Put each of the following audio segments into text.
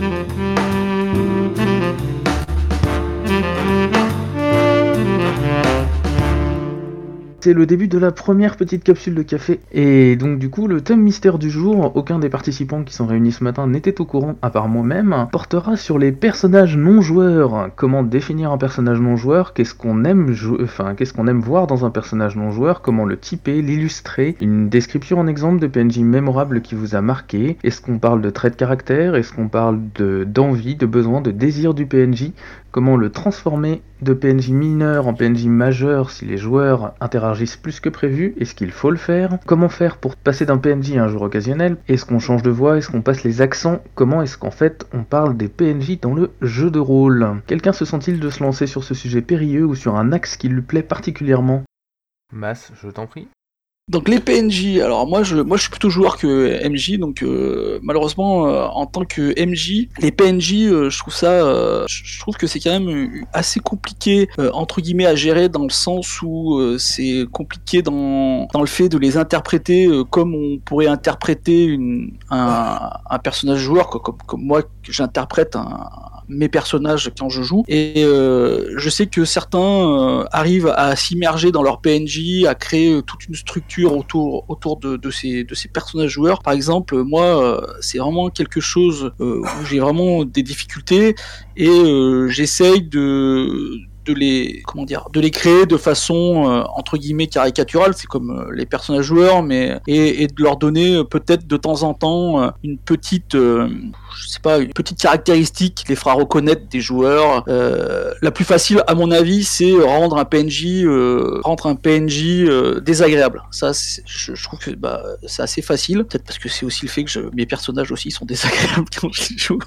Música C'est le début de la première petite capsule de café. Et donc du coup, le thème mystère du jour, aucun des participants qui sont réunis ce matin n'était au courant, à part moi-même, portera sur les personnages non joueurs. Comment définir un personnage non joueur Qu'est-ce qu'on aime qu'est-ce aime voir dans un personnage non joueur Comment le typer, l'illustrer? Une description en exemple de PNJ mémorable qui vous a marqué? Est-ce qu'on parle de traits de caractère? Est-ce qu'on parle de d'envie, de besoin, de désir du PNJ Comment le transformer de PNJ mineur en PNJ majeur si les joueurs interagissent plus que prévu? Est-ce qu'il faut le faire? Comment faire pour passer d'un PNJ à un joueur occasionnel? Est-ce qu'on change de voix? Est-ce qu'on passe les accents? Comment est-ce qu'en fait on parle des PNJ dans le jeu de rôle? Quelqu'un se sent-il de se lancer sur ce sujet périlleux ou sur un axe qui lui plaît particulièrement? Mass, je t'en prie. Donc les PNJ, alors moi je moi je suis plutôt joueur que MJ, donc euh, malheureusement euh, en tant que MJ, les PNJ, euh, je trouve ça, je trouve que c'est quand même assez compliqué entre guillemets à gérer dans le sens où c'est compliqué dans dans le fait de les interpréter comme on pourrait interpréter une, un, un personnage joueur, comme comme moi j'interprète mes personnages quand je joue. Et euh, je sais que certains euh, arrivent à s'immerger dans leur PNJ, à créer euh, toute une structure autour, autour de, de, ces, de ces personnages joueurs. Par exemple, moi, c'est vraiment quelque chose où j'ai vraiment des difficultés et j'essaye de de les comment dire de les créer de façon euh, entre guillemets caricaturale. C'est comme euh, les personnages joueurs mais et, et de leur donner euh, peut-être de temps en temps une petite je sais pas une petite caractéristique qui les fera reconnaître des joueurs. La plus facile à mon avis c'est rendre un PNJ rendre un PNJ désagréable. Ça je, je, trouve que bah, c'est assez facile. Peut-être parce que c'est aussi le fait que je, mes personnages aussi sont désagréables quand je joue.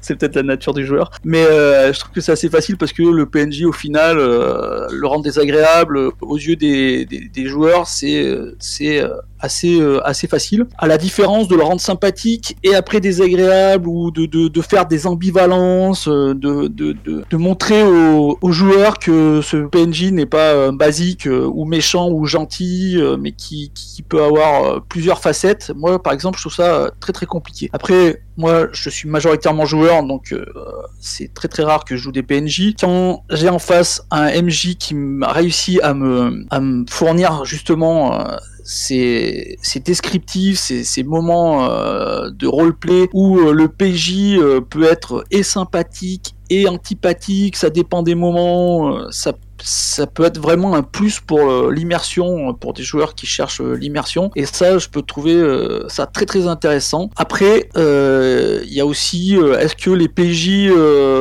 C'est peut-être la nature du joueur. Mais je trouve que c'est assez facile parce que le PNJ au final euh, le rendre désagréable aux yeux des, joueurs, c'est c'est euh, assez euh, assez facile. À la différence de le rendre sympathique et après désagréable ou de, de, faire des ambivalences, euh, de, de, de, montrer aux, joueurs que ce PNJ n'est pas euh, basique ou méchant ou gentil, mais qui, qui peut avoir plusieurs facettes. Moi, par exemple, je trouve ça très très compliqué. Après, moi, je suis majoritairement joueur, donc c'est très très rare que je joue des PNJ. Quand j'ai en face un MJ qui a réussi à me, fournir justement c'est descriptif, ces moments euh, de roleplay où euh, le PJ euh, peut être et sympathique et antipathique, ça dépend des moments, ça ça peut être vraiment un plus pour euh, l'immersion, pour des joueurs qui cherchent euh, l'immersion. Et ça, je peux trouver euh, ça très très intéressant. Après, il y a aussi, est-ce que les PJ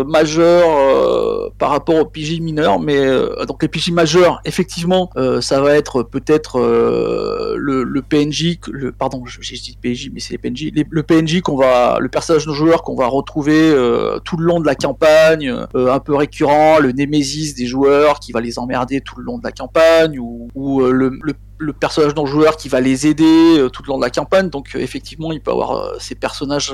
majeurs par rapport aux PJ mineurs, mais donc les PJ majeurs, effectivement, ça va être peut-être le, le, PNJ, le, pardon, j'ai dit PJ, mais c'est les PNJ, le PNJ qu'on va, le personnage non joueur qu'on va retrouver tout le long de la campagne, un peu récurrent, le némésis des joueurs va les emmerder tout le long de la campagne, ou, euh, le le personnage non joueur qui va les aider euh, tout le long de la campagne. Donc euh, effectivement, il peut avoir euh, ces personnages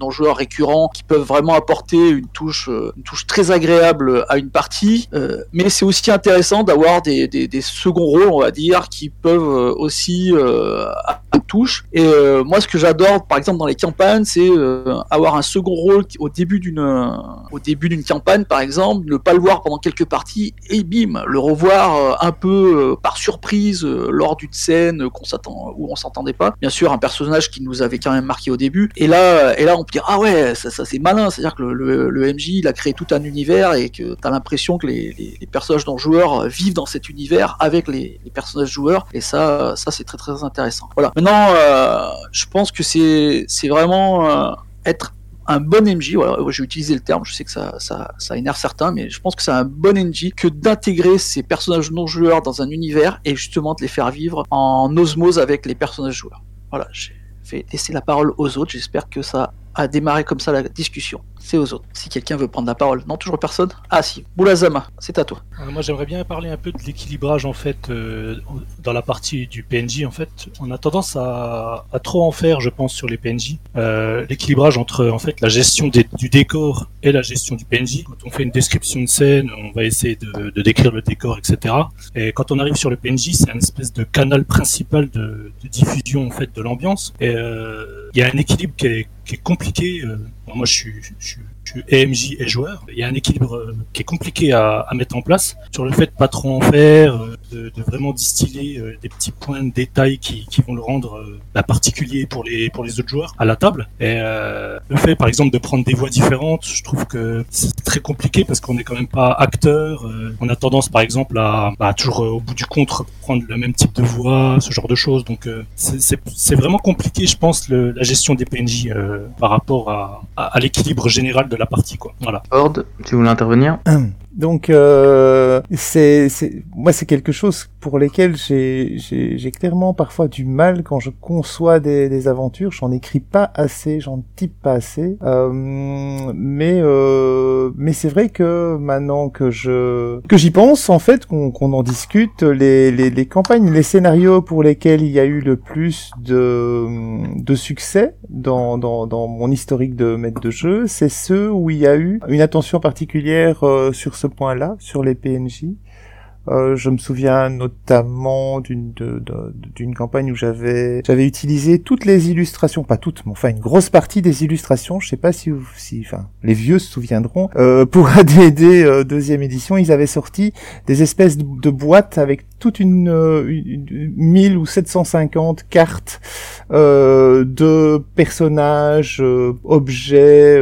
non joueurs récurrents qui peuvent vraiment apporter une touche, une touche très agréable à une partie. mais c'est aussi intéressant d'avoir des, des, des, seconds rôles, on va dire, qui peuvent aussi à une touche. Et moi, ce que j'adore, par exemple, dans les campagnes, c'est avoir un second rôle au début d'une au début d'une campagne, par exemple, ne pas le voir pendant quelques parties et bim, le revoir un peu par surprise d'une scène où on s'entendait pas. Bien sûr, un personnage qui nous avait quand même marqué au début. Et là, et là, on peut dire ah ouais, ça, c'est malin. C'est-à-dire que le, MJ il a créé tout un univers et que t'as l'impression que les, personnages non joueurs vivent dans cet univers avec les, les personnages joueurs. Et ça, ça c'est très très intéressant. Voilà. Maintenant, euh, je pense que c'est c'est vraiment euh, être un bon MJ, voilà, j'ai utilisé le terme, je sais que ça, ça, ça énerve certains, mais je pense que c'est un bon MJ que d'intégrer ces personnages non joueurs dans un univers et justement de les faire vivre en osmose avec les personnages joueurs. Voilà, j'ai fait laisser la parole aux autres, j'espère que ça a démarré comme ça la discussion c'est aux autres. Si quelqu'un veut prendre la parole. Non, toujours personne Ah si, Boulazama, c'est à toi. Euh, moi j'aimerais bien parler un peu de l'équilibrage en fait euh, dans la partie du PNJ en fait. On a tendance à, trop en faire je pense sur les PNJ. Euh, l'équilibrage entre en fait la gestion du décor et la gestion du PNJ. Quand on fait une description de scène, on va essayer de, décrire le décor, etc. Et quand on arrive sur le PNJ, c'est une espèce de canal principal de, diffusion en fait de l'ambiance. Et il y a un équilibre qui est, compliqué. Bon, moi, je suis, je, EMJ et joueur. Il y a un équilibre euh, qui est compliqué à, à mettre en place sur le fait de pas trop en faire, euh, de, de vraiment distiller euh, des petits points de détail qui, qui vont le rendre euh, bah, particulier pour les pour les autres joueurs à la table. Et euh, le fait, par exemple, de prendre des voix différentes, je trouve que c'est très compliqué parce qu'on n'est quand même pas acteur. euh, on a tendance, par exemple, à bah, toujours euh, au bout du contre prendre le même type de voix, ce genre de choses. Donc euh, c'est- vraiment compliqué, je pense, le- la gestion des PNJ euh, par rapport à, à, à l'équilibre général de la partie, quoi. Voilà. Horde, tu voulais intervenir? Donc, euh, c'est, moi, c'est quelque chose pour lesquels j'ai, clairement parfois du mal quand je conçois des, des aventures. J'en écris pas assez, j'en type pas assez. Euh, mais, euh, mais c'est vrai que maintenant que je, que j'y pense, en fait, qu'on, qu'on en discute, les, les, les campagnes, les scénarios pour lesquels il y a eu le plus de, de succès dans, dans, dans mon historique de maître de jeu, c'est ceux où il y a eu une attention particulière euh, sur ce point-là, sur les PNJ. Euh, je me souviens notamment d'une d'une campagne où j'avais j'avais utilisé toutes les illustrations, pas toutes, mais enfin une grosse partie des illustrations. Je sais pas si vous, si enfin les vieux se souviendront. Euh, pour AD&D euh, deuxième édition, ils avaient sorti des espèces de boîtes avec toute une, euh, une, une 1000 ou 750 cartes euh, de personnages, euh, objets,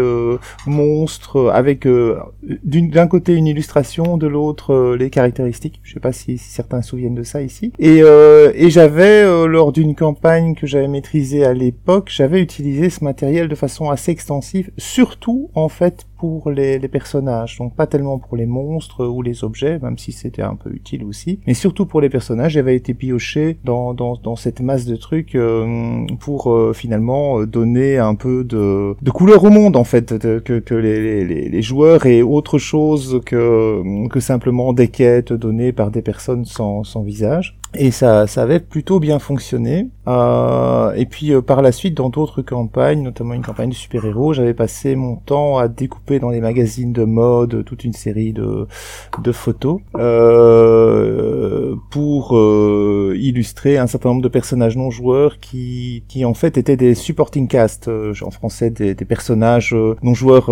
monstres, avec d'un côté une illustration, de l'autre les caractéristiques. Je sais pas si, certains se souviennent de ça ici. Et, et j'avais, lors d'une campagne que j'avais maîtrisée à l'époque, j'avais utilisé ce matériel de façon assez extensive, surtout en fait pour les, personnages, donc pas tellement pour les monstres ou les objets, même si c'était un peu utile aussi, mais surtout pour les personnages, j'avais été pioché dans, dans, dans cette masse de trucs euh, pour euh, finalement euh, donner un peu de, de couleur au monde en fait, que, les, les joueurs aient autre chose que, que simplement des quêtes données par des personnes sans, sans visage. Et ça, ça avait plutôt bien fonctionné. Euh, et puis euh, par la suite, dans d'autres campagnes, notamment une campagne de super-héros, j'avais passé mon temps à découper dans les magazines de mode toute une série de, de photos euh, pour euh, illustrer un certain nombre de personnages non joueurs qui, qui en fait étaient des supporting cast, euh, en français des, des personnages euh, non joueurs,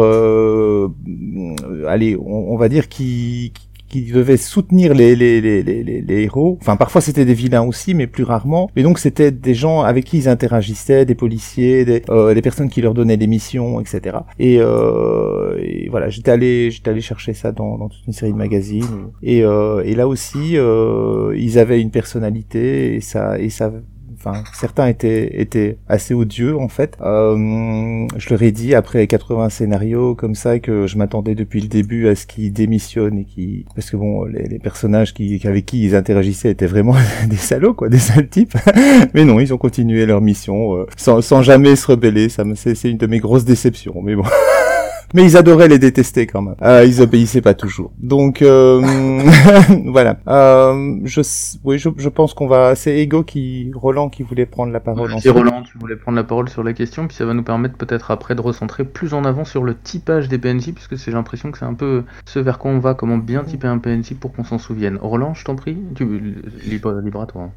allez, on, on va dire qui, qui qui devaient soutenir les, les, les, les, les- héros. Enfin, parfois c'était des vilains aussi, mais plus rarement. Mais donc c'était des gens avec qui ils interagissaient, des policiers, des, euh, des personnes qui leur donnaient des missions, etc. Et, euh, et voilà, j'étais allé, j'étais allé chercher ça dans, dans toute une série de magazines. Et, euh, et là aussi, euh, ils avaient une personnalité et ça, et ça enfin certains étaient étaient assez odieux en fait. Euh, je leur ai dit après 80 scénarios comme ça que je m'attendais depuis le début à ce qu'ils démissionnent et qui parce que bon les, personnages qui avec qui ils interagissaient étaient vraiment des salauds quoi, des sales types. mais non, ils ont continué leur mission euh, sans sans jamais se rebeller. Ça c'est une de mes grosses déceptions. Mais bon. Mais ils adoraient les détester quand même. Euh, ils obéissaient pas toujours. Donc euh, voilà. Euh, je, oui, je, je pense qu'on va. C'est Ego qui, Roland qui voulait prendre la parole. Ensuite. Roland, tu voulais prendre la parole sur la question, puis ça va nous permettre peut-être après de recentrer plus en avant sur le typage des PNJ, puisque c'est l'impression que c'est un peu ce vers quoi on va, comment bien typer un PNJ pour qu'on s'en souvienne. Roland, je t'en prie, tu... libre, libre à toi.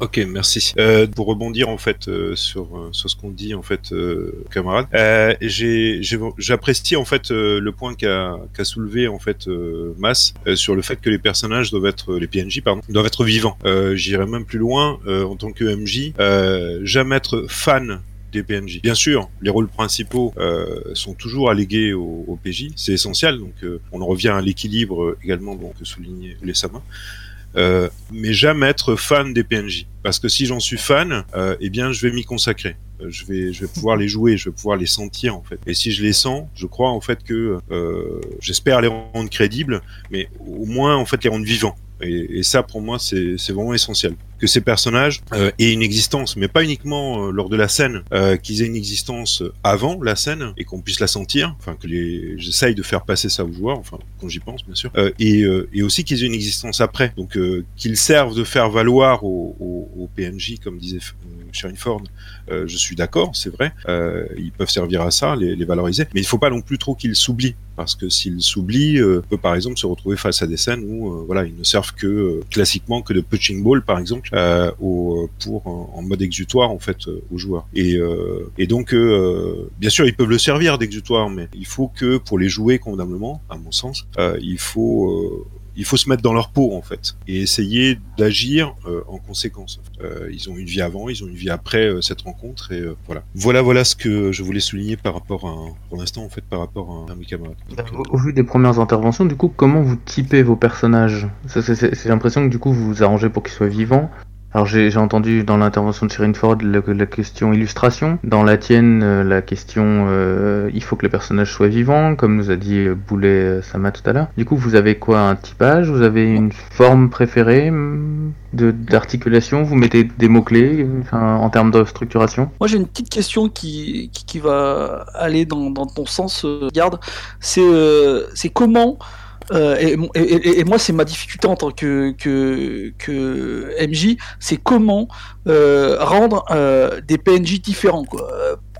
Ok, merci. Euh, pour rebondir en fait euh, sur euh, sur ce qu'on dit en fait, euh, camarade, euh, j'ai j'apprécie en fait euh, le point qu'a qu'a soulevé en fait Mas euh, sur le fait que les personnages doivent être les PNJ pardon doivent être vivants. J'irai même plus loin en tant que MJ, jamais être fan des PNJ. Bien sûr, les rôles principaux euh, sont toujours allégués au, au PJ, c'est essentiel. Donc, euh, on en revient à l'équilibre également, donc souligné les Sama. Euh, mais jamais être fan des PNJ. Parce que si j'en suis fan, euh, eh bien, je vais m'y consacrer. Euh, Je vais, je vais pouvoir les jouer, je vais pouvoir les sentir en fait. Et si je les sens, je crois en fait que euh, j'espère les rendre crédibles, mais au moins en fait les rendre vivants. Et, et ça, pour moi, c'est vraiment essentiel. Que ces personnages euh, aient une existence, mais pas uniquement euh, lors de la scène, euh, qu'ils aient une existence avant la scène et qu'on puisse la sentir. Enfin, que les, j'essaye de faire passer ça aux joueurs, enfin quand j'y pense, bien sûr. Euh, et, euh, et aussi qu'ils aient une existence après, donc qu'ils servent de faire valoir aux, aux, aux PNJ, comme disait euh, Ford, euh, je suis d'accord, c'est vrai, euh, ils peuvent servir à ça, les, valoriser, mais il faut pas non plus trop qu'ils s'oublient, parce que s'ils s'oublient, euh, peut par exemple se retrouver face à des scènes où euh, voilà, ils ne servent que classiquement que de punching ball, par exemple, pour en, mode exutoire en fait aux joueurs. Et, et donc, bien sûr, ils peuvent le servir d'exutoire, mais il faut que pour les jouer convenablement, à mon sens, il faut il faut se mettre dans leur peau en fait et essayer d'agir euh, en conséquence. Euh, ils ont une vie avant, ils ont une vie après euh, cette rencontre et euh, voilà. Voilà voilà ce que je voulais souligner par rapport à pour l'instant en fait par rapport à, à mes camarades. Au, au vu des premières interventions, du coup, comment vous typez vos personnages? C'est l'impression que du coup vous vous arrangez pour qu'ils soient vivants. Alors j'ai entendu dans l'intervention de Shirin Ford la, question illustration, dans la tienne euh, la question euh, il faut que les personnages soient vivants, comme nous a dit euh, Boulet Sama tout à l'heure. Du coup vous avez quoi un typage? Vous avez une forme préférée de d'articulation? Vous mettez des mots clés en termes de structuration? Moi j'ai une petite question qui, qui, qui va aller dans, dans ton sens, garde. C'est euh, comment euh, et, moi c'est ma difficulté en tant que que, que MJ, c'est comment euh, rendre euh, des PNJ différents quoi.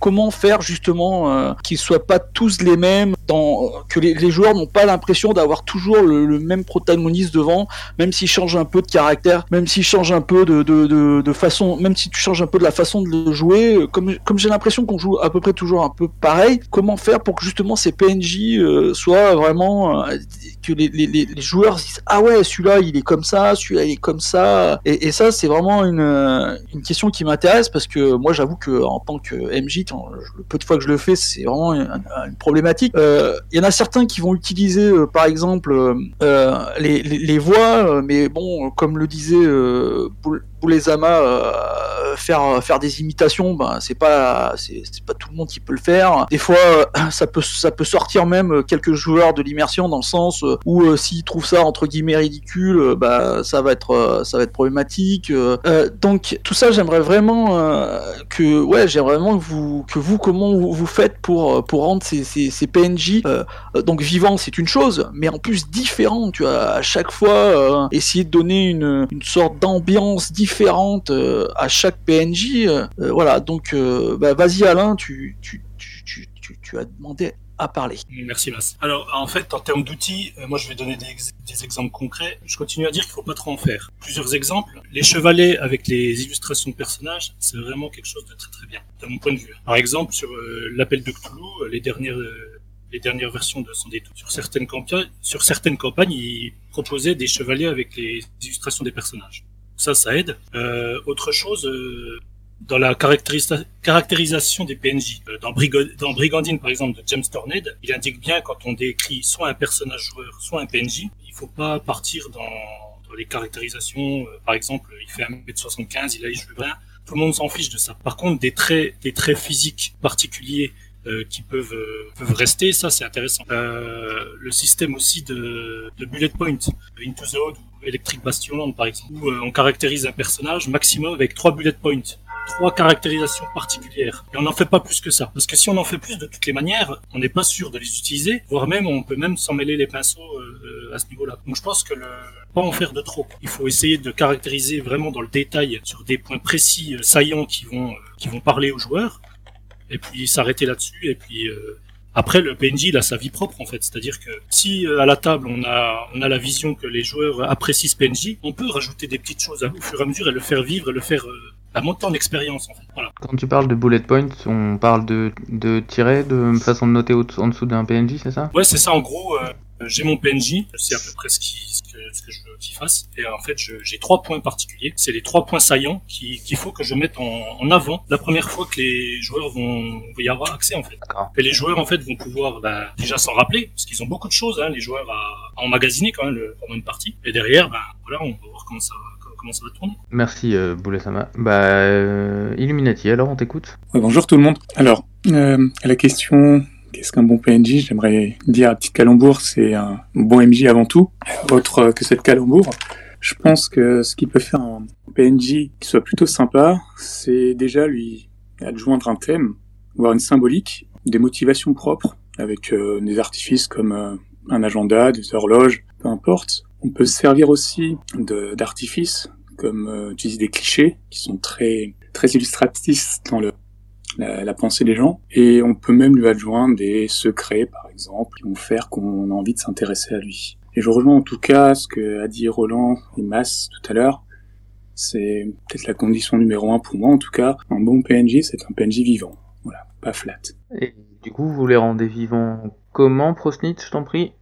Euh, Comment faire justement euh, qu'ils soient pas tous les mêmes, dans, que les, joueurs n'ont pas l'impression d'avoir toujours le, même protagoniste devant, même s'il change un peu de caractère, même s'il change un peu de, de, de, façon, même si tu changes un peu de la façon de le jouer, euh, comme, comme j'ai l'impression qu'on joue à peu près toujours un peu pareil, comment faire pour que justement ces PNJ euh, soient vraiment, euh, que les, les, joueurs se disent ah ouais celui-là il est comme ça, celui-là il est comme ça, et, et ça c'est vraiment une, euh, une question qui m'intéresse parce que moi j'avoue que en tant que MJ, le peu de fois que je le fais, c'est vraiment une, problématique. Euh, Il y en a certains qui vont utiliser euh, par exemple euh, euh, les, les, voix, euh, mais bon comme le disait euh, Boulezama, euh, faire faire des imitations, ben c'est pas c'est pas tout le monde qui peut le faire. Des fois, euh, ça peut ça peut sortir même quelques joueurs de l'immersion dans le sens euh, où euh, s'ils trouvent ça entre guillemets ridicule, bah ça va être ça va être problématique. donc tout ça, j'aimerais vraiment que ouais, j'aimerais vraiment que vous que vous comment vous, vous faites pour pour rendre ces ces, PNJ donc vivants, c'est une chose, mais en plus différents. Tu vois, à chaque fois essayer de donner une une sorte d'ambiance différente euh, à chaque PNJ. euh, euh, voilà, donc bah, vas-y Alain, tu as demandé à parler. Merci Mas. Alors en fait, en termes d'outils, moi je vais donner des, ex- des exemples concrets. Je continue à dire qu'il faut pas trop en faire. Plusieurs exemples. Les chevalets avec les illustrations de personnages, c'est vraiment quelque chose de très très bien, de mon point de vue. Par exemple, sur l'appel de Cthulhu, les dernières versions de Sans détour. Sur certaines campagnes, sur certaines campagnes, ils proposaient des chevaliers avec les illustrations des personnages. Ça, ça aide. Euh, autre chose, euh, dans la caractérisa- caractérisation des PNJ. Euh, Dans, Brigandine, par exemple, de James Tornade, il indique bien quand on décrit soit un personnage joueur, soit un PNJ, il faut pas partir dans, les caractérisations. Par exemple, il fait 1m75, il a les cheveux bruns. Tout le monde s'en fiche de ça. Par contre, des traits, des traits physiques particuliers qui peuvent rester, ça c'est intéressant. Le système aussi de, bullet point, Into the ou Electric Bastion par exemple, où euh, on caractérise un personnage maximum avec trois bullet points trois caractérisations particulières. Et on n'en fait pas plus que ça. Parce que si on en fait plus de toutes les manières, on n'est pas sûr de les utiliser, voire même on peut même s'en mêler les pinceaux euh, à ce niveau-là. Donc je pense que le pas en faire de trop. Il faut essayer de caractériser vraiment dans le détail sur des points précis, euh, saillants qui vont euh, qui vont parler aux joueurs, et puis s'arrêter là-dessus, et puis euh, après, le PNJ, il a sa vie propre, en fait. C'est-à-dire que si euh, à la table, on a, on a la vision que les joueurs apprécient ce PNJ, on peut rajouter des petites choses au fur et à mesure et le faire vivre et le faire euh, à monter en expérience, en fait. Voilà. Quand tu parles de bullet points, on parle de, de tirer, de façon de noter en dessous d'un PNJ, c'est ça? Ouais, c'est ça, en gros. euh, j'ai mon PNJ, sais à peu près ce, qui, ce, que, ce que je veux qu'il fasse. Et en fait, j'ai trois points particuliers. C'est les trois points saillants qui- qu'il faut que je mette en, en avant la première fois que les joueurs vont, y avoir accès, en fait. Et les joueurs, en fait, vont pouvoir bah, déjà s'en rappeler, parce qu'ils ont beaucoup de choses, hein, les joueurs, à, à emmagasiner quand même le- pendant une partie. Et derrière, bah, voilà, on va voir comment ça, va- comment ça va tourner. Merci euh, Boulesama. Bah, euh, Illuminati, alors on t'écoute Ouais, bonjour tout le monde. Alors, euh, la question qu'est-ce qu'un bon PNJ J'aimerais dire à petit calembour, c'est un bon MJ avant tout. Autre que cette calembour, je pense que ce qui peut faire un PNJ qui soit plutôt sympa, c'est déjà lui adjoindre un thème, voire une symbolique, des motivations propres, avec euh, des artifices comme euh, un agenda, des horloges, peu importe. On peut se servir aussi d'artifices, comme euh, utiliser des clichés qui sont très très illustratif dans le, la, la, pensée des gens. Et on peut même lui adjoindre des secrets, par exemple, qui vont faire qu'on a envie de s'intéresser à lui. Et je rejoins en tout cas ce que a dit Roland et Mass tout à l'heure. C'est peut-être la condition numéro un pour moi, en tout cas. Un bon PNJ, c'est un PNJ vivant. Voilà, pas flat. Et du coup, vous les rendez vivants comment, Prosnit, je t'en prie?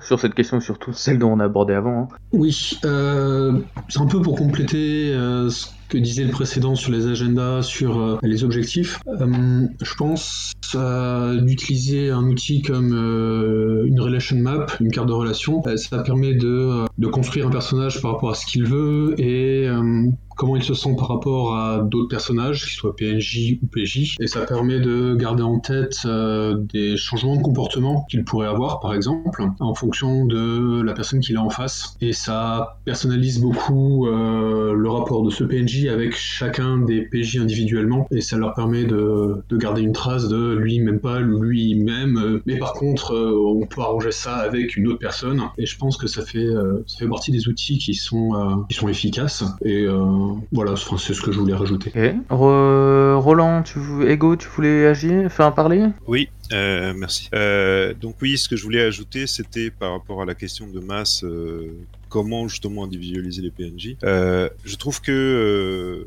Sur cette question, surtout celle dont on a abordé avant. Hein. Oui, euh, c'est un peu pour compléter euh, ce que disait le précédent sur les agendas, sur euh, les objectifs. Euh, je pense d'utiliser un outil comme euh, une relation map, une carte de relation. ça permet de, de, construire un personnage par rapport à ce qu'il veut et comment il se sent par rapport à d'autres personnages, qu'ils soient PNJ ou PJ, et ça permet de garder en tête euh, des changements de comportement qu'il pourrait avoir, par exemple, en fonction de la personne qu'il a en face. Et ça personnalise beaucoup euh, le rapport de ce PNJ avec chacun des PJ individuellement, et ça leur permet de, de garder une trace de lui même pas lui-même, mais par contre, euh, on peut arranger ça avec une autre personne, et je pense que ça fait, ça fait partie des outils qui sont, qui sont efficaces, et voilà, c'est ce que je voulais rajouter. Roland, tu, Ego, tu voulais agir, faire parler? Oui, euh, merci. Euh, donc oui, ce que je voulais ajouter, c'était par rapport à la question de masse, euh, comment justement individualiser les PNJ. je trouve que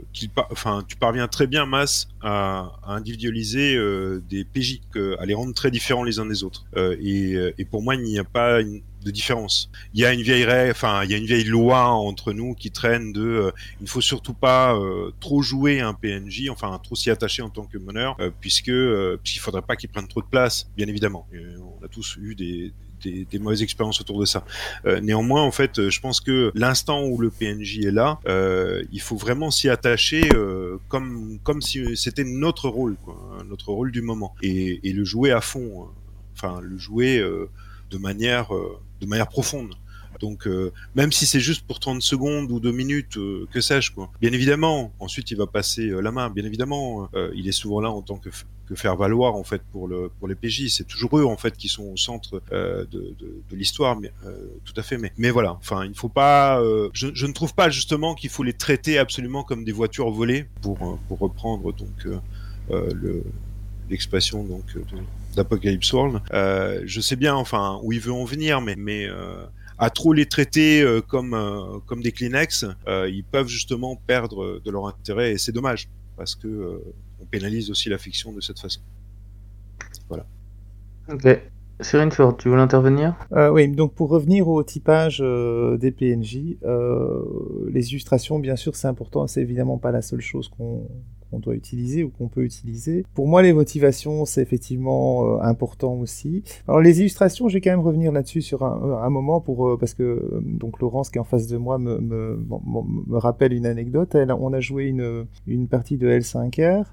enfin, tu parviens très bien, masse, à, individualiser des PJ, à les rendre très différents les uns des autres. Et, et, pour moi, il n'y a pas une, de différence. Il y a une vieille enfin il y a une vieille loi entre nous qui traîne de euh, il ne faut surtout pas euh, trop jouer un PNJ, enfin trop s'y attacher en tant que meneur, euh, puisque puisqu'il faudrait pas qu'il prenne trop de place, bien évidemment. on a tous eu des, des, mauvaises expériences autour de ça. néanmoins, en fait, je pense que l'instant où le PNJ est là, il faut vraiment s'y attacher comme comme si c'était notre rôle, notre rôle du moment, et, et le jouer à fond. Enfin, le jouer de manière de manière profonde. Donc euh, même si c'est juste pour 30 secondes ou 2 minutes, euh, que sais-je quoi. Bien évidemment, ensuite il va passer euh, la main. Bien évidemment, il est souvent là en tant que, faire valoir en fait pour le pour les PJ. C'est toujours eux en fait qui sont au centre de, de, de l'histoire. Mais tout à fait. Mais mais voilà. Enfin, il faut pas. Je, ne trouve pas justement qu'il faut les traiter absolument comme des voitures volées pour pour reprendre donc le l'expression donc d'Apocalypse World. Euh, je sais bien, enfin, où il veut en venir, mais, mais euh, à trop les traiter euh, comme euh, comme des Kleenex, euh, ils peuvent justement perdre de leur intérêt et c'est dommage parce que on pénalise aussi la fiction de cette façon. Voilà. Ok. Cyrine Ford, tu veux intervenir euh, Oui, donc pour revenir au typage euh, des PNJ, euh, les illustrations, bien sûr, c'est important, c'est évidemment pas la seule chose qu'on qu'on doit utiliser ou qu'on peut utiliser. Pour moi, les motivations, c'est effectivement euh, important aussi. Alors les illustrations, je vais quand même revenir là-dessus sur un, un, moment pour euh, parce que donc Laurence qui est en face de moi me, me, me, rappelle une anecdote. Elle, on a joué une, une partie de L5R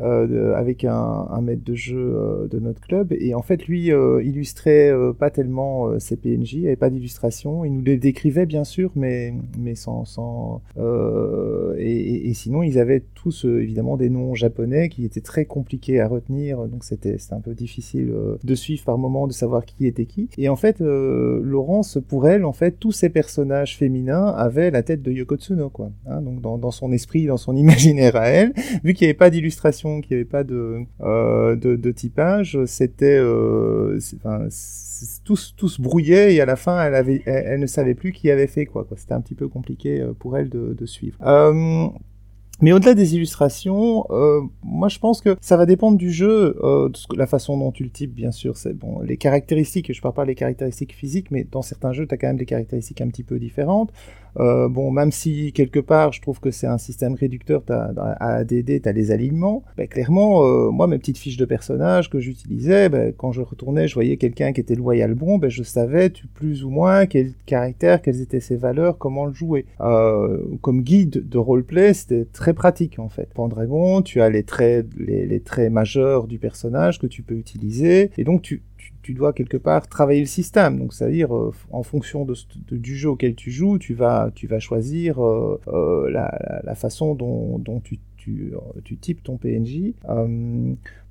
euh, avec un, un, maître de jeu euh, de notre club. Et en fait, lui euh, illustrait pas tellement ses PNJ, il n'y avait pas d'illustration. Il nous les décrivait bien sûr, mais, mais sans. sans et, sinon, ils avaient tous évidemment des noms japonais qui étaient très compliqués à retenir, donc c'était un peu difficile de suivre par moment, de savoir qui était qui. Et en fait, Laurence, pour elle, en fait, tous ces personnages féminins avaient la tête de Yoko Tsuno, quoi. Hein, donc dans, dans son esprit, dans son imaginaire à elle, vu qu'il n'y avait pas d'illustration qu'il n'y avait pas de, euh, de, de, typage, c'était euh, enfin, tout, et à la fin elle, avait, elle, ne savait plus qui avait fait quoi. C'était un petit peu compliqué euh, pour elle de, de suivre. Mais au-delà des illustrations, euh, moi je pense que ça va dépendre du jeu, euh, la façon dont tu le types, bien sûr. C'est bon, les caractéristiques. Je parle pas des caractéristiques physiques, mais dans certains jeux, tu as quand même des caractéristiques un petit peu différentes. Euh, bon, même si quelque part, je trouve que c'est un système réducteur, as, à ADD, tu as les alignements. Ben, clairement, moi, mes petites fiches de personnages que j'utilisais, ben, quand je retournais, je voyais quelqu'un qui était loyal bon, ben, je savais plus ou moins quel caractère, quelles étaient ses valeurs, comment le jouer. Comme guide de roleplay, c'était très pratique en fait. Pendragon, tu as les traits, les, traits majeurs du personnage que tu peux utiliser, et donc tu tu dois quelque part travailler le système. Donc, c'est-à-dire, euh, en fonction de, de, du jeu auquel tu joues, tu vas, tu vas choisir euh, euh, la, la, façon dont, dont tu, tu, types ton PNJ.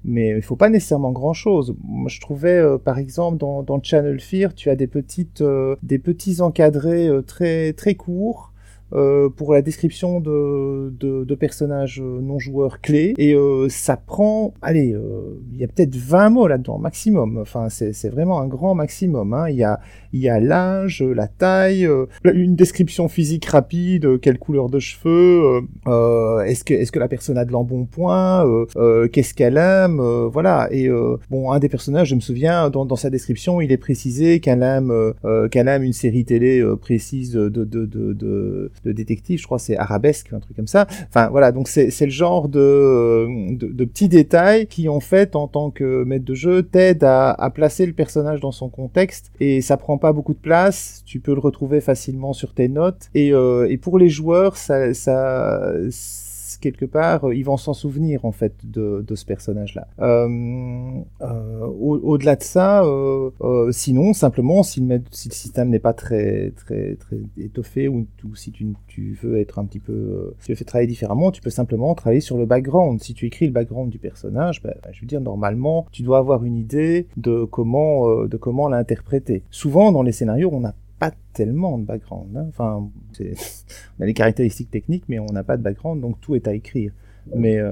mais il faut pas nécessairement grand-chose. Moi, je trouvais, par exemple, dans, dans Channel Fear, tu as des, petites, des petits encadrés très, très courts euh, pour la description de, de, personnages non joueurs clés et euh, ça prend, allez, euh, il y a peut-être 20 mots là-dedans maximum. Enfin, c'est vraiment un grand maximum. Hein. Y a il y a l'âge, la taille, euh, une description physique rapide, euh, quelle couleur de cheveux, euh, est-ce que est-ce que la personne a de l'embonpoint, qu'est-ce qu'elle aime, voilà. Et bon, un des personnages, je me souviens, dans, sa description, il est précisé qu'elle aime qu'elle aime une série télé précise de de de détective, je crois c'est arabesque, un truc comme ça. Enfin voilà, donc c'est le genre de, de, petits détails qui en fait en tant que maître de jeu t'aident à placer le personnage dans son contexte et ça prend beaucoup de place, tu peux le retrouver facilement sur tes notes. Et, euh, et pour les joueurs, ça, ça quelque part, euh, ils vont s'en souvenir en fait de, ce personnage-là. Euh, euh, Au-delà de ça, sinon simplement si le, système n'est pas très très étoffé ou, si tu, veux être un petit peu, si tu veux travailler différemment, tu peux simplement travailler sur le background. Si tu écris le background du personnage, ben, je veux dire normalement, tu dois avoir une idée de comment de comment l'interpréter. Souvent dans les scénarios, on n'a pas tellement de background. Hein. Enfin, on a les caractéristiques techniques, mais on n'a pas de background, donc tout est à écrire. Mais euh,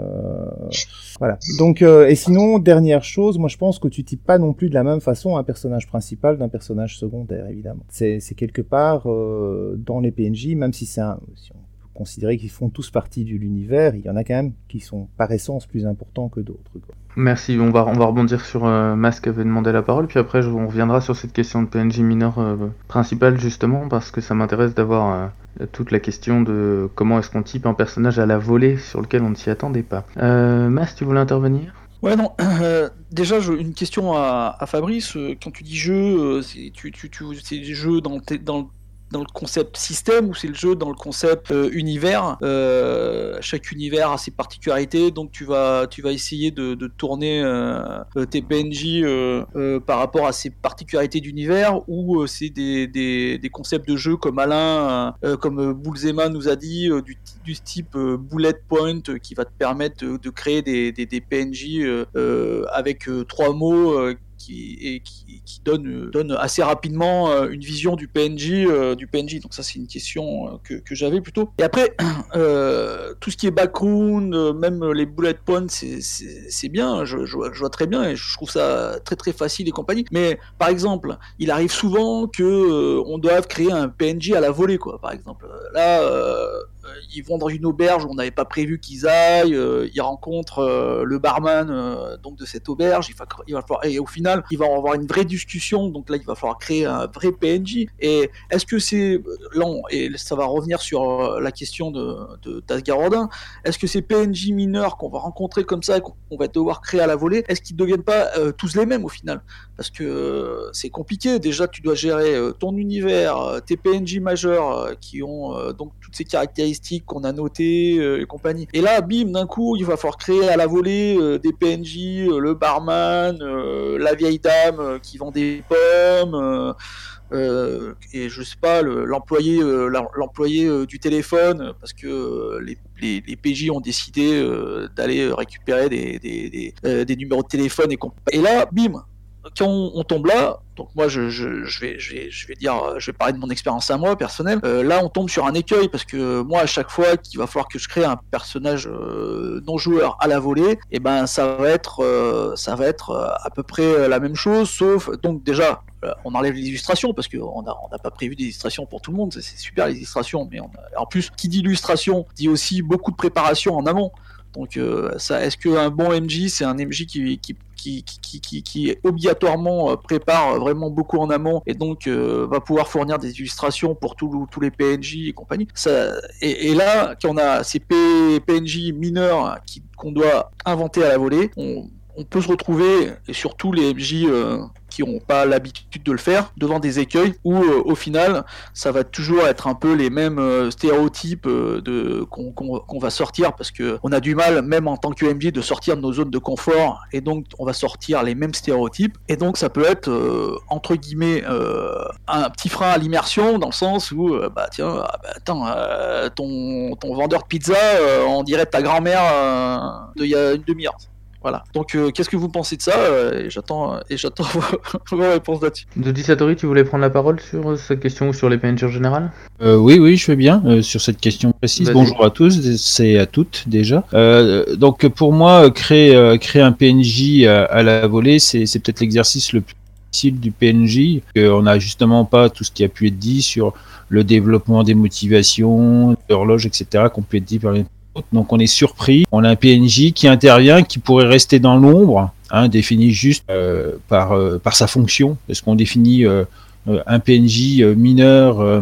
voilà. Donc euh, et sinon dernière chose, moi je pense que tu types pas non plus de la même façon un personnage principal d'un personnage secondaire évidemment. C'est quelque part euh, dans les PNJ, même si c'est un, si on peut considérer qu'ils font tous partie de l'univers, il y en a quand même qui sont par essence plus importants que d'autres. Merci, on va, on va rebondir sur euh, Mas qui avait demandé la parole, puis après on reviendra sur cette question de PNJ mineur euh, principale justement, parce que ça m'intéresse d'avoir euh, toute la question de comment est-ce qu'on type un personnage à la volée sur lequel on ne s'y attendait pas. Euh, Mas, tu voulais intervenir? Ouais, non. Déjà, une question à, Fabrice. Quand tu dis jeu, c'est tu, tu, des jeux dans, dans, dans le concept système ou c'est le jeu dans le concept euh, univers. Euh, chaque univers a ses particularités, donc tu vas, tu vas essayer de, tourner euh, tes PNJ par rapport à ces particularités d'univers ou c'est des, des, concepts de jeu comme Alain, comme Boulzema nous a dit, du, du, type bullet point qui va te permettre de, de créer des, des PNJ avec trois mots qui, et qui, donne, donne, assez rapidement euh, une vision du PNJ. Euh, du PNJ. Donc ça, c'est une question euh, que, que j'avais plutôt. Et après, euh, tout ce qui est background, même les bullet points, c'est bien. Je, vois très bien et je trouve ça très très facile et compagnie. Mais par exemple, il arrive souvent que euh, on doive créer un PNJ à la volée, quoi. Par exemple, là ils vont dans une auberge où on n'avait pas prévu qu'ils aillent, euh, ils rencontrent euh, le barman euh, donc de cette auberge, il va falloir, et au final ils vont avoir une vraie discussion, donc là il va falloir créer un vrai PNJ. Et est-ce que c'est long et ça va revenir sur la question de, d'Asgarodin, est-ce que ces PNJ mineurs qu'on va rencontrer comme ça, qu'on va devoir créer à la volée, est-ce qu'ils ne deviennent pas tous les mêmes au final? Parce que c'est compliqué, déjà tu dois gérer ton univers, tes PNJ majeurs qui ont donc toutes ces caractéristiques qu'on a noté euh, et compagnie. Et là, bim, d'un coup, il va falloir créer à la volée euh, des PNJ, euh, le barman, euh, la vieille dame euh, qui vend des pommes. Euh, et je sais pas l'employé le, l'employé du téléphone parce que les, les, PJ ont décidé d'aller récupérer des, des, numéros de téléphone et, et là bim quand on, tombe là donc moi, je, vais, je, vais, dire, je vais parler de mon expérience à moi personnelle. Euh, là, on tombe sur un écueil parce que moi, à chaque fois qu'il va falloir que je crée un personnage euh, non joueur à la volée, et eh ben ça va être, euh, ça va être à peu près la même chose, sauf donc déjà. On enlève les illustrations parce qu'on n'a on a pas prévu d'illustration pour tout le monde, c'est super les illustrations, mais en plus, qui dit illustration dit aussi beaucoup de préparation en amont. Donc, euh, ça, est-ce qu'un bon MJ, c'est un MJ qui, qui, obligatoirement prépare vraiment beaucoup en amont et donc euh, va pouvoir fournir des illustrations pour tous les PNJ et compagnie. Et, et, là, quand on a ces PNJ mineurs qu'on doit inventer à la volée, on, on peut se retrouver, et surtout les MJ euh, qui n'ont pas l'habitude de le faire, devant des écueils où euh, au final ça va toujours être un peu les mêmes euh, stéréotypes qu'on qu qu va sortir parce que on a du mal même en tant que MJ de sortir de nos zones de confort et donc on va sortir les mêmes stéréotypes. Et donc ça peut être entre guillemets un petit frein à l'immersion dans le sens où bah tiens ah, bah, attends ton ton vendeur de pizza on dirait ta grand-mère d'il y a une demi-heure Voilà. Donc, euh, qu'est-ce que vous pensez de ça euh, Et j'attends, et j'attends vos, vos réponses là-dessus. Dodi Satori, tu voulais prendre la parole sur euh, cette question ou sur les PNJ en général Euh, oui, oui, je fais bien euh, sur cette question précise. Vas-y. Bonjour à tous, c'est à toutes déjà. Euh, donc pour moi, euh, créer euh, créer un PNJ à, à la volée, c'est c'est peut-être l'exercice le plus difficile du PNJ. On n'a justement pas tout ce qui a pu être dit sur le développement des motivations, l'horloge, etc. qu'on peut être dit par les. Donc on est surpris. On a un PNJ qui intervient, qui pourrait rester dans l'ombre, hein, défini juste euh, par euh, par sa fonction, parce qu'on définit euh, un PNJ euh, mineur euh,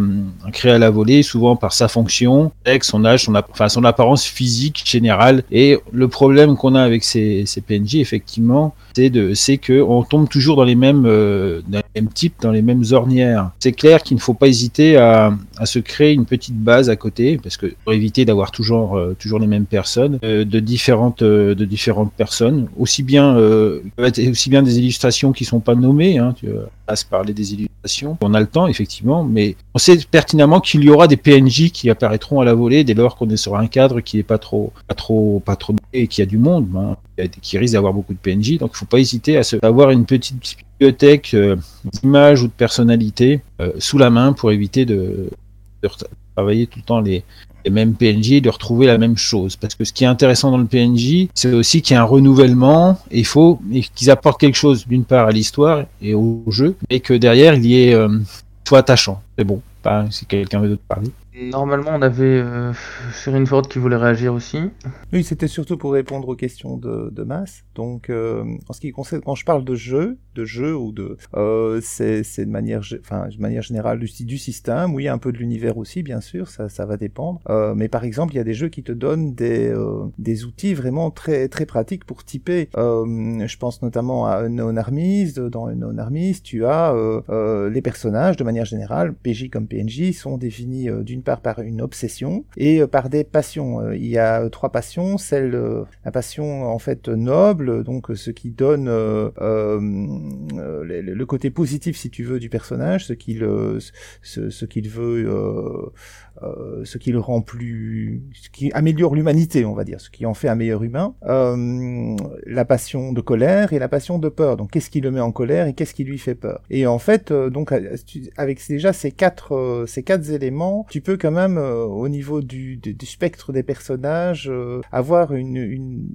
créé à la volée, souvent par sa fonction, avec son âge, son, enfin, son apparence physique générale. Et le problème qu'on a avec ces, ces PNJ, effectivement, c'est de, que on tombe toujours dans les mêmes, euh, dans les mêmes types, dans les mêmes ornières. C'est clair qu'il ne faut pas hésiter à, à se créer une petite base à côté, parce que pour éviter d'avoir toujours, euh, toujours les mêmes personnes, euh, de différentes, euh, de différentes personnes, aussi bien, euh, aussi bien des illustrations qui sont pas nommées, hein, tu vois, à se parler des illustrations. On a le temps, effectivement, mais on sait pertinemment qu'il y aura des PNJ qui apparaîtront à la volée dès lors qu'on est sur un cadre qui est pas trop, pas trop, pas trop et qui a du monde, hein, qui risque d'avoir beaucoup de PNJ. Donc, il faut pas hésiter à avoir une petite bibliothèque euh, d'images ou de personnalités euh, sous la main pour éviter de, travailler tout le temps les, les mêmes PNJ de retrouver la même chose. Parce que ce qui est intéressant dans le PNJ, c'est aussi qu'il y a un renouvellement et il qu'ils apportent quelque chose d'une part à l'histoire et au jeu, et que derrière il y ait euh, soit attachant. C'est bon. Pas si quelqu'un veut d'autre parler. Normalement, on avait euh, Ford qui voulait réagir aussi. Oui, c'était surtout pour répondre aux questions de, de masse. Donc, euh, en ce qui concerne, quand je parle de jeu, de jeu ou de, euh, c'est de manière, enfin, de manière générale du, système. Oui, un peu de l'univers aussi, bien sûr, ça, ça va dépendre. Euh, mais par exemple, il y a des jeux qui te donnent des, euh, des outils vraiment très, très pratiques pour typer. Euh, je pense notamment à Unknown Armies. Dans Unknown Armies, tu as euh, les personnages de manière générale, PJ comme PNJ, sont définis d'une par une obsession et euh, par des passions. Euh, il y a euh, trois passions, celle la passion en fait noble, donc ce qui donne le, côté positif si tu veux du personnage, ce qu'il ce, ce qu'il veut euh, euh, ce qui le rend plus, ce qui améliore l'humanité, on va dire, ce qui en fait un meilleur humain. Euh, la passion de colère et la passion de peur. Donc, qu'est-ce qui le met en colère et qu'est-ce qui lui fait peur? Et en fait, euh, donc avec déjà ces quatre euh, ces quatre éléments, tu peux quand même euh, au niveau du, du, spectre des personnages euh, avoir une, une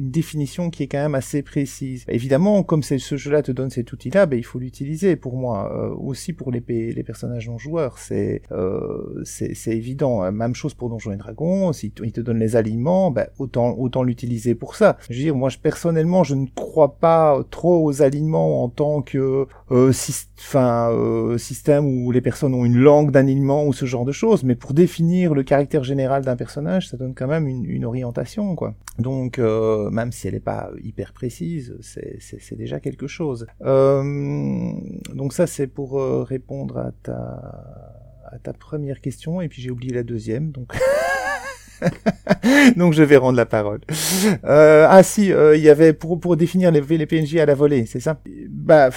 une définition qui est quand même assez précise. Évidemment, comme ce jeu-là te donne cet outil-là, ben, il faut l'utiliser pour moi. Euh, aussi pour les, les personnages non joueurs, c'est euh, c'est évident. Même chose pour Donjons et Dragons. Si te donne les aliments, ben, autant autant l'utiliser pour ça. Je veux dire, moi, je, personnellement, je ne crois pas trop aux aliments en tant que euh, enfin euh, système où les personnes ont une langue d'aliment ou ce genre de choses. Mais pour définir le caractère général d'un personnage, ça donne quand même une, une orientation, quoi. Donc, euh, même si elle n'est pas hyper précise, c'est déjà quelque chose. Euh, donc ça, c'est pour euh, répondre à ta, à ta première question, et puis j'ai oublié la deuxième, donc... donc je vais rendre la parole. Euh, ah si, il y avait pour, pour définir les, les PNJ à la volée, c'est ça? Bah...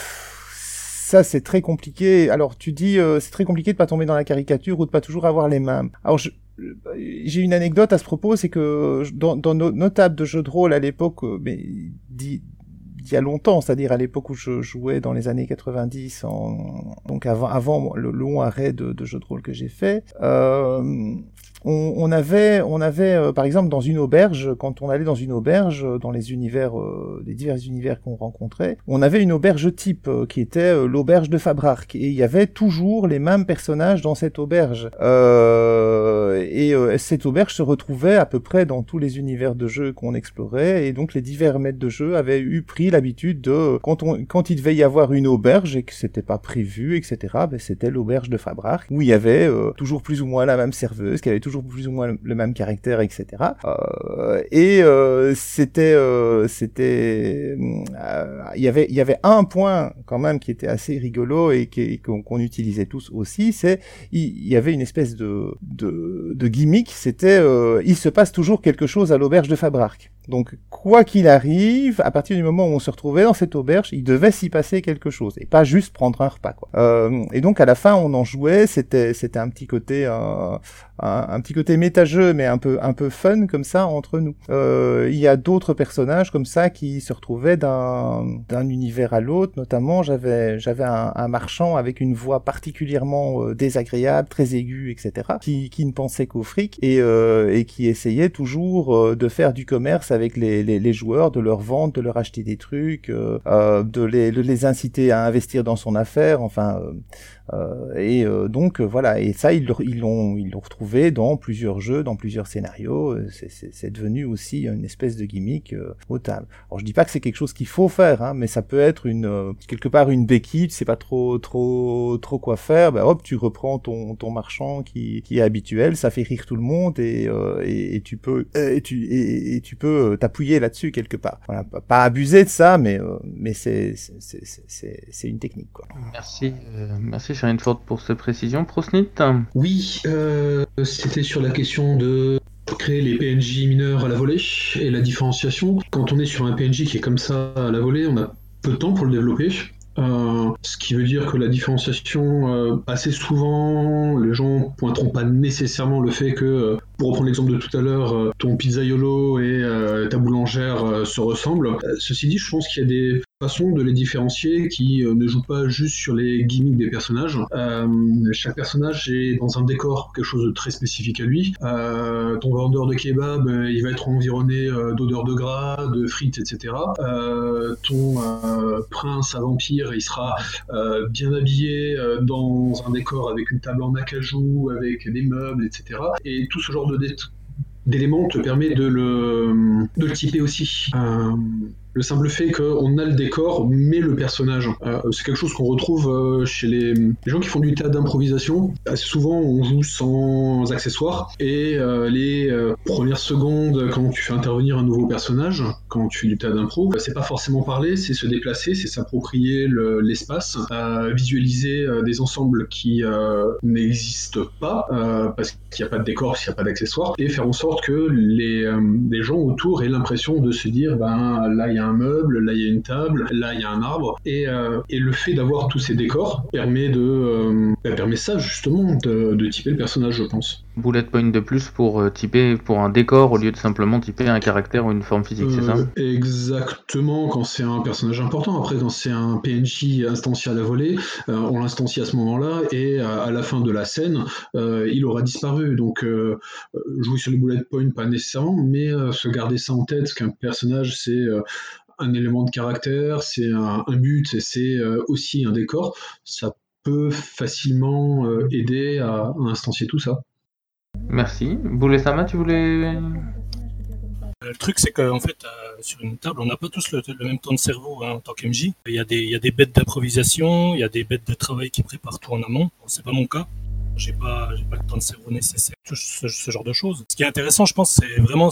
Ça, c'est très compliqué. Alors, tu dis, euh, c'est très compliqué de pas tomber dans la caricature ou de pas toujours avoir les mêmes. Alors, je, j'ai une anecdote à ce propos, c'est que dans, dans nos, nos, tables de jeux de rôle à l'époque, mais il y a longtemps, c'est-à-dire à, l'époque où je jouais dans les années 90, en, donc avant, avant le long arrêt de, de jeux de rôle que j'ai fait, euh, on, on, avait, on avait euh, par exemple dans une auberge, quand on allait dans une auberge, dans les univers, euh, les divers univers qu'on rencontrait, on avait une auberge type euh, qui était l'auberge de Fabrark et il y avait toujours les mêmes personnages dans cette auberge. Euh, et cette auberge se retrouvait à peu près dans tous les univers de jeu qu'on explorait et donc les divers maîtres de jeu avaient eu pris l'habitude de quand on quand il devait y avoir une auberge et que c'était pas prévu etc. Ben c'était l'auberge de Fabrark où il y avait toujours plus ou moins la même serveuse qui avait toujours plus ou moins le même caractère, etc. Euh, et euh, c'était, euh, c'était, il y avait, il y avait un point quand même qui était assez rigolo et qu'on qu utilisait tous aussi, c'est il y avait une espèce de de, de gimmick, c'était il se passe toujours quelque chose à l'auberge de Fabrark. Donc, quoi qu'il arrive, à partir du moment où on se retrouvait dans cette auberge, il devait s'y passer quelque chose et pas juste prendre un repas. Quoi. Euh, et donc, à la fin, on en jouait. C'était, c'était un petit côté, euh, un, petit côté méta-jeu, mais un peu, un peu fun comme ça entre nous. Euh, il y a d'autres personnages comme ça qui se retrouvaient d'un, d'un univers à l'autre. Notamment, j'avais, j'avais un, un, marchand avec une voix particulièrement euh, désagréable, très aiguë, etc., qui, qui ne pensait qu'au fric et, euh, et qui essayait toujours de faire du commerce avec les, les, joueurs, de leur vendre, de leur acheter des trucs, euh, euh, de, les, de, les, inciter à investir dans son affaire, enfin. Euh, et donc voilà, et ça ils l'ont ils l'ont retrouvé dans plusieurs jeux, dans plusieurs scénarios. C'est devenu aussi une espèce de gimmick au table. Alors je dis pas que c'est quelque chose qu'il faut faire, hein, mais ça peut être une quelque part une béquille. Tu sais pas trop trop trop quoi faire. Ben hop, tu reprends ton ton marchand qui qui est habituel, ça fait rire tout le monde et et, et, tu peux et tu et, tu peux t'appuyer là-dessus quelque part. Voilà, pas abuser de ça, mais euh, mais c'est c'est une technique quoi. Merci euh, merci Sharon Ford pour cette précision. Prosnit. Oui, euh, c'était sur la question de créer les PNJ mineurs à la volée et la différenciation. Quand on est sur un PNJ qui est comme ça à la volée, on a peu de temps pour le développer. Euh, ce qui veut dire que la différenciation, euh, assez souvent, les gens pointeront pas nécessairement le fait que, pour reprendre l'exemple de tout à l'heure, ton pizzaiolo et ta boulangère se ressemblent. ceci dit, je pense qu'il y a des façon de les différencier qui euh, ne joue pas juste sur les gimmicks des personnages. Euh, chaque personnage est dans un décor, quelque chose de très spécifique à lui. Euh, ton vendeur de kebab, il va être environné d'odeurs de gras, de frites, etc. ton prince à vampire, il sera bien habillé dans un décor avec une table en acajou, avec des meubles, etc. Et tout ce genre de d'éléments te permet de le, de le typer aussi. Euh, le simple fait qu'on a le décor, mais le personnage. Euh, c'est quelque chose qu'on retrouve euh, chez les, gens qui font du théâtre d'improvisation. Assez souvent, on joue sans accessoires, et euh, les premières secondes, quand tu fais intervenir un nouveau personnage, quand tu fais du théâtre d'impro, c'est pas forcément parler, c'est se déplacer, c'est s'approprier l'espace, visualiser des ensembles qui n'existent pas, parce qu'il n'y a pas de décor, s'il n'y a pas d'accessoires, et faire en sorte que les, les gens autour aient l'impression de se dire, ben là, il y a un meuble, là il y a une table, là il y a un arbre. Et, euh, et le fait d'avoir tous ces décors permet de euh, bah, permet ça justement de, de, typer le personnage, je pense. Bullet point de plus pour euh, typer pour un décor au lieu de simplement typer un caractère ou une forme physique, c'est ça? Exactement, quand c'est un personnage important. Après, quand c'est un PNJ instancié à la volée, on l'instancie à ce moment-là et à, la fin de la scène, il aura disparu. Donc, jouer sur le bullet point, pas nécessairement, mais se garder ça en tête qu'un personnage, c'est un élément de caractère, c'est un, un, but, c'est euh, aussi un décor, ça peut facilement euh, aider à, à, instancier tout ça. Merci. Boulesama, tu voulais... Le truc, c'est qu'en fait, euh, sur une table, on n'a pas tous le, même temps de cerveau hein, en tant qu'MJ. Il, y a des, bêtes d'improvisation, il y a des bêtes de travail qui préparent tout en amont. C'est pas mon cas j'ai pas, j'ai pas le temps de cerveau nécessaire, tout ce, ce, genre de choses. Ce qui est intéressant, je pense, c'est vraiment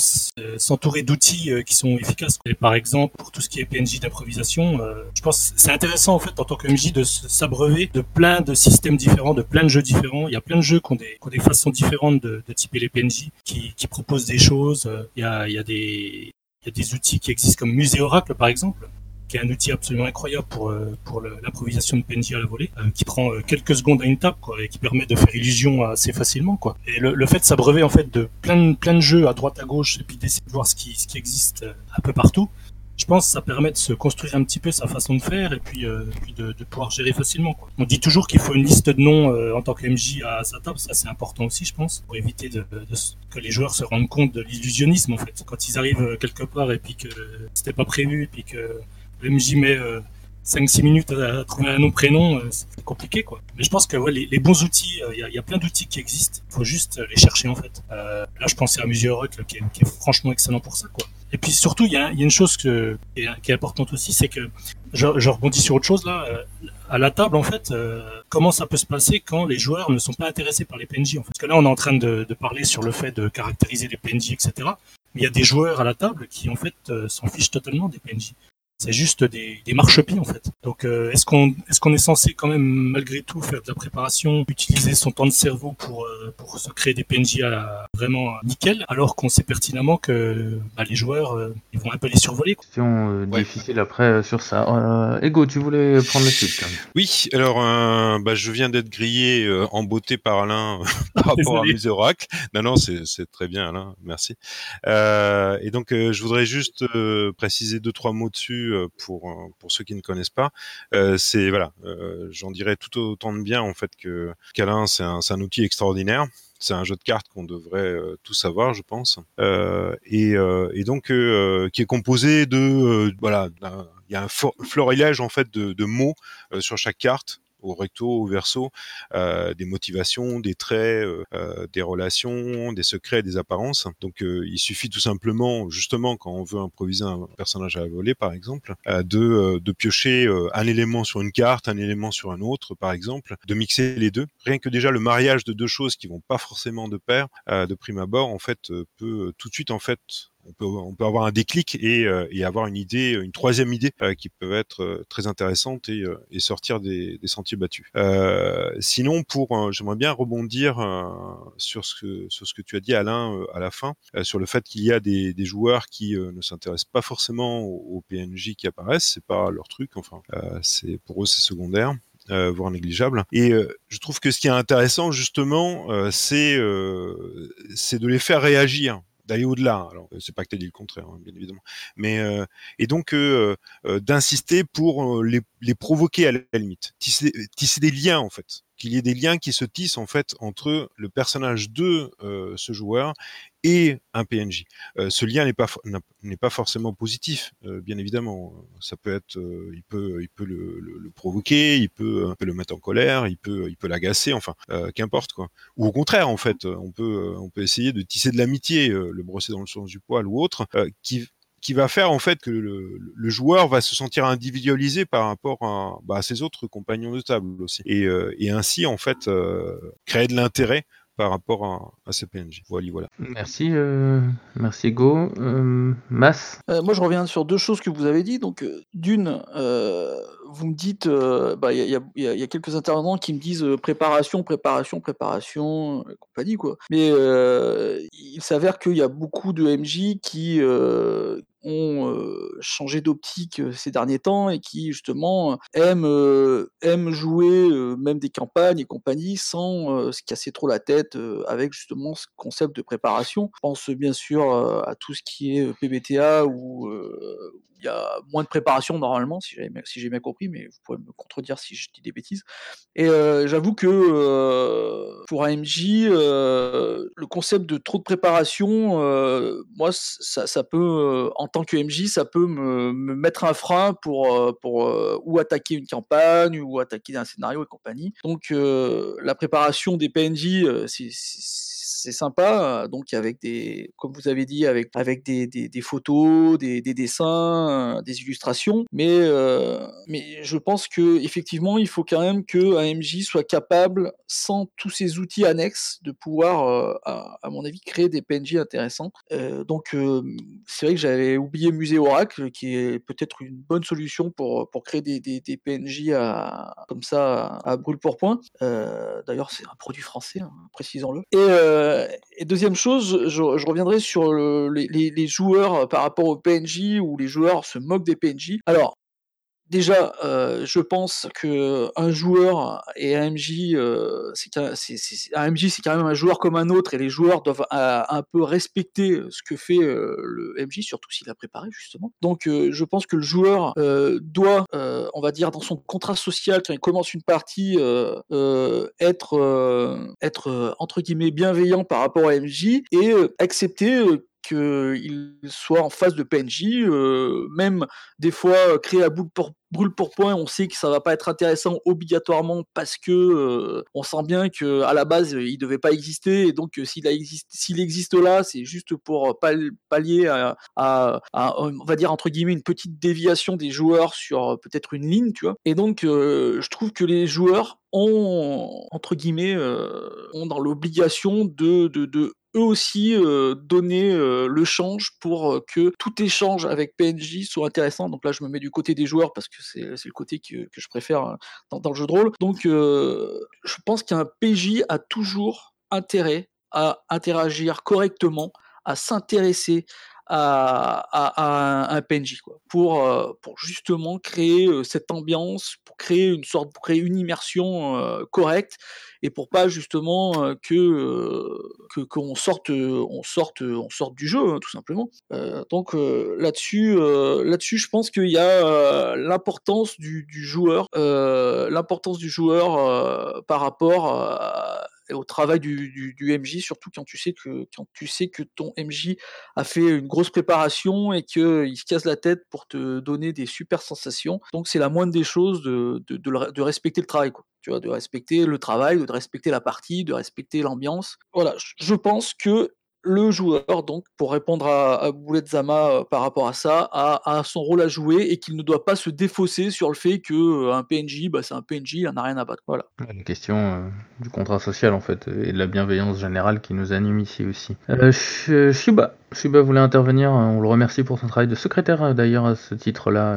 s'entourer d'outils euh, qui sont efficaces. Et par exemple, pour tout ce qui est PNJ d'improvisation, euh, je pense c'est intéressant en fait en tant que MJ de s'abreuver de plein de systèmes différents, de plein de jeux différents. Il y a plein de jeux qui ont des, qui ont des façons différentes de, de typer les PNJ, qui, qui proposent des choses. Il y a, il y a des il y a des outils qui existent comme Musée Oracle par exemple, qui est un outil absolument incroyable pour, euh, pour l'improvisation de PNJ à la volée, euh, qui prend euh, quelques secondes à une table, quoi, et qui permet de faire illusion assez facilement, quoi. Et le, fait de s'abreuver, en fait, de plein, plein de jeux à droite, à gauche, et puis d'essayer de voir ce qui, ce qui existe un peu partout, je pense que ça permet de se construire un petit peu sa façon de faire et puis, de, pouvoir gérer facilement. Quoi. On dit toujours qu'il faut une liste de noms en tant que MJ à sa table, ça c'est important aussi je pense, pour éviter de, que les joueurs se rendent compte de l'illusionnisme en fait. Quand ils arrivent quelque part et puis que c'était pas prévu et puis que MJ met euh, 5-6 minutes à, trouver un nom prénom, euh, c'est compliqué quoi. Mais je pense que les, bons outils, il y, a, plein d'outils qui existent, il faut juste les chercher en fait. Euh, là je pensais à Musée Oracle qui est, qui est franchement excellent pour ça quoi. Et puis surtout, il y, a, une chose qui, est, importante aussi, c'est que je, rebondis sur autre chose là. Euh, à la table, en fait, euh, comment ça peut se passer quand les joueurs ne sont pas intéressés par les PNJ en fait. Parce que là, on est en train de, de parler sur le fait de caractériser les PNJ, etc. Mais il y a des joueurs à la table qui en fait euh, s'en fichent totalement des PNJ. C'est juste des, des marchepieds en fait. Donc euh, est-ce qu'on est-ce qu'on est censé quand même malgré tout faire de la préparation, utiliser son temps de cerveau pour euh, pour se créer des PNJ à, vraiment nickel, alors qu'on sait pertinemment que bah, les joueurs euh, ils vont un peu les survoler. Quoi. Question euh, difficile après euh, sur ça. Euh, Ego, tu voulais prendre la suite quand même. Oui, alors euh, bah, je viens d'être grillé euh, en beauté par Alain par rapport à mes oracles. Non, non, c'est c'est très bien Alain, merci. Euh, et donc euh, je voudrais juste euh, préciser deux trois mots dessus euh, pour euh, pour ceux qui ne connaissent pas. Euh, c'est voilà, j'en dirais tout autant de bien en fait que qu'Alain, c'est un outil extraordinaire. C'est un jeu de cartes qu'on devrait euh, tous savoir, je pense, et, donc qui est composé de voilà, il y a un florilège en fait de, mots sur chaque carte au recto, au verso, euh, des motivations, des traits, euh, euh, des relations, des secrets, des apparences. Donc euh, il suffit tout simplement, justement, quand on veut improviser un personnage à la volée, par exemple, euh, de, euh, de piocher un élément sur une carte, un élément sur un autre, par exemple, de mixer les deux. Rien que déjà le mariage de deux choses qui vont pas forcément de pair, de prime abord, en fait, peut tout de suite, en fait, on peut, on peut avoir un déclic et, euh, et avoir une idée, une troisième idée euh, qui peut être euh, très intéressante et, et sortir des, des sentiers battus. Sinon, pour, j'aimerais bien rebondir sur ce que sur ce que tu as dit Alain à la fin, sur le fait qu'il y a des, des joueurs qui ne s'intéressent pas forcément aux, PNJ qui apparaissent, c'est pas leur truc, enfin, c'est pour eux c'est secondaire. Euh, voire négligeable. Et euh, je trouve que ce qui est intéressant justement, euh, c'est c'est de les faire réagir d'aller au-delà. Alors, euh, c'est pas que tu as dit le contraire, hein, bien évidemment. Mais euh, et donc euh, euh, d'insister pour les, les provoquer à la limite, tisser, tisser des liens en fait, qu'il y ait des liens qui se tissent en fait entre le personnage de euh, ce joueur et un PNJ. Euh, ce lien n'est pas n'est pas forcément positif, euh, bien évidemment. Ça peut être, euh, il peut, il peut le, le- le provoquer, il peut, euh, peut le mettre en colère, il peut, il peut l'agacer, enfin, euh, qu'importe quoi. Ou au contraire, en fait, on peut, on peut essayer de tisser de l'amitié, euh, le brosser dans le sens du poil ou autre, qui qui va faire en fait que le, le joueur va se sentir individualisé par rapport à, bah, à ses autres compagnons de table aussi, et, euh, et ainsi en fait euh, créer de l'intérêt par rapport à, à ces PNJ. Voilà, voilà. Merci, euh, merci Ego. Euh, Mas, Euh, moi, je reviens sur deux choses que vous avez dit. Donc, d'une, euh, vous me dites, euh, il y, a, quelques intervenants qui me disent euh, préparation, préparation, préparation, et compagnie, quoi. Mais euh, il s'avère qu'il y a beaucoup de MJ qui euh, ont euh, changé d'optique euh, ces derniers temps et qui, justement, aiment, euh, aiment jouer euh, même des campagnes et compagnie sans euh, se casser trop la tête euh, avec, justement, ce concept de préparation. Je pense euh, bien sûr euh, à tout ce qui est euh, PBTA euh, il y a moins de préparation normalement, si j'ai si bien compris, mais vous pouvez me contredire si je dis des bêtises. Et euh, j'avoue que euh, pour AMJ, euh, le concept de trop de préparation, euh, moi, ça, peut, en tant que MJ, ça peut me, me mettre un frein pour, pour ou attaquer une campagne ou attaquer un scénario et compagnie. Donc la préparation des PNJ, c'est c'est- sympa, donc avec des, comme vous avez dit, avec, avec des, des, photos, des, des dessins, des illustrations, mais, mais je pense que effectivement, il faut quand même que un MJ soit capable, sans tous ces outils annexes, de pouvoir, à, mon avis, créer des PNJ intéressants. Donc, c'est vrai que j'avais oublié Musée Oracle, qui est peut-être une bonne solution pour, pour créer des, des, PNJ à, comme ça à, brûle pour point. D'ailleurs, c'est un produit français, hein, précisons-le. Et, euh, et deuxième chose, je, reviendrai sur le- les, joueurs par rapport aux PNJ où les joueurs se moquent des PNJ. Déjà, euh, je pense que un joueur et un MJ, euh, c'est un MJ, c'est quand même un joueur comme un autre, et les joueurs doivent euh, un peu respecter ce que fait le MJ, surtout s'il a préparé justement. Donc, je pense que le joueur doit, on va dire, dans son contrat social, quand il commence une partie, être, être entre guillemets bienveillant par rapport à MJ et accepter qu'il soit en face de PNJ, euh, même des fois euh, créé à bout pour, brûle pour point, on sait que ça va pas être intéressant obligatoirement parce que euh, on sent bien que à la base il devait pas exister et donc s'il existe là, c'est juste pour pal- pallier à, on va dire entre guillemets une petite déviation des joueurs sur peut-être une ligne, tu vois. Et donc je trouve que les joueurs ont entre guillemets ont dans l'obligation de eux aussi euh, donner euh, le change pour euh, que tout échange avec PNJ soit intéressant. Donc là, je me mets du côté des joueurs parce que c'est le côté que, que je préfère hein, dans, dans, le jeu de rôle. Donc, je pense qu'un PJ a toujours intérêt à interagir correctement, à s'intéresser à, un PNJ quoi, pour, euh, pour justement créer euh, cette ambiance, pour créer une sorte, pour créer une immersion euh, correcte et pour pas justement que que qu'on sorte on sorte on sorte du jeu hein, tout simplement. donc là-dessus là-dessus je pense qu'il y a l'importance du, du joueur l'importance du joueur par rapport à au travail du, MJ, surtout quand tu sais que quand tu sais que ton MJ a fait une grosse préparation et qu'il se casse la tête pour te donner des super sensations. Donc c'est la moindre des choses de, de, de, de, respecter le travail, quoi. Tu vois, de respecter le travail, de respecter la partie, de respecter l'ambiance. Voilà, je pense que le joueur, donc, pour répondre à, à Zama euh, par rapport à ça, a, a, son rôle à jouer et qu'il ne doit pas se défausser sur le fait que euh, un PNJ, bah, c'est un PNJ, il n'a rien à battre. Voilà. La question euh, du contrat social, en fait, et de la bienveillance générale qui nous anime ici aussi. Euh, Shiba, Shiba voulait intervenir, on le remercie pour son travail de secrétaire d'ailleurs à ce titre-là.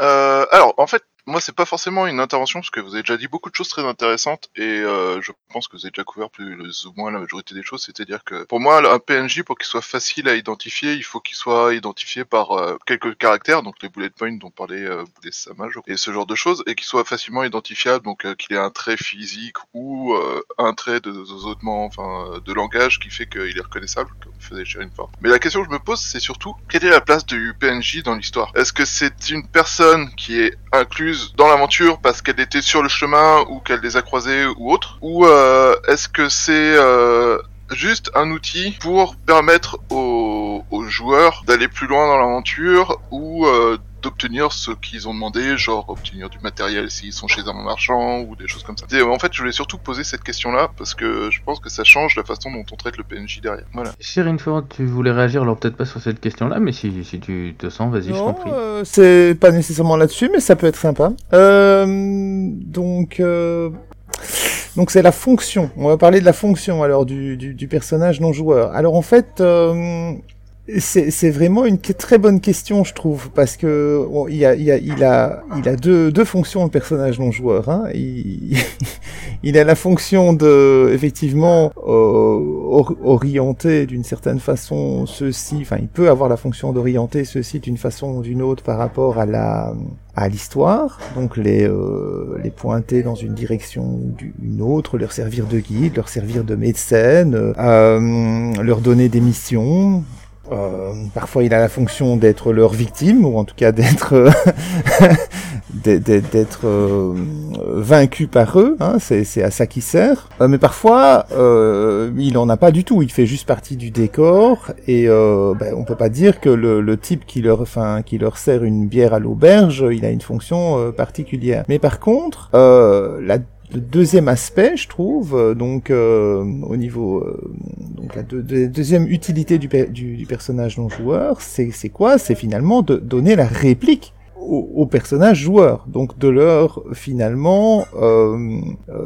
Euh, alors, en fait, moi, c'est pas forcément une intervention parce que vous avez déjà dit beaucoup de choses très intéressantes et euh, je pense que vous avez déjà couvert plus ou moins la majorité des choses. C'est-à-dire que pour moi, un PNJ, pour qu'il soit facile à identifier, il faut qu'il soit identifié par euh, quelques caractères, donc les bullet points dont parlait euh, Boulet Sama, et ce genre de choses, et qu'il soit facilement identifiable, donc euh, qu'il ait un trait physique ou euh, un trait de zozotement, enfin, de langage qui fait qu'il est reconnaissable, comme faisait Sharon Ford. Mais la question que je me pose, c'est surtout quelle est la place du PNJ dans l'histoire? Est-ce que c'est une personne qui est incluse dans l'aventure parce qu'elle était sur le chemin ou qu'elle les a croisés ou autre Ou euh, est-ce que c'est euh, juste un outil pour permettre aux, joueurs d'aller plus loin dans l'aventure ou euh, d'obtenir ce qu'ils ont demandé, genre obtenir du matériel s'ils sont chez un marchand ou des choses comme ça. Et en fait, je voulais surtout poser cette question-là parce que je pense que ça change la façon dont on traite le PNJ derrière. Voilà. Ford, tu voulais réagir alors peut-être pas sur cette question-là, mais si, si tu te sens, vas-y, je t'en prie. Euh, c'est pas nécessairement là-dessus, mais ça peut être sympa. Euh, donc. Euh... Donc c'est la fonction. On va parler de la fonction alors du, du, du personnage non joueur. Alors en fait, euh, c'est vraiment une très bonne question, je trouve, parce que bon, il, a, il, a, il, a, il a deux, deux fonctions de personnage non joueur. Hein. Il, il a la fonction de, effectivement, euh, orienter d'une certaine façon ceci. Enfin, il peut avoir la fonction d'orienter ceci d'une façon ou d'une autre par rapport à la à l'histoire, donc les, euh, les pointer dans une direction ou une autre, leur servir de guide, leur servir de médecine, euh, leur donner des missions, euh, parfois, il a la fonction d'être leur victime, ou en tout cas d'être d'être euh, vaincu par eux. Hein, c'est à ça qu'il sert. Euh, mais parfois, il en a pas du tout. Il fait juste partie du décor, et ben, on peut pas dire que le, le, type qui leur, enfin, qui leur sert une bière à l'auberge, il a une fonction particulière. Mais par contre, la le deuxième aspect, je trouve, euh, donc euh, au niveau, euh, donc la de, de, deuxième utilité du, du, du personnage non joueur, c'est quoi? C'est finalement de donner la réplique au, au, personnage joueur, donc de leur finalement euh,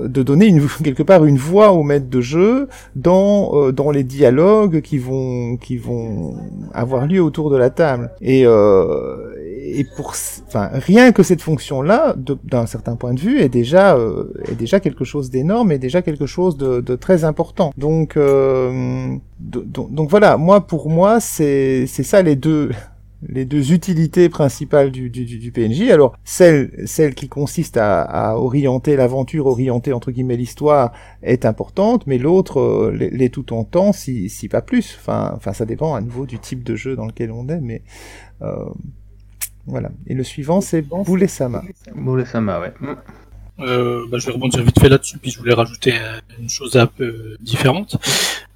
de donner une, quelque part une voix au maître de jeu dans euh, dans les dialogues qui vont qui vont avoir lieu autour de la table. Et euh, et pour enfin rien que cette fonction là d'un certain point de vue est déjà euh, est déjà quelque chose d'énorme et déjà quelque chose de, de très important. Donc euh, donc, donc voilà. Moi pour moi c'est c'est ça les deux les deux utilités principales du, du, du, PNJ. Alors, celle, celle qui consiste à, à orienter l'aventure, orienter entre guillemets l'histoire, est importante, mais l'autre euh, l'est tout en temps, si, si pas plus. Enfin, enfin, ça dépend à nouveau du type de jeu dans lequel on est, mais euh, voilà. Et le suivant, c'est Boulesama. Boulesama, ouais. Euh, bah, je vais rebondir vite fait là-dessus, puis je voulais rajouter une chose un peu différente.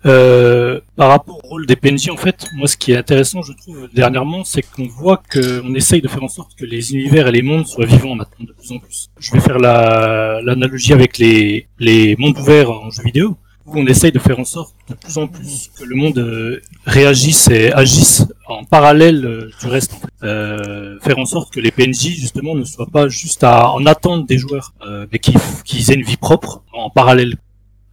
Euh, par rapport au rôle des PNJ, en fait, moi, ce qui est intéressant, je trouve, dernièrement, c'est qu'on voit qu'on essaye de faire en sorte que les univers et les mondes soient vivants maintenant de plus en plus. Je vais faire l'analogie avec les, les mondes ouverts en jeu vidéo, où on essaye de faire en sorte de plus en plus que le monde réagisse et agisse en parallèle du reste. Euh, faire en sorte que les PNJ, justement, ne soient pas juste à, en attente des joueurs, euh, mais qu'ils aient une vie propre en parallèle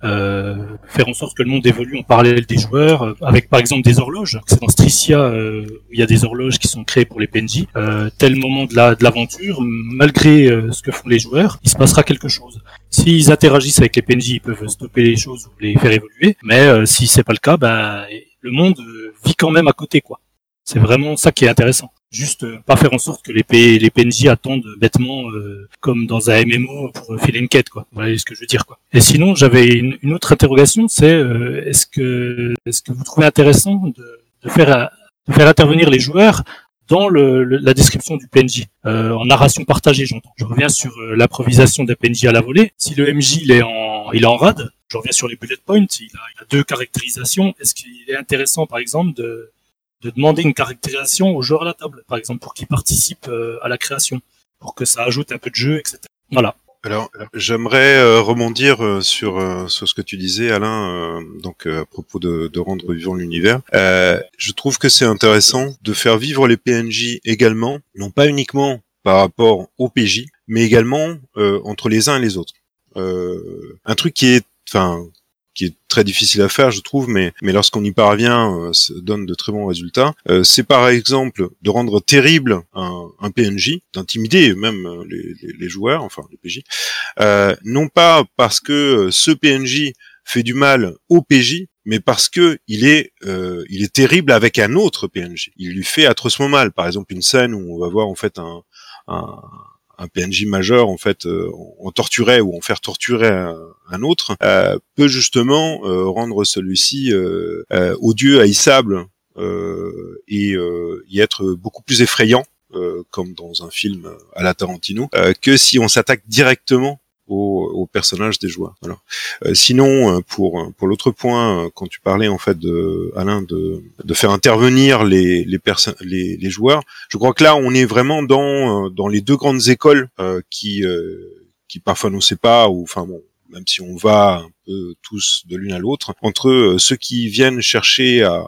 euh, faire en sorte que le monde évolue en parallèle des joueurs, euh, avec par exemple des horloges. C'est dans Stricia euh, où il y a des horloges qui sont créées pour les PNJ. Euh, tel moment de la de l'aventure, malgré ce que font les joueurs, il se passera quelque chose. S'ils interagissent avec les PNJ, ils peuvent stopper les choses ou les faire évoluer. Mais si c'est pas le cas, ben le monde vit quand même à côté, quoi. C'est vraiment ça qui est intéressant. Juste euh, pas faire en sorte que les, les PNJ attendent bêtement euh, comme dans un MMO pour filer une quête, quoi. Voilà ce que je veux dire, quoi. Et sinon, j'avais une, autre interrogation, c'est euh, est-ce que est-ce que vous trouvez intéressant de, de faire un- de faire intervenir les joueurs dans le, le- la description du PNJ, euh, en narration partagée, j'entends. Je reviens sur euh, l'improvisation d'un PNJ à la volée. Si le MJ il est en, il est en rade, je reviens sur les bullet points, il a, il a deux caractérisations. Est-ce qu'il est intéressant, par exemple, de, de demander une caractérisation aux joueurs à la table, par exemple, pour qu'ils participent euh, à la création, pour que ça ajoute un peu de jeu, etc. Voilà. Alors, j'aimerais euh, rebondir euh, sur, euh, sur ce que tu disais, Alain, euh, donc euh, à propos de, de rendre vivant l'univers. Je trouve que c'est intéressant de faire vivre les PNJ également, non pas uniquement par rapport au PJ, mais également entre les uns et les autres. Un truc qui est, enfin, qui est très difficile à faire, je trouve, mais, mais lorsqu'on y parvient, euh, ça donne de très bons résultats. Euh, c'est par exemple de rendre terrible un, un PNJ, d'intimider même euh, les, les, les joueurs, enfin les PJ, euh, non pas parce que euh, ce PNJ fait du mal au PJ, mais parce que il est, euh, il est terrible avec un autre PNJ. Il lui fait atrocement mal. Par exemple, une scène où on va voir en fait un, un, un PNJ majeur en fait euh, on torturait ou en faire torturer un, autre euh, peut justement euh, rendre celui-ci odieux, haïssable et y être beaucoup plus effrayant comme dans un film à la Tarantino que si on s'attaque directement au, au personnage des joueurs. Voilà. Euh, sinon, euh, pour pour l'autre point, euh, quand tu parlais en fait de Alain de, de faire intervenir les les, les les joueurs, je crois que là on est vraiment dans euh, dans les deux grandes écoles euh, qui euh, qui parfois nous séparent ou enfin bon même si on va un peu tous de l'une à l'autre entre euh, ceux qui viennent chercher à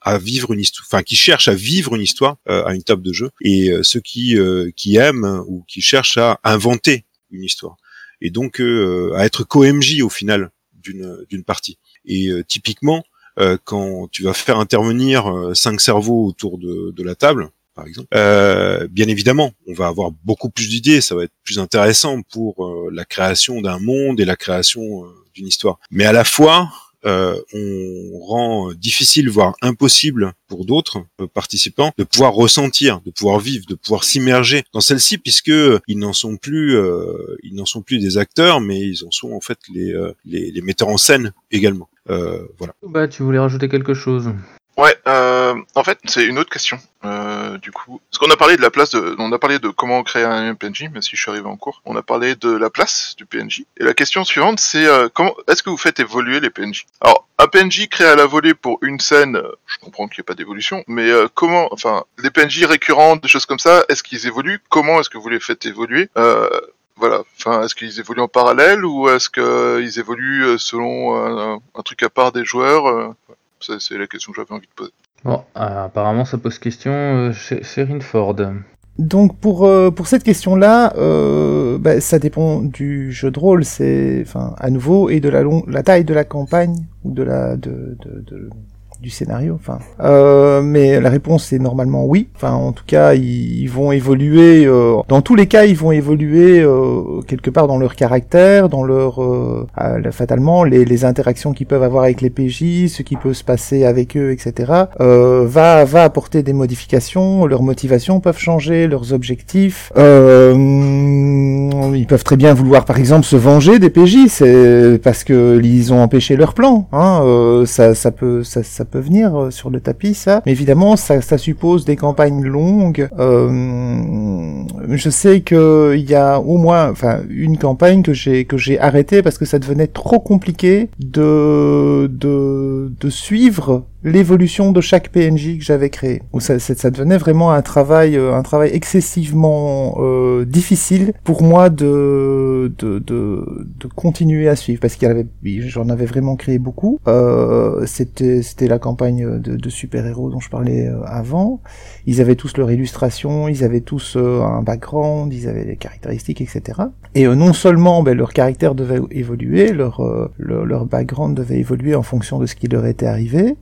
à vivre une histoire, enfin qui cherchent à vivre une histoire euh, à une table de jeu, et euh, ceux qui euh, qui aiment ou qui cherchent à inventer une histoire, et donc euh, à être co-MJ au final d'une d'une partie. Et euh, typiquement, euh, quand tu vas faire intervenir cinq cerveaux autour de, de la table, par exemple, euh, bien évidemment, on va avoir beaucoup plus d'idées, ça va être plus intéressant pour la création d'un monde et la création d'une histoire. Mais à la fois, euh, on rend difficile, voire impossible pour d'autres euh, participants de pouvoir ressentir, de pouvoir vivre, de pouvoir s'immerger dans celle-ci, puisque ils n'en sont plus, euh, ils n'en sont plus des acteurs, mais ils en sont en fait les, euh, les, les metteurs en scène également. Euh, voilà. Bah, tu voulais rajouter quelque chose? Ouais, euh, en fait, c'est une autre question. Euh, du coup, parce qu'on a parlé de la place de, on a parlé de comment créer un PNJ, mais si je suis arrivé en cours, on a parlé de la place du PNJ. Et la question suivante, c'est euh, comment, est-ce que vous faites évoluer les PNJ Alors, un PNJ créé à la volée pour une scène, euh, je comprends qu'il n'y ait pas d'évolution, mais euh, comment, enfin, les PNJ récurrents, des choses comme ça, est-ce qu'ils évoluent? Comment est-ce que vous les faites évoluer? Euh, voilà, enfin, est-ce qu'ils évoluent en parallèle ou est-ce qu'ils évoluent selon un truc à part des joueurs C'est c'est la question que j'avais envie de poser. Bon, euh, apparemment ça pose question euh, chez, chez Rinford. Donc pour euh, pour cette question-là, euh, bah, ça dépend du jeu de rôle, c'est enfin à nouveau et de la long la taille de la campagne ou de la de, de, de- du scénario. Enfin, euh, mais la réponse est normalement oui. Enfin, en tout cas, ils, vont évoluer. euh, dans tous les cas, ils vont évoluer euh, quelque part dans leur caractère, dans leur euh, fatalement les, les interactions qu'ils peuvent avoir avec les PJ, ce qui peut se passer avec eux, etc. Euh, va va apporter des modifications. Leurs motivations peuvent changer, leurs objectifs. Euh, ils peuvent très bien vouloir, par exemple, se venger des PJ, c'est parce que ils ont empêché leur plan. Hein, ça, ça peut, ça, ça peut venir euh, sur le tapis, ça. Mais évidemment, ça, ça suppose des campagnes longues. Euh, je sais que il y a au moins, enfin, une campagne que j'ai que j'ai arrêtée parce que ça devenait trop compliqué de de de suivre l'évolution de chaque PNJ que j'avais créé. Où ça, ça, devenait vraiment un travail, euh, un travail excessivement euh, difficile pour moi de, de, de, de continuer à suivre parce qu'il avait, j'en avais vraiment créé beaucoup. Euh, c'était, c'était la campagne de, de super-héros dont je parlais euh, avant. Ils avaient tous leur illustration, ils avaient tous euh, un background, ils avaient des caractéristiques, etc. Et non seulement ben, leur caractère devait évoluer, leur, leur, leur background devait évoluer en fonction de ce qui leur était arrivé,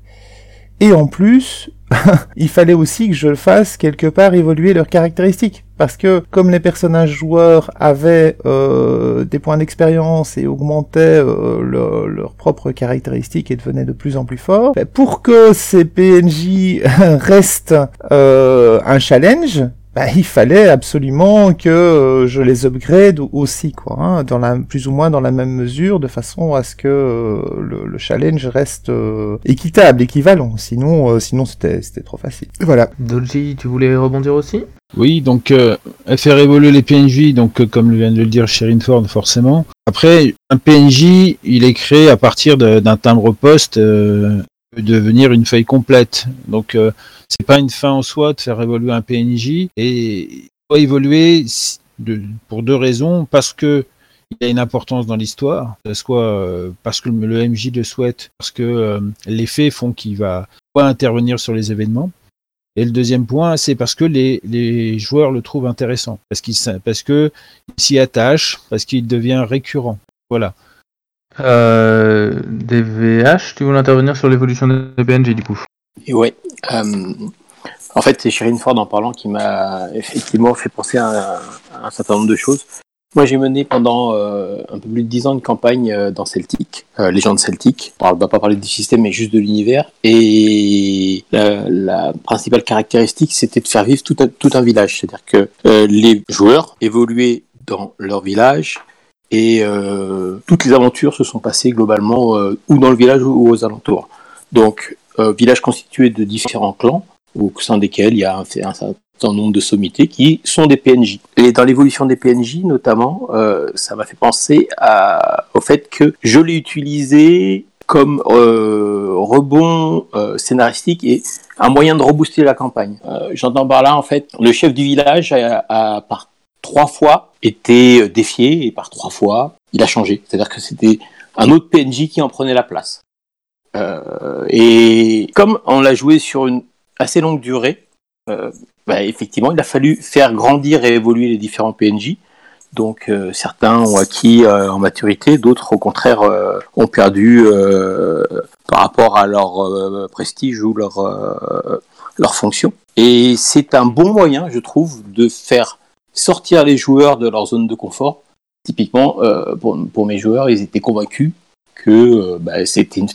et en plus, il fallait aussi que je fasse quelque part évoluer leurs caractéristiques. Parce que comme les personnages joueurs avaient euh, des points d'expérience et augmentaient euh, leurs leur propres caractéristiques et devenaient de plus en plus forts, ben, pour que ces PNJ restent euh, un challenge, bah, il fallait absolument que euh, je les upgrade aussi, quoi, hein, dans la, plus ou moins dans la même mesure, de façon à ce que euh, le, le, challenge reste euh, équitable, équivalent. Sinon, euh, sinon c'était c'était trop facile. Voilà. Dolji, tu voulais rebondir aussi? Oui, donc faire évoluer les PNJ, donc comme vient de le dire Sherin Ford, forcément. Après, un PNJ, il est créé à partir d'un timbre poste devenir une feuille complète. Donc euh, c'est pas une fin en soi de faire évoluer un PNJ et il doit évoluer pour deux raisons parce que il a une importance dans l'histoire, euh, parce que le MJ le souhaite, parce que euh, les faits font qu'il va intervenir sur les événements. Et le deuxième point, c'est parce que les, les, joueurs le trouvent intéressant, parce qu'il parce que s'y attachent, parce qu'il devient récurrent. Voilà. DVH, tu voulais intervenir sur l'évolution des PNJ du coup? Ouais. Euh, en fait, c'est Shirin Ford en parlant qui m'a effectivement fait penser à, un certain nombre de choses. Moi, j'ai mené pendant euh, un peu plus de 10 ans une campagne euh, dans Celtic, Légende Celtic. On ne va pas parler du système, mais juste de l'univers. Et la, principale caractéristique, c'était de faire vivre tout un, village. C'est-à-dire que les joueurs évoluaient dans leur village, et euh, toutes les aventures se sont passées globalement euh, ou dans le village ou aux alentours. Donc, euh, village constitué de différents clans, au sein desquels il y a un, certain nombre de sommités qui sont des PNJ. Et dans l'évolution des PNJ, notamment, ça m'a fait penser au fait que je l'ai utilisé comme rebond scénaristique et un moyen de rebooster la campagne. J'entends par là, en fait, le chef du village a, a trois fois été défié et par trois fois il a changé. C'est-à-dire que c'était un autre PNJ qui en prenait la place. Euh, et comme on l'a joué sur une assez longue durée, euh, bah, effectivement, il a fallu faire grandir et évoluer les différents PNJ. Donc euh, certains ont acquis euh, en maturité, d'autres au contraire euh, ont perdu par rapport à leur prestige ou leur leur fonction. Et c'est un bon moyen, je trouve, de faire sortir les joueurs de leur zone de confort. Typiquement, euh, pour, pour, mes joueurs, ils étaient convaincus que euh, bah, c'était une,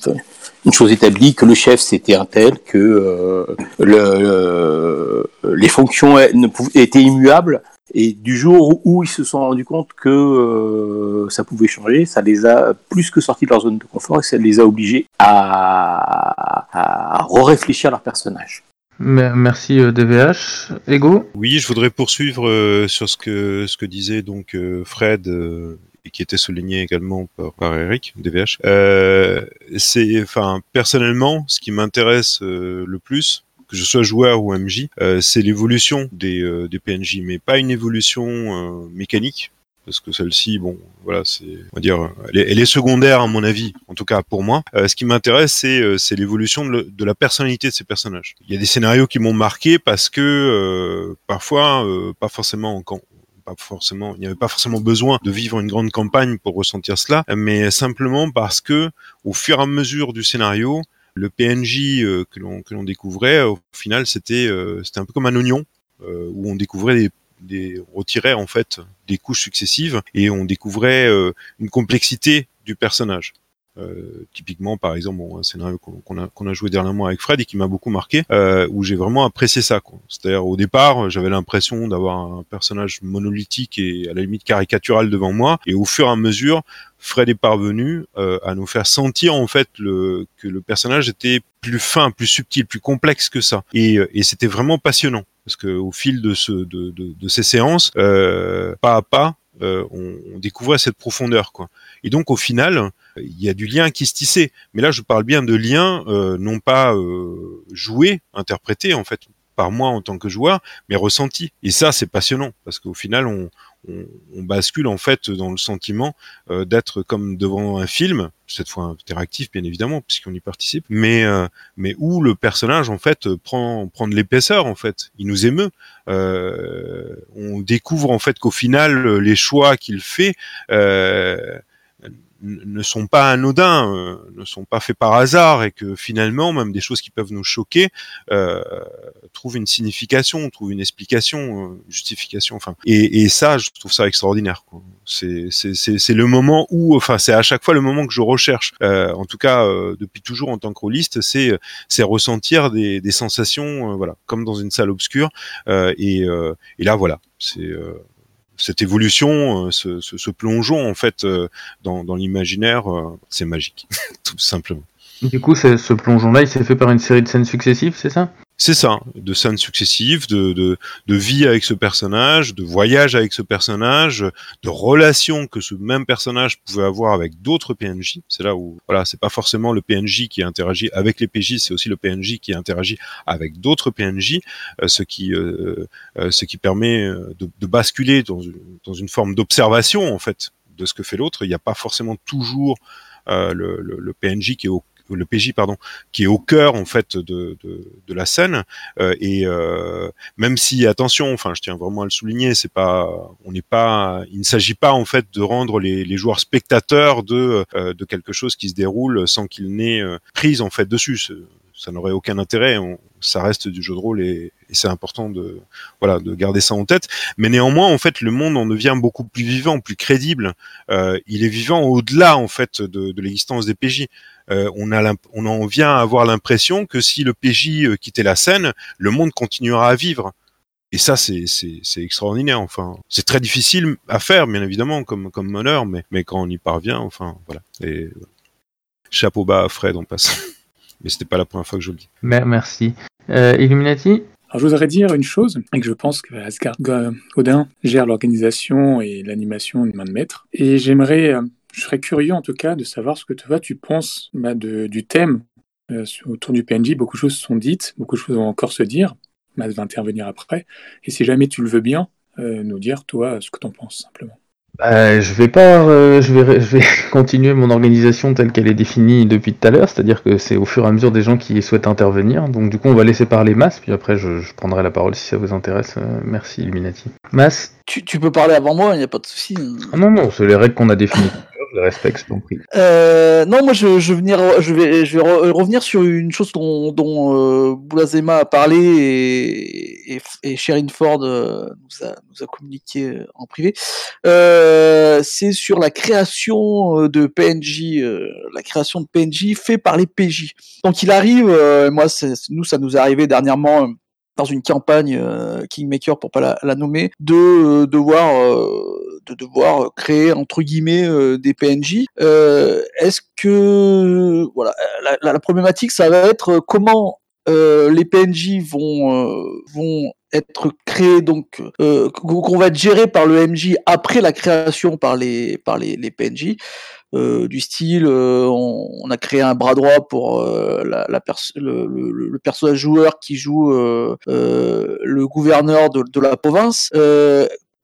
une, chose établie, que le chef c'était un tel, que euh, le, les fonctions ne étaient immuables. Et du jour où ils se sont rendus compte que euh, ça pouvait changer, ça les a plus que sortis de leur zone de confort et ça les a obligés à, à, à réfléchir leur personnage. Merci DVH. Ego? Oui, je voudrais poursuivre euh, sur ce que disait donc euh, Fred euh, et qui était souligné également par, par Eric DVH. c'est enfin personnellement ce qui m'intéresse le plus que je sois joueur ou MJ, c'est l'évolution des, des PNJ, mais pas une évolution mécanique, parce que celle-ci, bon, voilà, c'est, on va dire, elle est, secondaire à mon avis, en tout cas pour moi. Euh, ce qui m'intéresse, c'est, euh, l'évolution de, la personnalité de ces personnages. Il y a des scénarios qui m'ont marqué parce que euh, parfois, pas forcément quand pas forcément, il n'y avait pas forcément besoin de vivre une grande campagne pour ressentir cela, mais simplement parce que, au fur et à mesure du scénario, le PNJ que l'on que l'on découvrait, au final, c'était c'était un peu comme un oignon où on découvrait des des, retirait en fait des couches successives et on découvrait euh, une complexité du personnage. Euh, typiquement, par exemple, un scénario qu'on a, qu'on a joué dernièrement avec Fred et qui m'a beaucoup marqué, euh, où j'ai vraiment apprécié ça. C'est-à-dire, au départ, j'avais l'impression d'avoir un personnage monolithique et à la limite caricatural devant moi, et au fur et à mesure, Fred est parvenu euh, à nous faire sentir en fait le, que le personnage était plus fin, plus subtil, plus complexe que ça, et, et c'était vraiment passionnant parce que au fil de, ce, de, de, de ces séances, euh, pas à pas, euh, on, on, découvrait cette profondeur, quoi. Et donc au final, il y a du lien qui se tissait. Mais là, je parle bien de lien, euh, non pas euh, joué, interprété en fait par moi en tant que joueur, mais ressenti. Et ça, c'est passionnant parce qu'au final, on, on, on, bascule en fait dans le sentiment euh, d'être comme devant un film, cette fois interactif bien évidemment puisqu'on y participe, mais euh, mais où le personnage en fait prend prend de l'épaisseur en fait, il nous émeut. Euh, on découvre en fait qu'au final les choix qu'il fait euh, ne sont pas anodins, euh, ne sont pas faits par hasard, et que finalement, même des choses qui peuvent nous choquer, euh, trouvent une signification, trouvent une explication, euh, justification. Enfin, et, et, ça, je trouve ça extraordinaire. C'est le moment où, enfin, c'est à chaque fois le moment que je recherche. Euh, en tout cas, euh, depuis toujours en tant que rôliste, c'est c'est ressentir des, des sensations, voilà, comme dans une salle obscure. et, et là, voilà, c'est cette évolution, euh, ce, plongeon en fait euh, dans, dans l'imaginaire, euh, c'est magique, tout simplement. Du coup, ce plongeon-là, il s'est fait par une série de scènes successives, c'est ça? C'est ça, de scènes successives, de, de, de, vie avec ce personnage, de voyage avec ce personnage, de relations que ce même personnage pouvait avoir avec d'autres PNJ. C'est là où, voilà, c'est pas forcément le PNJ qui interagit avec les PJ, c'est aussi le PNJ qui interagit avec d'autres PNJ, euh, ce qui, euh, euh, ce qui permet de, de basculer dans une, dans une forme d'observation en fait de ce que fait l'autre. Il n'y a pas forcément toujours le, le, le, PNJ qui est au le PJ pardon, qui est au cœur en fait de, de, la scène. Euh, et euh, même si attention, enfin je tiens vraiment à le souligner, c'est pas, on n'est pas, il ne s'agit pas en fait de rendre les, joueurs spectateurs de euh, de quelque chose qui se déroule sans qu'il n'ait prise en fait dessus. Ça n'aurait aucun intérêt. Ça reste du jeu de rôle et, c'est important de voilà de garder ça en tête. Mais néanmoins, en fait, le monde en devient beaucoup plus vivant, plus crédible. Il est vivant au-delà en fait de l'existence des PJ. Euh, on, a on en vient à avoir l'impression que si le PJ euh, quittait la scène, le monde continuera à vivre. Et ça, c'est extraordinaire. Enfin, c'est très difficile à faire, bien évidemment, comme comme meneur, mais mais quand on y parvient, enfin, voilà. Et chapeau bas à Fred, on passe. mais c'était pas la première fois que je le dis. Merci. Euh, Illuminati? Alors, je voudrais dire une chose, et que je pense que Asgard Odin gère l'organisation et l'animation de main de maître. Et j'aimerais je serais curieux en tout cas de savoir ce que toi tu penses bah, de, du thème euh, autour du PNJ. Beaucoup de choses sont dites, beaucoup de choses vont encore se dire. Matt va intervenir après. Et si jamais tu le veux bien, euh, nous dire toi ce que tu en penses simplement. Euh, je vais pas, euh, je vais, je vais continuer mon organisation telle qu'elle est définie depuis tout à l'heure, c'est-à-dire que c'est au fur et à mesure des gens qui souhaitent intervenir. Donc du coup, on va laisser parler Mas, puis après, je, je prendrai la parole si ça vous intéresse. Euh, merci, Illuminati. Mas? Tu, tu, peux parler avant moi, il n'y a pas de souci. Ah non, non, c'est les règles qu'on a définies. Je les respecte, je prie. Euh, non, moi, je, je, venir, je vais, je vais re revenir sur une chose dont, dont euh, Boulazema a parlé et, et, et Ford euh, nous, a, nous a communiqué en privé. Euh, c'est sur la création de PNJ, euh, la création de PNJ fait par les PJ. Donc, il arrive, euh, moi, nous, ça nous est arrivé dernièrement une campagne euh, Kingmaker pour pas la, nommer, de euh, devoir euh, de devoir créer entre guillemets des PNJ. Est-ce que voilà la, problématique ça va être comment les PNJ vont vont être créés donc qu'on va être géré par le MJ après la création par les par les PNJ euh, du style euh, on, on, a créé un bras droit pour euh, la, la le, le, le, personnage joueur qui joue euh, euh, le gouverneur de, de la province.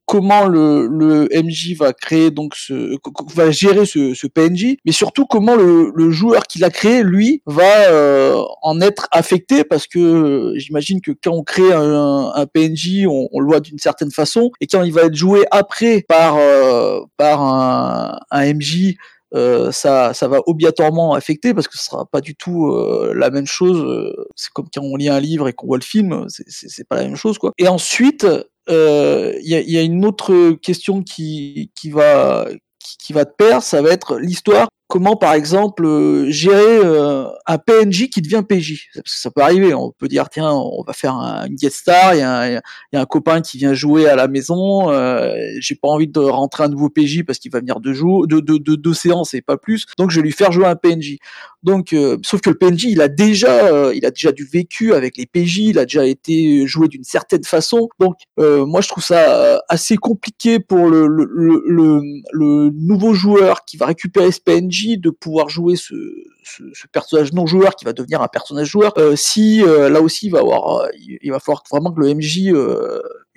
Comment le, le, MJ va créer donc ce va gérer ce, ce PNJ, mais surtout comment le, le joueur qui l'a créé lui va euh, en être affecté parce que j'imagine que quand on crée un, un PNJ, on, on, le voit d'une certaine façon et quand il va être joué après par euh, par un, un MJ euh, ça, ça va obligatoirement affecter parce que ce sera pas du tout euh, la même chose. C'est comme quand on lit un livre et qu'on voit le film, c'est pas la même chose quoi. Et ensuite, il euh, y, a, y, a, une autre question qui, qui va qui va te perdre, ça va être l'histoire. Comment, par exemple, euh, gérer euh, un PNJ qui devient PJ Parce que ça peut arriver. On peut dire, tiens, on va faire un, guest star. Il y, a un, copain qui vient jouer à la maison. Euh, J'ai pas envie de rentrer un nouveau PJ parce qu'il va venir deux jours, deux, deux, séances et pas plus. Donc, je vais lui faire jouer un PNJ. Donc, euh, sauf que le PNJ, il a déjà, euh, il a déjà du vécu avec les PJ, il a déjà été joué d'une certaine façon. Donc, euh, moi, je trouve ça assez compliqué pour le, le, le, le, nouveau joueur qui va récupérer ce PNJ de pouvoir jouer ce, ce, ce personnage non joueur qui va devenir un personnage joueur. si là aussi, il va avoir, il va falloir vraiment que le MJ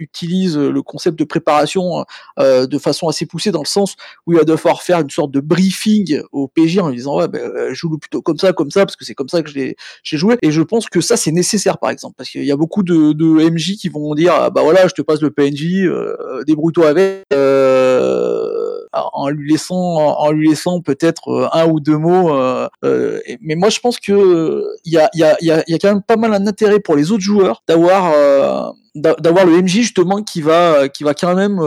utilise le concept de préparation euh, de façon assez poussée dans le sens où il va devoir faire une sorte de briefing au PJ en lui disant ouais ben, joue-le plutôt comme ça comme ça parce que c'est comme ça que j'ai joué. Et je pense que ça c'est nécessaire par exemple parce qu'il y a beaucoup de, MJ qui vont dire ah, bah voilà je te passe le PNJ euh, débrouille-toi avec euh, en lui laissant en lui laissant peut-être euh, un ou deux mots euh, euh, mais moi je pense que il y a y a y y a quand même pas mal un intérêt pour les autres joueurs d'avoir d'avoir le MJ justement qui va qui va quand même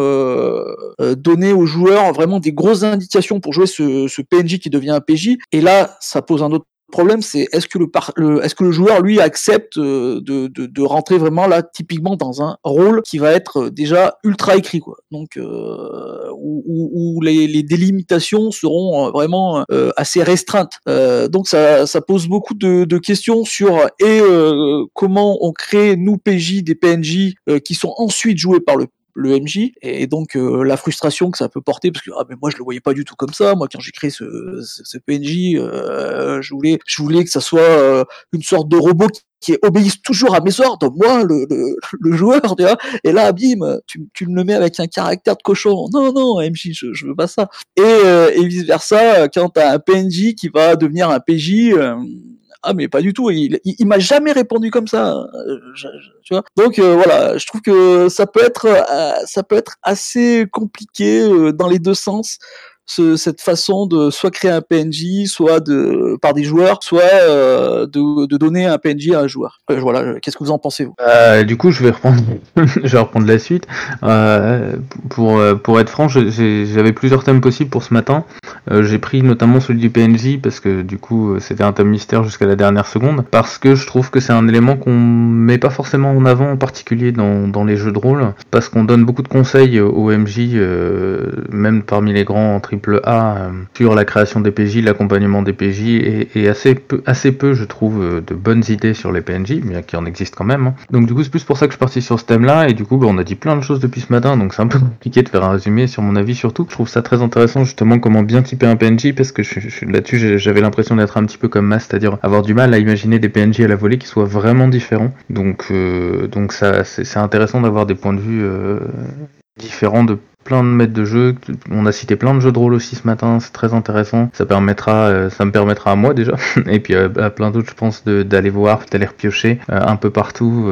donner aux joueurs vraiment des grosses indications pour jouer ce, ce PNJ qui devient un PJ et là ça pose un autre problème, c'est est-ce que le, est-ce que le joueur lui accepte euh, de, de, rentrer vraiment là typiquement dans un rôle qui va être euh, déjà ultra écrit quoi. Donc euh, où, les, les, délimitations seront vraiment assez restreintes. donc ça, ça pose beaucoup de, de questions sur et comment on crée nous PJ des PNJ qui sont ensuite joués par le le MJ et donc euh, la frustration que ça peut porter parce que ah mais moi je le voyais pas du tout comme ça. Moi quand j'ai créé ce, ce, PNJ euh, je voulais je voulais que ça soit euh, une sorte de robot qui, obéisse toujours à mes ordres moi le, le, le joueur tu vois. Et là bim tu, tu me le mets avec un caractère de cochon. Non non MJ je, je veux pas ça. Et, et vice versa quand t'as un PNJ qui va devenir un PJ ah mais pas du tout, il, m'a jamais répondu comme ça. Euh, tu vois Donc euh, voilà, je trouve que ça peut être euh, ça peut être assez compliqué dans les deux sens ce, cette façon de soit créer un PNJ, soit par des joueurs, soit euh, de, donner un PNJ à un joueur. Euh, voilà, qu'est-ce que vous en pensez euh, Du coup, je vais reprendre, je vais reprendre la suite. Euh, pour pour être franc, j'avais plusieurs thèmes possibles pour ce matin. J'ai pris notamment celui du PNJ parce que du coup, c'était un thème mystère jusqu'à la dernière seconde, parce que je trouve que c'est un élément qu'on met pas forcément en avant, en particulier dans, dans les jeux de rôle, parce qu'on donne beaucoup de conseils aux MJ, même parmi les grands entre euh, sur la création des PJ, l'accompagnement des PJ et, assez peu, assez peu, je trouve, euh, de bonnes idées sur les PNJ, bien qu'il en existe quand même. Hein. Donc du coup, c'est plus pour ça que je suis parti sur ce thème-là et du coup, bah, on a dit plein de choses depuis ce matin, donc c'est un peu compliqué de faire un résumé sur mon avis surtout. Je trouve ça très intéressant justement comment bien typer un PNJ parce que là-dessus, j'avais l'impression d'être un petit peu comme Mass, c'est-à-dire avoir du mal à imaginer des PNJ à la volée qui soient vraiment différents. Donc, euh, donc ça, c'est intéressant d'avoir des points de vue différents de plein de maîtres de jeu. On a cité plein de jeux de rôle aussi ce matin, c'est très intéressant. Ça permettra, euh, ça me permettra à moi déjà, et puis euh, à plein d'autres, je pense, d'aller voir, d'aller repiocher euh, un peu partout,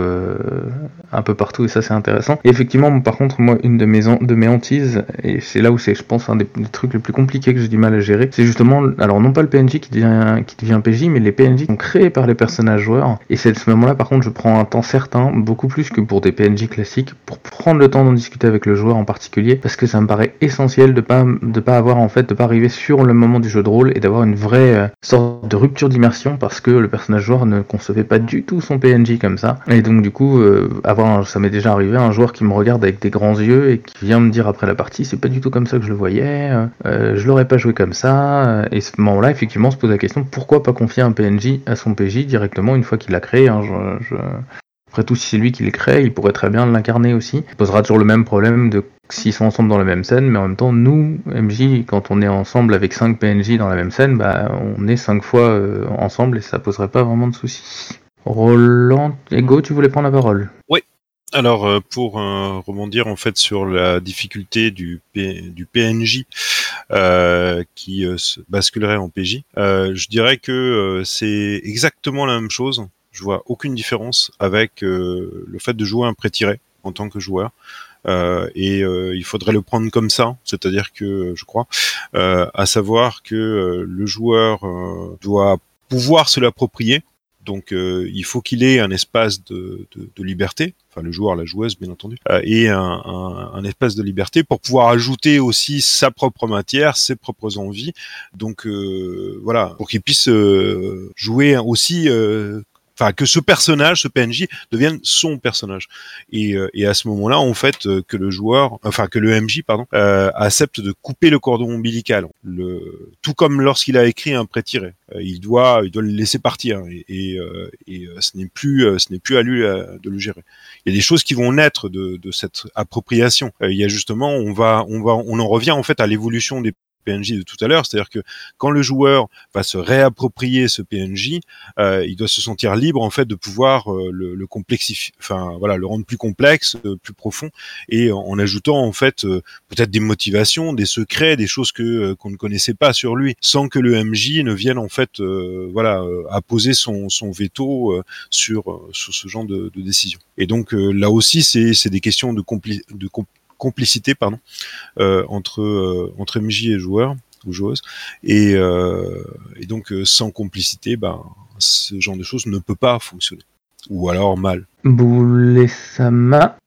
un peu partout, et ça c'est intéressant. Effectivement, par contre, moi, une de mes de mes hantises, et c'est là où c'est, je pense, un des, trucs les plus compliqués que j'ai du mal à gérer, c'est justement, alors non pas le PNJ qui devient qui devient PJ, mais les PNJ qui sont créés par les personnages joueurs. Et c'est à ce moment-là, par contre, je prends un temps certain, beaucoup plus que pour des PNJ classiques, pour prendre le temps d'en discuter avec le joueur en particulier parce que ça me paraît essentiel de pas de pas avoir en fait de pas arriver sur le moment du jeu de rôle et d'avoir une vraie euh, sorte de rupture d'immersion parce que le personnage joueur ne concevait pas du tout son PNJ comme ça et donc du coup euh, avoir ça m'est déjà arrivé un joueur qui me regarde avec des grands yeux et qui vient me dire après la partie c'est pas du tout comme ça que je le voyais euh, je l'aurais pas joué comme ça et ce moment-là effectivement se pose la question pourquoi pas confier un PNJ à son PJ directement une fois qu'il l'a créé hein, Après tout, si c'est lui qui le crée, il pourrait très bien l'incarner aussi. Il posera toujours le même problème de s'ils sont ensemble dans la même scène, mais en même temps, nous, MJ, quand on est ensemble avec 5 PNJ dans la même scène, bah, on est 5 fois euh, ensemble et ça poserait pas vraiment de soucis. Roland, Ego, tu voulais prendre la parole Oui. Alors, euh, pour euh, rebondir en fait sur la difficulté du, PNJ qui basculerait en PJ, je dirais que c'est exactement la même chose. Je vois aucune différence avec le fait de jouer un pré-tiré en tant que joueur. Euh, et euh, il faudrait le prendre comme ça, c'est-à-dire que je crois, euh, à savoir que le joueur doit pouvoir se l'approprier. Donc il faut qu'il ait un espace de, de, de, liberté, enfin le joueur, la joueuse bien entendu, et un, un, un, espace de liberté pour pouvoir ajouter aussi sa propre matière, ses propres envies. Donc voilà, pour qu'il puisse jouer aussi enfin que ce personnage, ce PNJ devienne son personnage. Et, euh, et à ce moment-là, en fait, euh, que le joueur, enfin que le MJ, pardon, euh, accepte de couper le cordon ombilical, le, tout comme lorsqu'il a écrit un prêt-tiré. Euh, il doit, il doit le laisser partir et, et, et ce n'est plus, ce n'est plus à lui de le gérer. Il y a des choses qui vont naître de, de cette appropriation. il y a justement, on va, on va, on en revient en fait à l'évolution des PNJ de tout à l'heure, c'est-à-dire que quand le joueur va se réapproprier ce PNJ, euh, il doit se sentir libre en fait de pouvoir euh, le, le, complexifier, enfin voilà, le rendre plus complexe, euh, plus profond, et en, ajoutant en fait euh, peut-être des motivations, des secrets, des choses que euh, qu'on ne connaissait pas sur lui, sans que le MJ ne vienne en fait voilà apposer son, son veto sur sur ce genre de, de décision. Et donc là aussi, c'est des questions de, compli de complicité pardon, euh, entre, euh, entre MJ et joueur ou joueuse. Et, euh, et donc, sans complicité, ben, ce genre de choses ne peut pas fonctionner. Ou alors mal. Boulesama,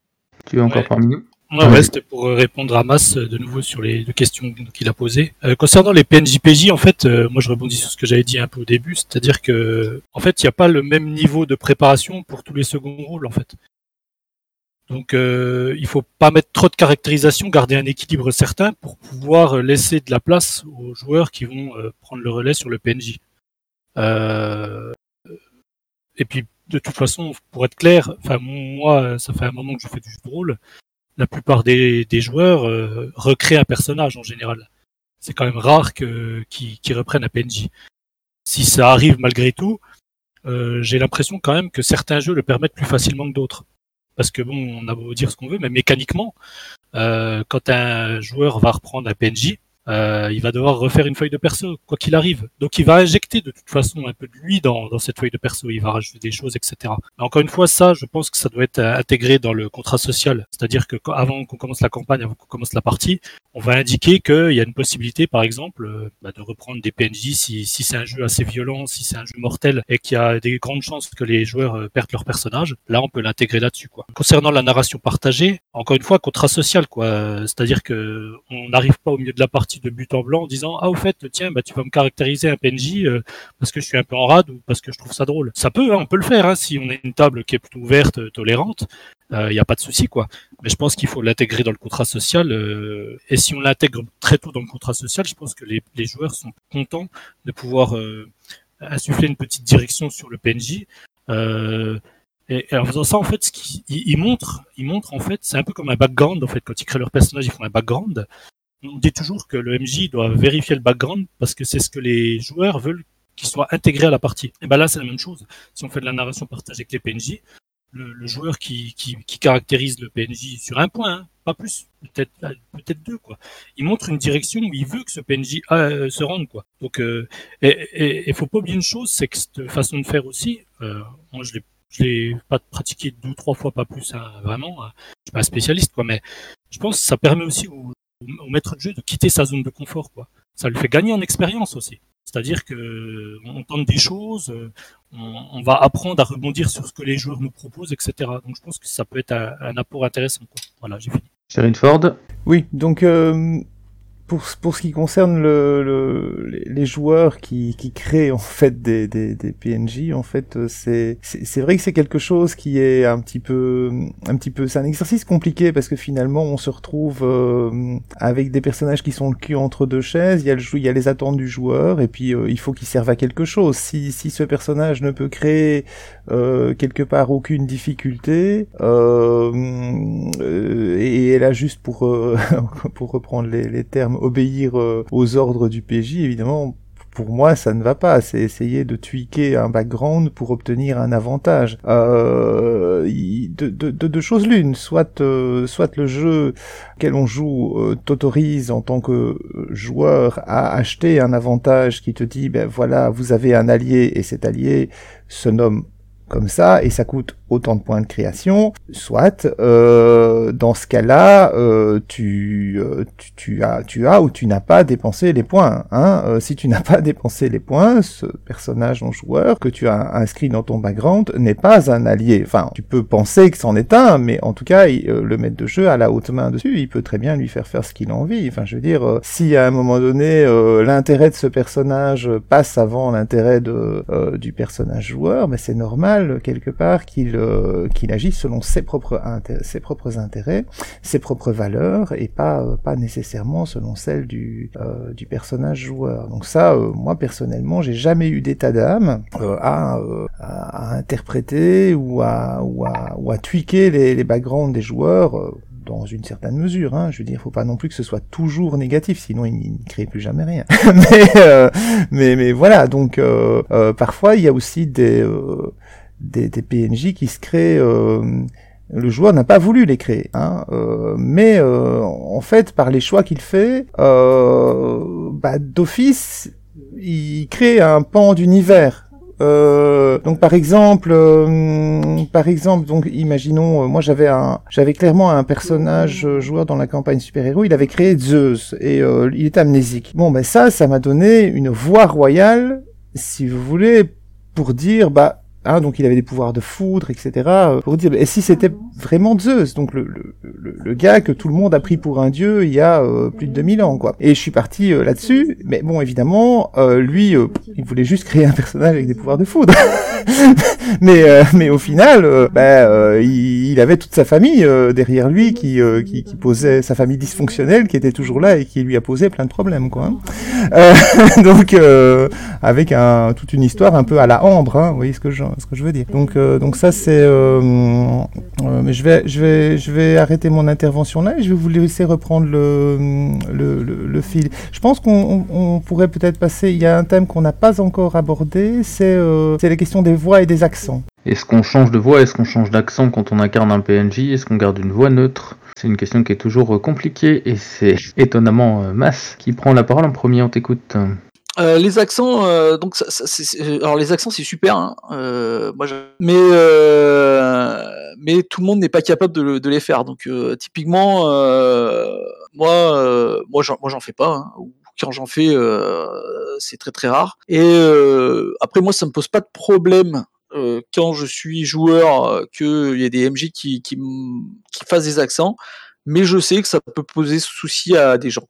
tu es encore Ouais. parmi nous Ouais, ouais, c'était pour répondre à Mas de nouveau sur les deux questions qu'il a posées. Euh, concernant les PNJPJ, en fait, euh, moi je rebondis sur ce que j'avais dit un peu au début, c'est-à-dire que en fait, il n'y a pas le même niveau de préparation pour tous les seconds rôles, en fait. Donc, euh, il faut pas mettre trop de caractérisation, garder un équilibre certain pour pouvoir laisser de la place aux joueurs qui vont euh, prendre le relais sur le PNJ. Euh, et puis, de toute façon, pour être clair, moi, ça fait un moment que je fais du jeu de la plupart des, joueurs euh, recréent un personnage en général. C'est quand même rare que reprennent un PNJ. Si ça arrive malgré tout, euh, j'ai l'impression quand même que certains jeux le permettent plus facilement que d'autres. Parce que bon, on a beau dire ce qu'on veut, mais mécaniquement, euh, quand un joueur va reprendre un PNJ, euh, il va devoir refaire une feuille de perso, quoi qu'il arrive. Donc il va injecter de toute façon un peu de lui dans, cette feuille de perso, il va rajouter des choses, etc. Encore une fois, ça, je pense que ça doit être euh, intégré dans le contrat social. C'est-à-dire que avant qu'on commence la campagne, avant qu'on commence la partie, on va indiquer qu'il y a une possibilité, par exemple, euh, bah, de reprendre des PNJ si, si c'est un jeu assez violent, si c'est un jeu mortel et qu'il y a des grandes chances que les joueurs perdent leur personnage. Là, on peut l'intégrer là-dessus. Concernant la narration partagée, encore une fois, contrat social, quoi. C'est-à-dire que on n'arrive pas au milieu de la partie de but en blanc en disant ah au fait tiens bah tu vas me caractériser un PNJ euh, parce que je suis un peu en rade ou parce que je trouve ça drôle. Ça peut, hein, on peut le faire hein, si on a une table qui est plutôt ouverte, euh, tolérante. Il n'y a pas de souci quoi. Mais je pense qu'il faut l'intégrer dans le contrat social. euh, et si on l'intègre très tôt dans le contrat social, je pense que les, joueurs sont contents de pouvoir euh, insuffler une petite direction sur le PNJ. Euh, et, en faisant ça, en fait, ce qu'ils ils- ils montrent, ils montrent en fait, c'est un peu comme un background en fait. Quand ils créent leur personnage, ils font un background. On dit toujours que le MJ doit vérifier le background parce que c'est ce que les joueurs veulent qu'il soit intégré à la partie. Et ben là, c'est la même chose. Si on fait de la narration partagée avec les PNJ, le, joueur qui, qui, caractérise le PNJ sur un point, hein, pas plus, peut-être peut-être deux quoi. Il montre une direction où il veut que ce PNJ euh, se rende quoi. Donc euh, et, et, et faut pas oublier une chose, c'est que cette façon de faire aussi, euh, moi je l'ai je l'ai pas pratiqué deux trois fois pas plus hein, vraiment. hein. Je suis pas un spécialiste quoi, mais je pense que ça permet aussi au, au maître de jeu de quitter sa zone de confort quoi. Ça lui fait gagner en expérience aussi. C'est-à-dire que on tente des choses, euh, on, on va apprendre à rebondir sur ce que les joueurs nous proposent, etc. Donc je pense que ça peut être un, un apport intéressant. Quoi. Voilà, j'ai fini. Sharon Ford? Oui, donc euh, pour, pour ce qui concerne le, le, les- joueurs qui, qui créent en fait des, des, des PNJ, en fait, euh, c'est c'est vrai que c'est quelque chose qui est un petit peu un petit peu c'est un exercice compliqué parce que finalement on se retrouve euh, avec des personnages qui sont le cul entre deux chaises. Il y a le il y a les attentes du joueur et puis euh, il faut qu'il serve à quelque chose. Si si ce personnage ne peut créer euh, quelque part aucune difficulté euh, euh, et elle a juste pour pour reprendre les, les termes obéir euh, aux ordres du PJ évidemment pour moi, ça ne va pas. C'est essayer de tweaker un background pour obtenir un avantage. Euh, de, de, choses l'une. Soit, euh, soit le jeu auquel on joue euh, t'autorise en tant que joueur à acheter un avantage qui te dit, ben voilà, vous avez un allié et cet allié se nomme comme ça et ça coûte autant de points de création, soit euh, dans ce cas-là, euh, tu, euh, tu, tu as tu as ou tu n'as pas dépensé les points. Hein Euh, si tu n'as pas dépensé les points, ce personnage non joueur que tu as inscrit dans ton background n'est pas un allié. Enfin, tu peux penser que c'en est un, mais en tout cas, euh, le maître de jeu a la haute main dessus. Il peut très bien lui faire faire ce qu'il a envie. Enfin, je veux dire, euh, si à un moment donné l'intérêt de ce personnage passe avant l'intérêt du personnage joueur, mais c'est normal quelque part qu'il euh, qu'il agisse selon ses propres intérêts, ses propres valeurs et pas euh, pas nécessairement selon celles du euh, personnage joueur. Donc ça, moi personnellement, j'ai jamais eu d'état d'âme à, à interpréter ou à ou à ou à tweaker les, les backgrounds des joueurs. dans une certaine mesure, hein. je veux dire, faut pas non plus que ce soit toujours négatif, sinon il ne crée plus jamais rien. mais, mais voilà, donc parfois il y a aussi des, des des PNJ qui se créent. euh, le joueur n'a pas voulu les créer, hein, euh, mais euh, en fait, par les choix qu'il fait, bah, d'office, il crée un pan d'univers. Euh, donc par exemple, euh, par exemple, donc imaginons, moi j'avais un, j'avais clairement un personnage joueur dans la campagne super-héros, il avait créé Zeus et il est amnésique. Bon ben ça, ça m'a donné une voix royale, si vous voulez, pour dire bah Hein, donc il avait des pouvoirs de foudre, etc. euh, Pour dire, et si c'était vraiment Zeus, donc le, le, le, le gars que tout le monde a pris pour un dieu il y a euh, plus de 2000 ans, quoi. Et je suis parti euh, là-dessus, mais bon, évidemment, euh, lui, euh, il voulait juste créer un personnage avec des pouvoirs de foudre. mais, euh, mais au final, euh, bah, euh, il, avait toute sa famille euh, derrière lui qui, qui, posait, sa famille dysfonctionnelle qui était toujours là et qui lui a posé plein de problèmes, quoi. hein. Donc, avec un, toute une histoire un peu à la ambre, hein, vous voyez ce que je, ce que je veux dire. Donc, donc ça c'est, mais je vais, je vais, je vais arrêter mon intervention là et je vais vous laisser reprendre le, le, le, fil. Je pense qu'on on, on pourrait peut-être passer. Il y a un thème qu'on n'a pas encore abordé, c'est, c'est les questions des voix et des Est-ce qu'on change de voix? Est-ce qu'on change d'accent quand on incarne un PNJ Est-ce qu'on garde une voix neutre? C'est une question qui est toujours euh, compliquée et c'est étonnamment euh, Mas qui prend la parole en premier. On t'écoute. Euh, les accents, euh, donc ça, ça, c'est- c'est- alors les accents c'est super, hein, euh, moi je- mais euh, mais tout le monde n'est pas capable de, le- de les faire. Donc euh, typiquement, euh, moi euh, moi j'en moi j'en fais pas. hein, ou quand j'en fais, euh, c'est très très rare. Et euh, après moi ça me pose pas de problème. Euh, quand je suis joueur, euh, qu'il y ait des MJ qui, qui, qui fassent des accents, mais je sais que ça peut poser souci à des gens.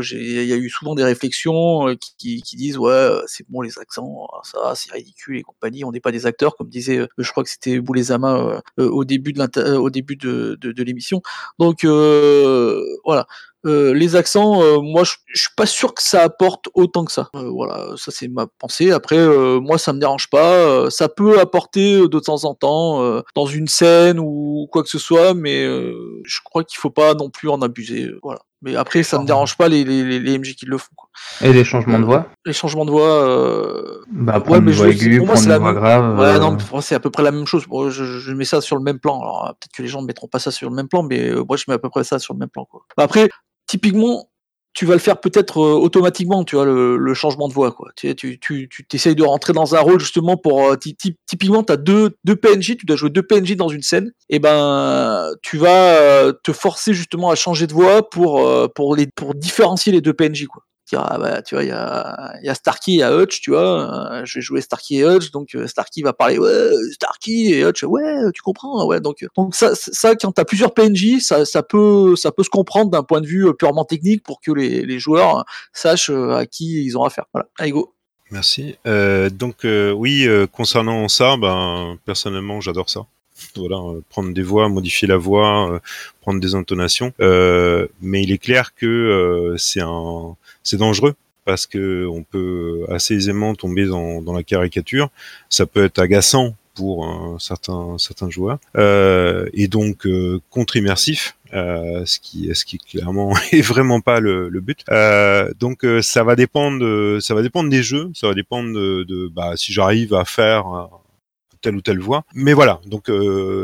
J'ai- Il y a eu souvent des réflexions euh, qui, qui- disent ouais, euh, c'est bon les accents, ah, ça c'est ridicule et compagnie, on n'est pas des acteurs, comme disait, euh, je crois que c'était Boulezama euh, euh, au début de, euh, au début de, de, de l'émission. Donc euh, voilà. Euh, les accents, euh, moi, je, suis pas sûr que ça apporte autant que ça. Euh, voilà, ça c'est ma pensée. Après, moi, ça me dérange pas. Ça peut apporter de temps en temps dans une scène ou quoi que ce soit, mais je crois qu'il faut pas non plus en abuser. voilà. Mais après, ça me dérange pas les, les, les, les MJ qui le font. Quoi. Et les changements de voix? Les changements de voix. Euh... Bah, prendre une je- voix aiguë, pour moi, prendre c'est une la voix même- grave. Ouais, euh, non, mais pour moi, c'est à peu près la même chose. Bon, je, je mets ça sur le même plan. Alors, euh, peut-être que les gens ne mettront pas ça sur le même plan, mais euh, moi, je mets à peu près ça sur le même plan. Quoi. Bah, après, typiquement, tu vas le faire peut-être euh, automatiquement, tu vois, le, changement de voix. Quoi. Tu, tu, tu, tu essayes de rentrer dans un rôle justement pour. euh, ty- ty- typiquement, tu as deux, deux PNJ, tu dois jouer deux PNJ dans une scène, et ben, tu vas euh, te forcer justement à changer de voix pour, pour, les, pour différencier les deux PNJ. Quoi ah bah tu vois il y a, y a Starkey et Hutch tu vois euh, je vais jouer Starkey et Hutch donc euh, Starkey va parler ouais Starkey et Hutch ouais tu comprends ouais donc donc ça ça quand t'as plusieurs PNJ ça ça peut ça peut se comprendre d'un point de vue euh, purement technique pour que les, les joueurs sachent euh, à qui ils ont affaire voilà allez go Merci. Euh, donc euh, oui, euh, concernant ça, ben personnellement, j'adore ça. Voilà, euh, prendre des voix, modifier la voix, euh, prendre des intonations. Euh, mais il est clair que euh, c'est un, c'est dangereux parce que on peut assez aisément tomber dans, la caricature. Ça peut être agaçant pour certains certains joueurs euh, et donc euh, contre-immersif. Euh, ce qui ce qui clairement est vraiment pas le, but. Donc ça va dépendre ça va dépendre des jeux, ça va dépendre de, bah, si j'arrive à faire telle ou telle voix. Mais voilà, donc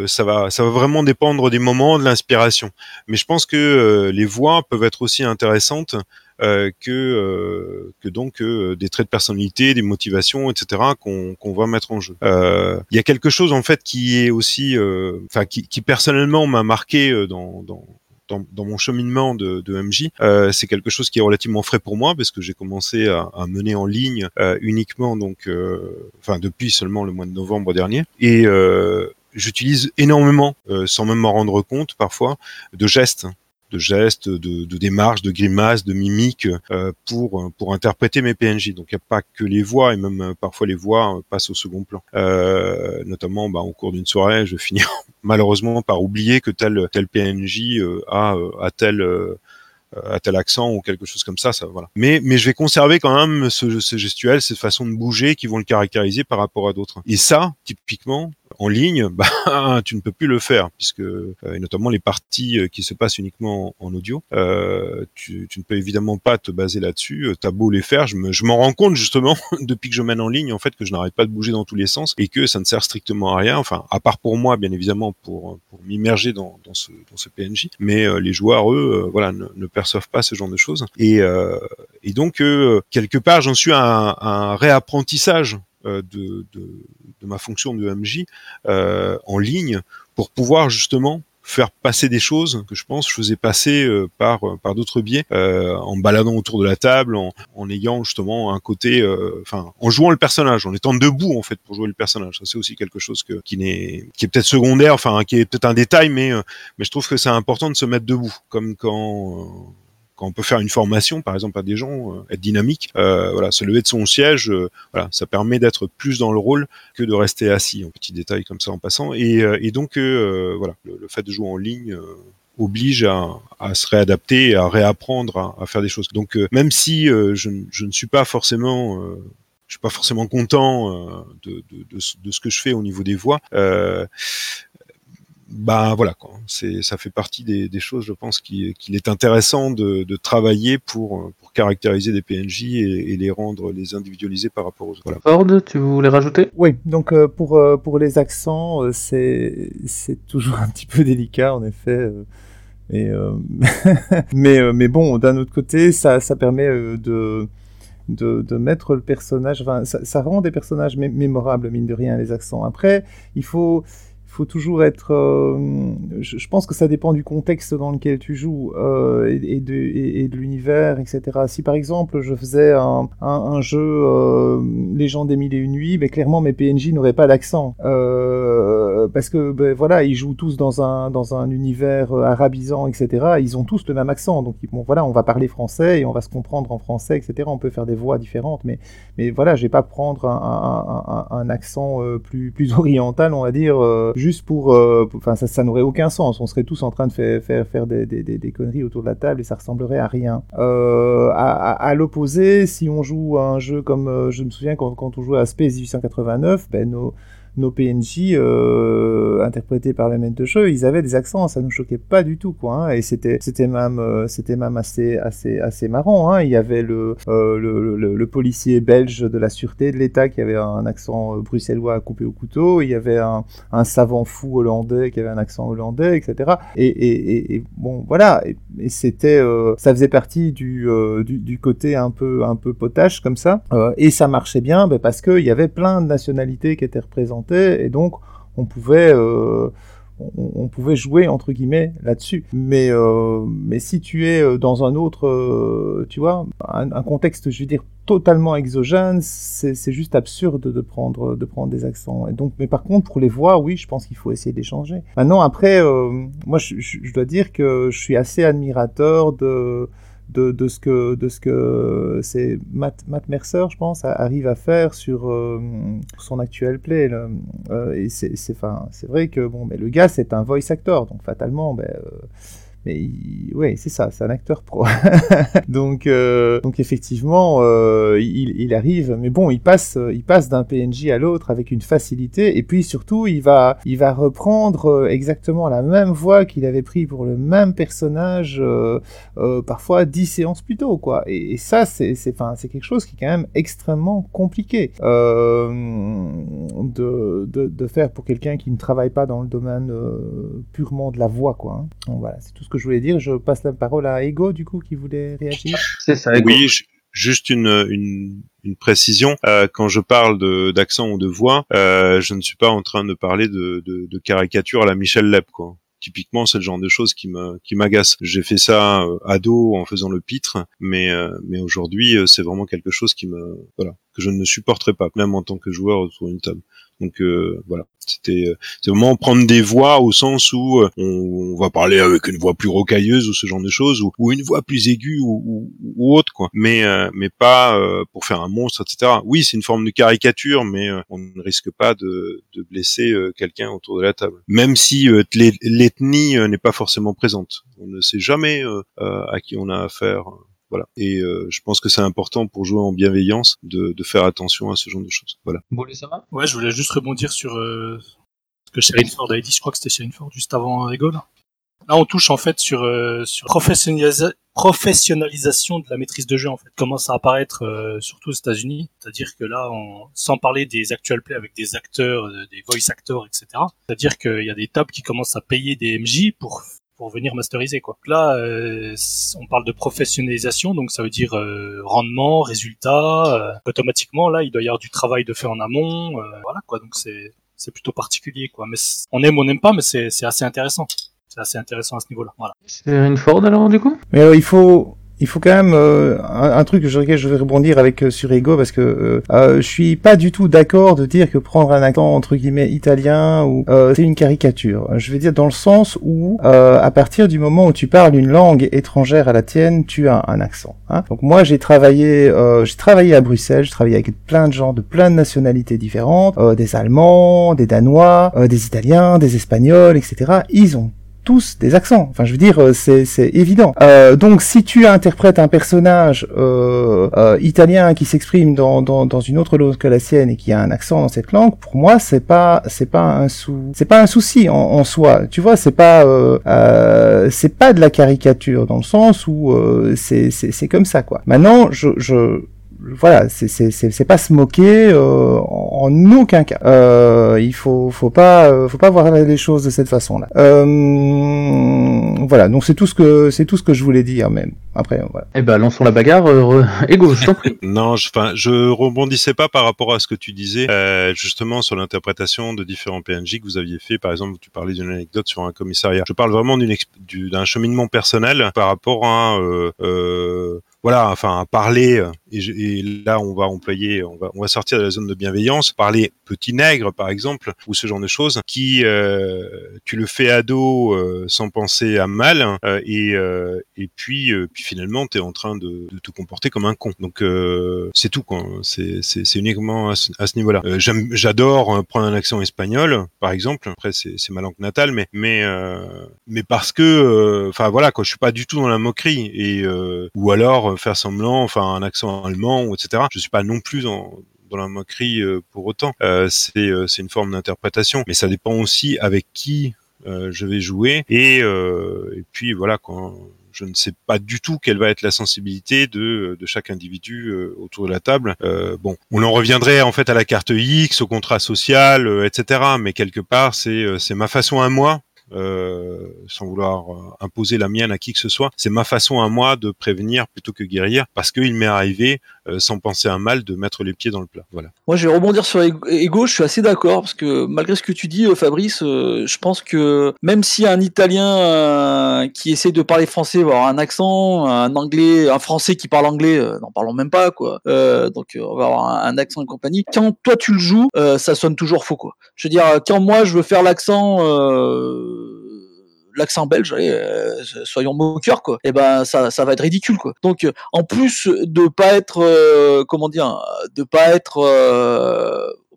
ça va ça va vraiment dépendre des moments, de l'inspiration. Mais je pense que les voix peuvent être aussi intéressantes que euh, que donc euh, des traits de personnalité, des motivations, etc. qu'on qu'on va mettre en jeu. Euh, Il y a quelque chose en fait qui est aussi, euh, enfin qui, qui personnellement m'a marqué euh, dans, dans dans, dans, mon cheminement de, de MJ, euh, c'est quelque chose qui est relativement frais pour moi parce que j'ai commencé à, à, mener en ligne euh, uniquement donc, euh, enfin depuis seulement le mois de novembre dernier, et euh, j'utilise énormément, euh, sans même m'en rendre compte parfois, de gestes de gestes, de, démarches, de grimaces, de mimiques euh, pour pour interpréter mes PNJ. Donc il n'y a pas que les voix et même euh, parfois les voix euh, passent au second plan. Notamment bah, au cours d'une soirée, je finis malheureusement par oublier que tel PNJ a tel accent ou quelque chose comme ça, mais je vais conserver quand même ce, ce gestuel, cette façon de bouger qui vont le caractériser par rapport à d'autres. Et ça, typiquement, en ligne, bah, tu ne peux plus le faire puisque euh, et notamment les parties euh, qui se passent uniquement en audio, euh, tu, tu, ne peux évidemment pas te baser là-dessus. T'as beau les faire, je, me, je m'en rends compte justement depuis que je mène en ligne en fait que je n'arrête pas de bouger dans tous les sens et que ça ne sert strictement à rien. Enfin, à part pour moi bien évidemment pour pour m'immerger dans, dans ce dans ce PNJ, mais les joueurs eux, voilà, ne, ne, perçoivent pas ce genre de choses et et donc quelque part j'en suis un, un réapprentissage de, de, de, ma fonction de MJ euh, en ligne pour pouvoir justement faire passer des choses que je pense je faisais passer euh, par par d'autres biais euh, en baladant autour de la table en, en ayant justement un côté enfin en jouant le personnage en étant debout en fait pour jouer le personnage. C'est aussi quelque chose qui n'est qui est peut-être secondaire enfin qui est peut-être un détail mais mais je trouve que c'est important de se mettre debout comme quand quand on peut faire une formation, par exemple, à des gens, euh, être dynamique, euh, voilà, se lever de son siège, euh, voilà, ça permet d'être plus dans le rôle que de rester assis. Un petit détail comme ça en passant. Et, et donc, voilà, le, fait de jouer en ligne oblige à, à, se réadapter, à réapprendre à, à faire des choses. Donc, même si je, je, ne suis pas forcément je suis pas forcément content de, de, de, de, ce que je fais au niveau des voix. Euh, bah voilà quoi. C'est ça fait partie des, des choses, je pense, qu'il qui est intéressant de, de, travailler pour pour caractériser des PNJ et, et, les rendre les individualiser par rapport aux autres. Voilà. Ford, tu voulais rajouter? Oui, donc euh, pour euh, pour les accents, euh, c'est c'est toujours un petit peu délicat en effet. Euh, et mais mais bon, d'un autre côté, ça ça permet de de, de, mettre le personnage, enfin, ça, ça rend des personnages mé mémorables, mine de rien, les accents. Après, il faut, faut toujours être. Euh, je, pense que ça dépend du contexte dans lequel tu joues euh, et, de, l'univers, etc. Si par exemple je faisais un, jeu euh, Légende des mille et une nuits, mais clairement mes PNJ n'auraient pas d'accent euh, parce que ben, voilà, ils jouent tous dans un univers arabisant, etc. Ils ont tous le même accent, donc voilà, on va parler français et on va se comprendre en français, etc. On peut faire des voix différentes, mais voilà, je vais pas prendre un, accent plus oriental, on va dire juste pour, enfin euh, ça, ça n'aurait aucun sens. On serait tous en train de faire faire, faire des, des, conneries autour de la table et ça ressemblerait à rien. Euh, à, à, à l'opposé, si on joue à un jeu comme euh, je me souviens quand, quand on jouait à Space 1889, ben nos nos PNJ euh, interprétés par les maîtres de jeu, ils avaient des accents, ça nous choquait pas du tout quoi. Hein, et c'était c'était même euh, c'était même assez assez assez marrant. Hein, il y avait le, euh, le, policier belge de la sûreté de l'État qui avait un accent bruxellois à couper au couteau. Il y avait un, savant fou hollandais qui avait un accent hollandais, etc. Et, bon voilà. Et, c'était ça faisait partie du, côté un peu un peu potache comme ça. et ça marchait bien ben, parce qu'il y avait plein de nationalités qui étaient représentées et donc on pouvait euh, on, pouvait jouer entre guillemets là-dessus. Mais euh, mais si tu es dans un autre, euh, tu vois, un, contexte, je veux dire totalement exogène, c'est juste absurde de prendre de prendre des accents. Et donc, mais par contre pour les voix, oui, je pense qu'il faut essayer d'échanger. Maintenant après, euh, moi je, dois dire que je suis assez admirateur de de, de, ce que de ce que c'est Matt, Matt, Mercer, je pense, arrive à faire sur euh, son actuel play. Euh, et c'est c'est vrai que bon, mais le gars c'est un voice actor, donc fatalement, ben, euh, mais oui, c'est ça, c'est un acteur pro. donc, euh, donc effectivement, euh, il, arrive, mais bon, il passe, il passe d'un PNJ à l'autre avec une facilité, et puis surtout, il va, il va reprendre euh, exactement la même voix qu'il avait pris pour le même personnage, parfois dix séances plus tôt, quoi. Et, ça, c'est, c'est, c'est quelque chose qui est quand même extrêmement compliqué de, de, de, faire pour quelqu'un qui ne travaille pas dans le domaine purement de la voix, quoi. Hein. Voilà, c'est tout ce que que je voulais dire. Je passe la parole à Ego, du coup, qui voulait réagir. C'est ça, Ego. Oui, ju- juste une, une, une précision. Euh, quand je parle de- d'accent ou de voix, euh, je ne suis pas en train de parler de, de, de caricature à la Michel Leb, quoi. Typiquement, c'est le genre de choses qui me qui m'agace. J'ai fait ça euh, ado en faisant le pitre, mais euh, mais aujourd'hui, euh, c'est vraiment quelque chose qui me voilà que je ne supporterai pas, même en tant que joueur autour d'une table. Donc euh, voilà, c'était euh, c'est vraiment prendre des voix au sens où euh, on, on va parler avec une voix plus rocailleuse ou ce genre de choses ou, ou une voix plus aiguë ou, ou, ou autre quoi. Mais euh, mais pas euh, pour faire un monstre etc. Oui, c'est une forme de caricature, mais on ne risque pas de, de blesser quelqu'un autour de la table. Même si l'eth- l'ethnie n'est pas forcément présente, on ne sait jamais à qui on a affaire. Voilà. Et euh, je pense que c'est important pour jouer en bienveillance de, de faire attention à ce genre de choses. Voilà. Bolé, ça va? Ouais, je voulais juste rebondir sur euh, ce que Sherine Ford avait dit. Je crois que c'était Sherine Ford juste avant Ego. Là, Là, on touche en fait sur, euh, sur professionnalisa- professionnalisation de la maîtrise de jeu. En fait, commence à apparaître euh, surtout aux États-Unis. C'est-à-dire que là, on, sans parler des actual play avec des acteurs, euh, des voice actors, etc. C'est-à-dire qu'il y a des tables qui commencent à payer des MJ pour pour venir masteriser quoi. Là, euh, on parle de professionnalisation, donc ça veut dire euh, rendement, résultat. euh, automatiquement, là, il doit y avoir du travail de fait en amont. euh, voilà quoi. Donc c'est c'est plutôt particulier quoi. Mais on aime, on n'aime pas, mais c'est c'est assez intéressant. C'est assez intéressant à ce niveau-là. Voilà. C'est Ford alors, du coup? Mais euh, il faut, il faut quand même euh, un, truc sur lequel je vais rebondir avec euh, sur Ego parce que euh, euh, je suis pas du tout d'accord de dire que prendre un accent entre guillemets italien ou euh, c'est une caricature. Je vais dire dans le sens où euh, à partir du moment où tu parles une langue étrangère à la tienne, tu as un accent. hein. Donc moi j'ai travaillé, j'ai travaillé à Bruxelles, j'ai travaillé avec plein de gens de plein de nationalités différentes, des Allemands, des Danois, des Italiens, des Espagnols, etc. Ils ont tous des accents. Enfin, je veux dire, euh, c'est c'est évident. Euh, donc, si tu interprètes un personnage euh, euh, italien qui s'exprime dans, dans, dans une autre langue que la sienne et qui a un accent dans cette langue, pour moi, c'est pas c'est pas un sou c'est pas un souci en, en soi. Tu vois, c'est pas euh, euh, c'est pas de la caricature dans le sens où c'est c'est c'est comme ça quoi. Maintenant, je je voilà, c'est c'est c'est c'est pas se moquer euh, en, en aucun cas. Euh, il faut faut pas euh, faut pas voir les choses de cette façon-là. Euh, voilà, donc c'est tout ce que c'est tout ce que je voulais dire même. Après voilà. Eh ben, lançons la bagarre. euh, Ego, je t'en prie. Non, je, enfin, je rebondissais pas par rapport à ce que tu disais, euh, justement sur l'interprétation de différents PNJ que vous aviez fait. Par exemple, tu parlais d'une anecdote sur un commissariat. Je parle vraiment d'une d'un cheminement personnel par rapport à, euh, euh, voilà, enfin, à parler. Et, je- et là, on va employer, on va, on va sortir de la zone de bienveillance, parler petit nègre, par exemple, ou ce genre de choses, qui, euh, tu le fais ado euh, sans penser à mal, euh, et, euh, et puis, euh, puis finalement, tu es en train de, de te comporter comme un con. Donc, euh, c'est tout, quoi. C'est, c'est, c'est uniquement à ce, à ce niveau-là. J'aime, j'adore prendre un accent espagnol, par exemple. Après, c'est, c'est ma langue natale, mais, mais, mais parce que, enfin voilà, quoi, je suis pas du tout dans la moquerie, et ou alors faire semblant, enfin un accent allemand, etc. Je suis pas non plus dans dans la moquerie euh, pour autant. Euh, c'est, euh, c'est une forme d'interprétation, mais ça dépend aussi avec qui euh, je vais jouer, et, euh, et puis voilà, quand je ne sais pas du tout quelle va être la sensibilité de, de chaque individu euh, autour de la table. Euh, bon, on en reviendrait en fait à la carte X, au contrat social, etc. Mais quelque part, c'est ma façon à moi. Euh, sans vouloir euh, imposer la mienne à qui que ce soit, c'est ma façon à moi de prévenir plutôt que guérir, parce qu'il m'est arrivé, sans penser à mal, de mettre les pieds dans le plat. Voilà. Moi, je vais rebondir sur Ego-. Je suis assez d'accord parce que malgré ce que tu dis, euh, Fabrice, euh, je pense que même si un Italien euh, qui essaie de parler français va avoir un accent, un Anglais, un Français qui parle anglais, euh, n'en parlons même pas, quoi. Euh, donc, euh, on va avoir un, accent et compagnie. Quand toi tu le joues, euh, ça sonne toujours faux, quoi. Je veux dire, quand moi je veux faire l'accent. Euh, l'accent belge, allez, euh, soyons moqueurs quoi. Et ben ça, ça va être ridicule quoi. Donc euh, en plus de pas être, euh, comment dire, de pas être,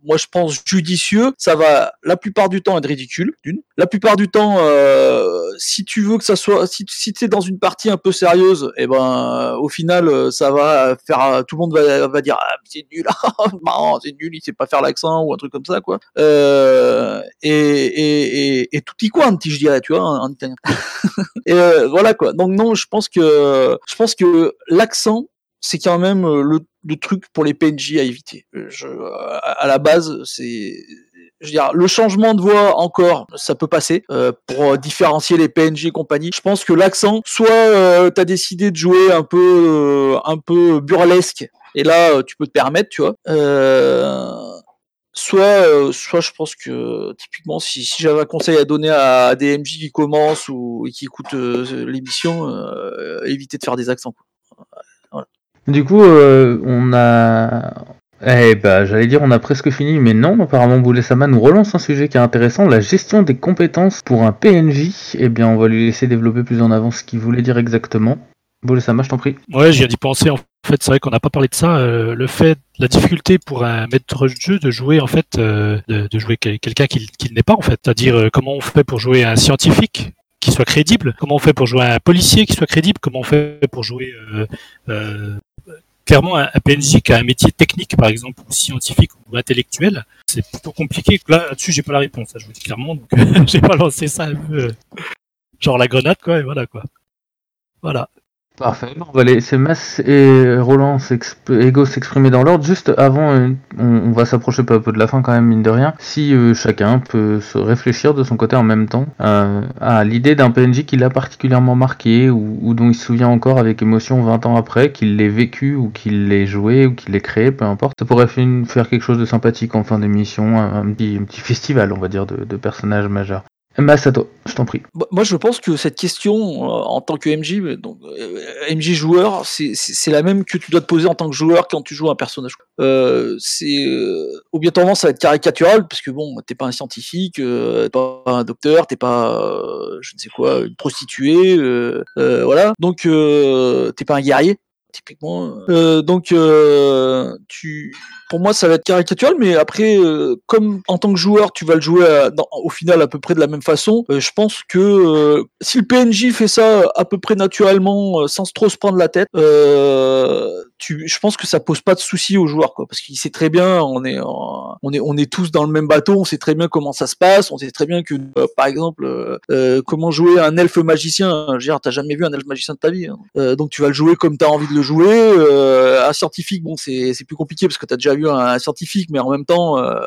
moi je pense judicieux, ça va la plupart du temps être ridicule. D'une, la plupart du temps, euh, si tu veux que ça soit, si, si tu es dans une partie un peu sérieuse, et ben au final euh, ça va faire, tout le monde va, dire ah, c'est nul, marrant, c'est nul, il sait pas faire l'accent ou un truc comme ça quoi. Euh, et, et, et, et tutti quanti, je dirais, tu vois, en, et euh, voilà quoi. Donc non, je pense que je pense que l'accent c'est quand même euh, le, truc pour les PNJ à éviter. Euh, Je, à la base, c'est je veux dire, le changement de voix encore, ça peut passer euh, pour euh, différencier les PNJ et compagnie. Je pense que l'accent, soit euh, t'as décidé de jouer un peu, euh, un peu burlesque, et là tu peux te permettre, tu vois. Soit, soit je pense que typiquement, si, si j'avais un conseil à donner à, des MJ qui commencent ou qui écoutent l'émission, évitez de faire des accents. quoi. Du coup, euh, on a. Eh bah, j'allais dire on a presque fini, mais non, apparemment Boulesama nous relance un sujet qui est intéressant, la gestion des compétences pour un PNJ. Eh bien, on va lui laisser développer plus en avant ce qu'il voulait dire exactement. Boulesama, je t'en prie. Ouais, j'y ai d'y penser. En fait, c'est vrai qu'on n'a pas parlé de ça. euh, le fait, la difficulté pour un maître de jeu de jouer, en fait, euh, de, jouer quel- quelqu'un qu'il qu'il n'est pas, en fait. C'est-à-dire, euh, comment on fait pour jouer un scientifique qui soit crédible Comment on fait pour jouer un policier qui soit crédible Comment on fait pour jouer euh, euh, clairement un, PNJ qui a un métier technique, par exemple, ou scientifique ou intellectuel C'est plutôt compliqué. Là, là-dessus, j'ai pas la réponse. ça, je vous dis clairement. Donc, j'ai pas lancé ça un peu, genre la grenade, quoi. Et voilà, quoi. Voilà. Parfait, on va laisser Mas et Roland Ego s'exprimer dans l'ordre. Juste avant, euh, on, va s'approcher peu à peu de la fin quand même, mine de rien. Si euh, chacun peut se réfléchir de son côté en même temps euh, à l'idée d'un PNJ qui l'a particulièrement marqué ou, dont il se souvient encore avec émotion 20 ans après, qu'il l'ait vécu ou qu'il l'ait joué ou qu'il l'ait créé, peu importe. Ça pourrait faire quelque chose de sympathique en fin d'émission, un, petit, festival, on va dire, de personnages majeurs. Mas, à toi, je t'en prie. Bah, Moi, je pense que cette question, euh, en tant que MJ, donc euh, MJ joueur, c'est- la même que tu dois te poser en tant que joueur quand tu joues un personnage. Euh, c'est euh, obligatoirement ça va être caricatural parce que bon, t'es pas un scientifique, euh, t'es pas un docteur, t'es pas, je ne sais quoi, une prostituée, voilà. Donc t'es pas un guerrier. Typiquement, donc tu, pour moi, ça va être caricatural, mais après, euh, comme en tant que joueur, tu vas le jouer à- au final à peu près de la même façon. euh, je pense que euh, si le PNJ fait ça à peu près naturellement, euh, sans trop se prendre la tête, euh, tu, je pense que ça pose pas de soucis aux joueurs, quoi, parce qu'il sait très bien, on est, on est, on est tous dans le même bateau, on sait très bien comment ça se passe, on sait très bien que, euh, par exemple, comment jouer un elfe magicien. Je veux t'as jamais vu un elfe magicien de ta vie, hein. Donc tu vas le jouer comme t'as envie de le jouer. Un scientifique, bon, c'est c'est plus compliqué parce que t'as déjà un scientifique, mais en même temps, euh,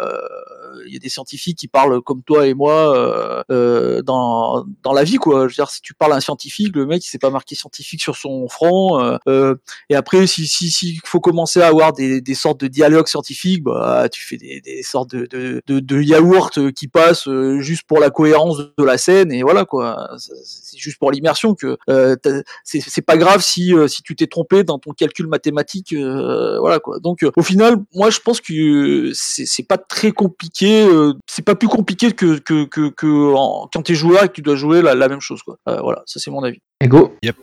il y a des scientifiques qui parlent comme toi et moi euh, euh, dans dans la vie, quoi. Je veux dire, si tu parles à un scientifique, le mec, il s'est pas marqué scientifique sur son front. euh, euh, et après, si si si il faut commencer à avoir des, des sortes de dialogues scientifiques, bah tu fais des, des sortes de de, de, de yaourts qui passent euh, juste pour la cohérence de la scène et voilà quoi. C'est juste pour l'immersion que euh, c'est pas grave si si tu t'es trompé dans ton calcul mathématique voilà quoi donc au final moi je pense que c'est pas très compliqué euh, c'est pas plus compliqué que que que, que en- quand t'es joueur et que tu dois jouer la, la même chose quoi. Euh, voilà ça c'est mon avis. Ego. Yep.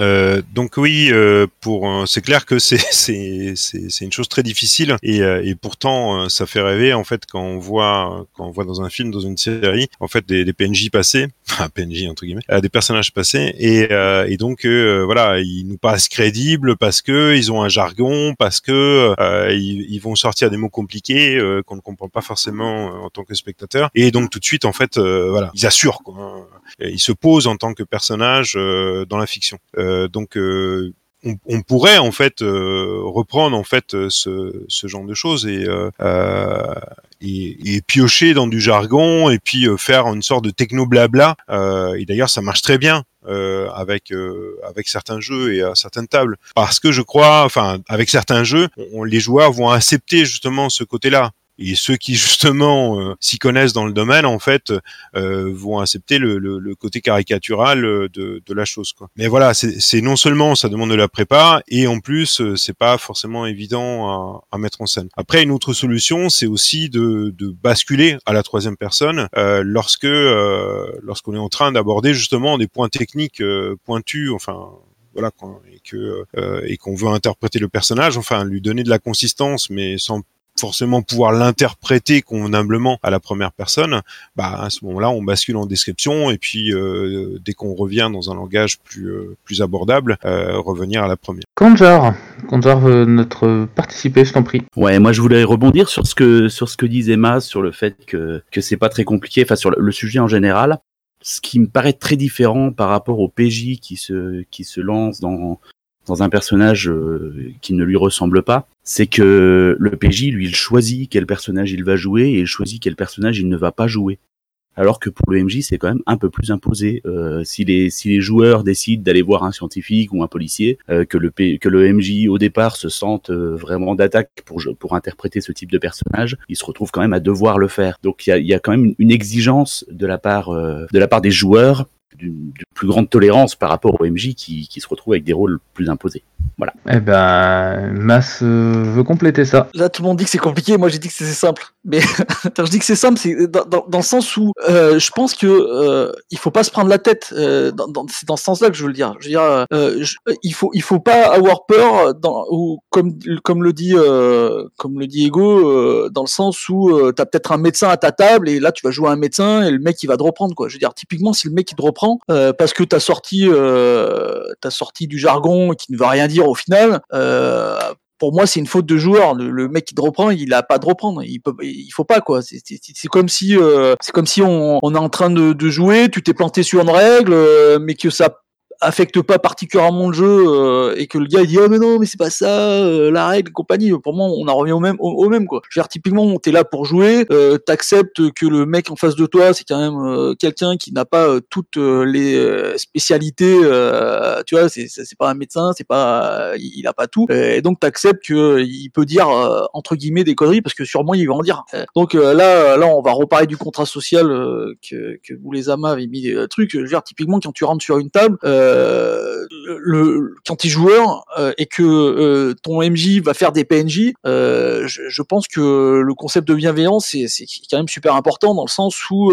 Euh, donc oui, euh, pour c'est clair que c'est c'est c'est une chose très difficile et euh, et pourtant euh, ça fait rêver en fait quand on voit quand on voit dans un film dans une série en fait des, des PNJ passés, enfin PNJ entre guillemets, euh, des personnages passés et euh, et donc voilà ils nous paraissent crédibles parce que ils ont un jargon, parce que ils, ils vont sortir des mots compliqués qu'on ne comprend pas forcément en tant que spectateur et donc tout de suite en fait voilà ils assurent quoi. hein. Ils se posent en tant que personnage dans la fiction. Euh, donc euh, on, pourrait en fait euh, reprendre en fait ce, genre de choses et, piocher dans du jargon et puis faire une sorte de techno blabla. Et d'ailleurs ça marche très bien. avec certains jeux et à certaines tables parce que je crois enfin avec certains jeux les joueurs vont accepter justement ce côté-là et ceux qui justement euh, s'y connaissent dans le domaine en fait euh, vont accepter le, le, le côté caricatural euh, de, de la chose quoi. Mais voilà, c'est non seulement ça demande de la prépa et en plus euh, c'est pas forcément évident à, à mettre en scène. Après une autre solution, c'est aussi de, de basculer à la troisième personne euh, lorsque lorsqu'on est en train d'aborder justement des points techniques pointus, enfin voilà et que euh, et qu'on veut interpréter le personnage, enfin lui donner de la consistance, mais sans forcément pouvoir l'interpréter convenablement à la première personne, bah à ce moment-là on bascule en description et puis euh, dès qu'on revient dans un langage plus euh, plus abordable, euh, revenir à la première. Kanjar veut notre participer, je t'en prie. Ouais, moi je voulais rebondir sur ce que sur ce que disait Mas sur le fait que que c'est pas très compliqué, enfin sur le, le sujet en général. Ce qui me paraît très différent par rapport au PJ qui se qui se lance dans dans un personnage euh, qui ne lui ressemble pas, c'est que le PJ, lui, il choisit quel personnage il va jouer et il choisit quel personnage il ne va pas jouer. Alors que pour le MJ, c'est quand même un peu plus imposé. Euh, si, les, si les joueurs décident d'aller voir un scientifique ou un policier, euh, que, le que le MJ au départ se sente euh, vraiment d'attaque pour, pour interpréter ce type de personnage, il se retrouve quand même à devoir le faire. Donc il y a, y a, quand même une exigence de la part, de la part des joueurs d'une plus grande tolérance par rapport au MJ qui, qui, se retrouve avec des rôles plus imposés. Voilà. Eh ben, Mass euh, veut compléter ça. Là, tout le monde dit que c'est compliqué. Moi, j'ai dit que c'est simple. Mais quand je dis que c'est simple, c'est dans, dans, dans, le sens où euh, je pense que euh, il faut pas se prendre la tête. Euh, dans, dans, c'est dans ce sens-là que je veux le dire. Je veux dire, euh, je, il faut il faut pas avoir peur dans, ou comme comme le dit euh, comme le dit Ego, dans le sens où tu as peut-être un médecin à ta table et là tu vas jouer un médecin et le mec il va te reprendre quoi. Je veux dire, typiquement si le mec il te reprend euh, parce que t'as sorti euh, t'as sorti du jargon qui ne veut rien dire au final. Pour moi, c'est une faute de joueur. Le, mec qui te reprend, il a pas de reprendre. Il peut, il faut pas quoi. C'est comme si, euh, c'est comme si on, est en train de, de jouer, tu t'es planté sur une règle, euh, mais que ça affecte pas particulièrement le jeu euh, et que le gars il dit oh mais non mais c'est pas ça euh, la règle compagnie. Pour moi on en revient au même au, même quoi. Je veux dire typiquement t'es là pour jouer euh, t'acceptes que le mec en face de toi c'est quand même euh, quelqu'un qui n'a pas euh, toutes les spécialités tu vois c'est c'est pas un médecin c'est pas il, a pas tout. Et donc t'acceptes que il peut dire entre guillemets des conneries parce que sûrement il va en dire. Donc là là on va reparler du contrat social que que vous les amas avez mis des trucs je veux dire typiquement quand tu rentres sur une table euh, le, quand tu es joueur euh, et que euh, ton MJ va faire des PNJ, je, je, pense que le concept de bienveillance c'est, quand même super important dans le sens où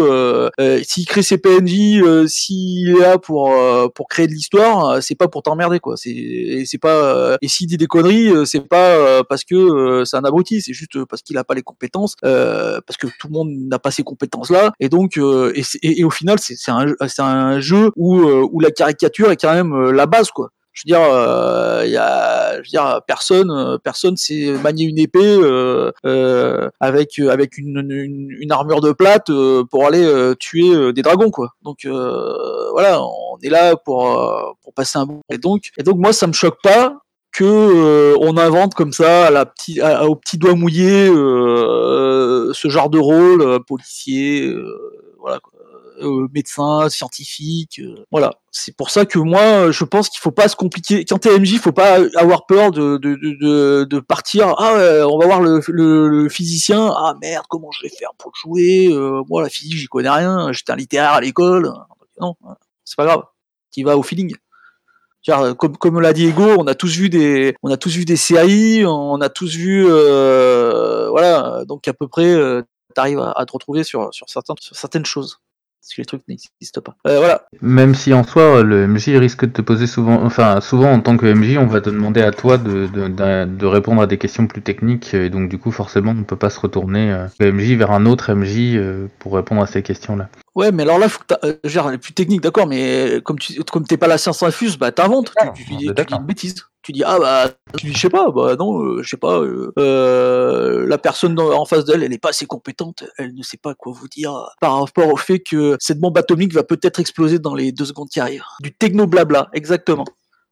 s'il crée ses PNJ, s'il est là pour pour créer de l'histoire, c'est pas pour t'emmerder quoi. C'est c'est pas et s'il dit des conneries, c'est pas parce que c'est un abruti, c'est juste parce qu'il a pas les compétences, parce que tout le monde n'a pas ces compétences là, et donc et, et, et au final c'est, c'est un c'est un jeu où où la caricature est quand même la base quoi. Je veux dire, il euh, y a, je veux dire, personne, personne sait manier une épée euh, euh, avec avec une, armure de plate pour aller tuer des dragons, quoi. Donc voilà, on est là pour pour passer un bon. Et donc, et donc moi, ça me choque pas que euh, on invente comme ça au petit doigt mouillé euh, ce genre de rôle, policier, voilà. Quoi euh, médecin, scientifique, euh, voilà. C'est pour ça que moi, je pense qu'il faut pas se compliquer. Quand t'es MJ, faut pas avoir peur de partir. Ah, on va voir le, le, le, physicien. Ah merde, comment je vais faire pour jouer euh, Moi, la physique, j'y connais rien. J'étais un littéraire à l'école. Non, c'est pas grave. Tu vas au feeling. Comme, comme l'a dit Ego, on a tous vu des, on a tous vu des séries, on a tous vu, euh, voilà, donc à peu près, euh, t'arrives à, te retrouver sur, sur, sur certaines choses parce les trucs n'existent pas. Euh. Même si en soi, le MJ risque de te poser souvent, enfin souvent en tant que MJ, on va te demander à toi de, répondre à des questions plus techniques, et donc du coup forcément on ne peut pas se retourner euh, MJ vers un autre MJ euh, pour répondre à ces questions-là. Ouais, mais alors là, faut que euh, genre, les plus technique, d'accord, mais comme tu comme t'es pas la science infuse, bah t'inventes, tu, tu, tu, tu, dis une bêtise. Tu dis ah bah tu dis je sais pas, bah non, euh, je sais pas, euh, euh la personne dans, en face d'elle, elle est pas assez compétente, elle ne sait pas quoi vous dire par rapport au fait que cette bombe atomique va peut-être exploser dans les deux secondes qui arrivent. Du techno blabla, exactement.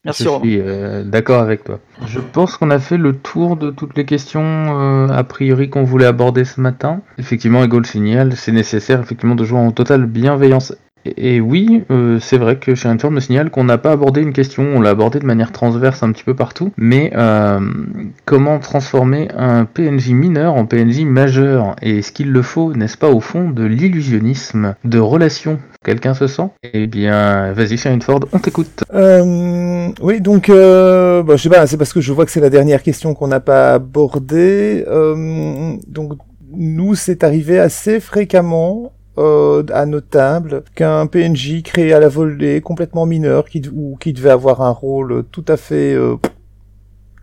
Merci. Je suis euh, d'accord avec toi. Je pense qu'on a fait le tour de toutes les questions euh, a priori qu'on voulait aborder ce matin. Effectivement, Ego le signal, c'est nécessaire effectivement de jouer en totale bienveillance et, oui, euh, c'est vrai que chez Inform me signale qu'on n'a pas abordé une question, on l'a abordé de manière transverse un petit peu partout, mais euh, comment transformer un PNJ mineur en PNJ majeur? Et est-ce qu'il le faut, n'est-ce pas, au fond, de l'illusionnisme, de relation? Quelqu'un se sent? Eh bien, vas-y, Sharon Ford, on t'écoute. Euh, oui, donc, euh, bah, je sais pas, c'est parce que je vois que c'est la dernière question qu'on n'a pas abordée. Euh, donc, nous, c'est arrivé assez fréquemment euh, à notable qu'un PNJ créé à la volée, complètement mineur, qui, ou qui devait avoir un rôle tout à fait euh,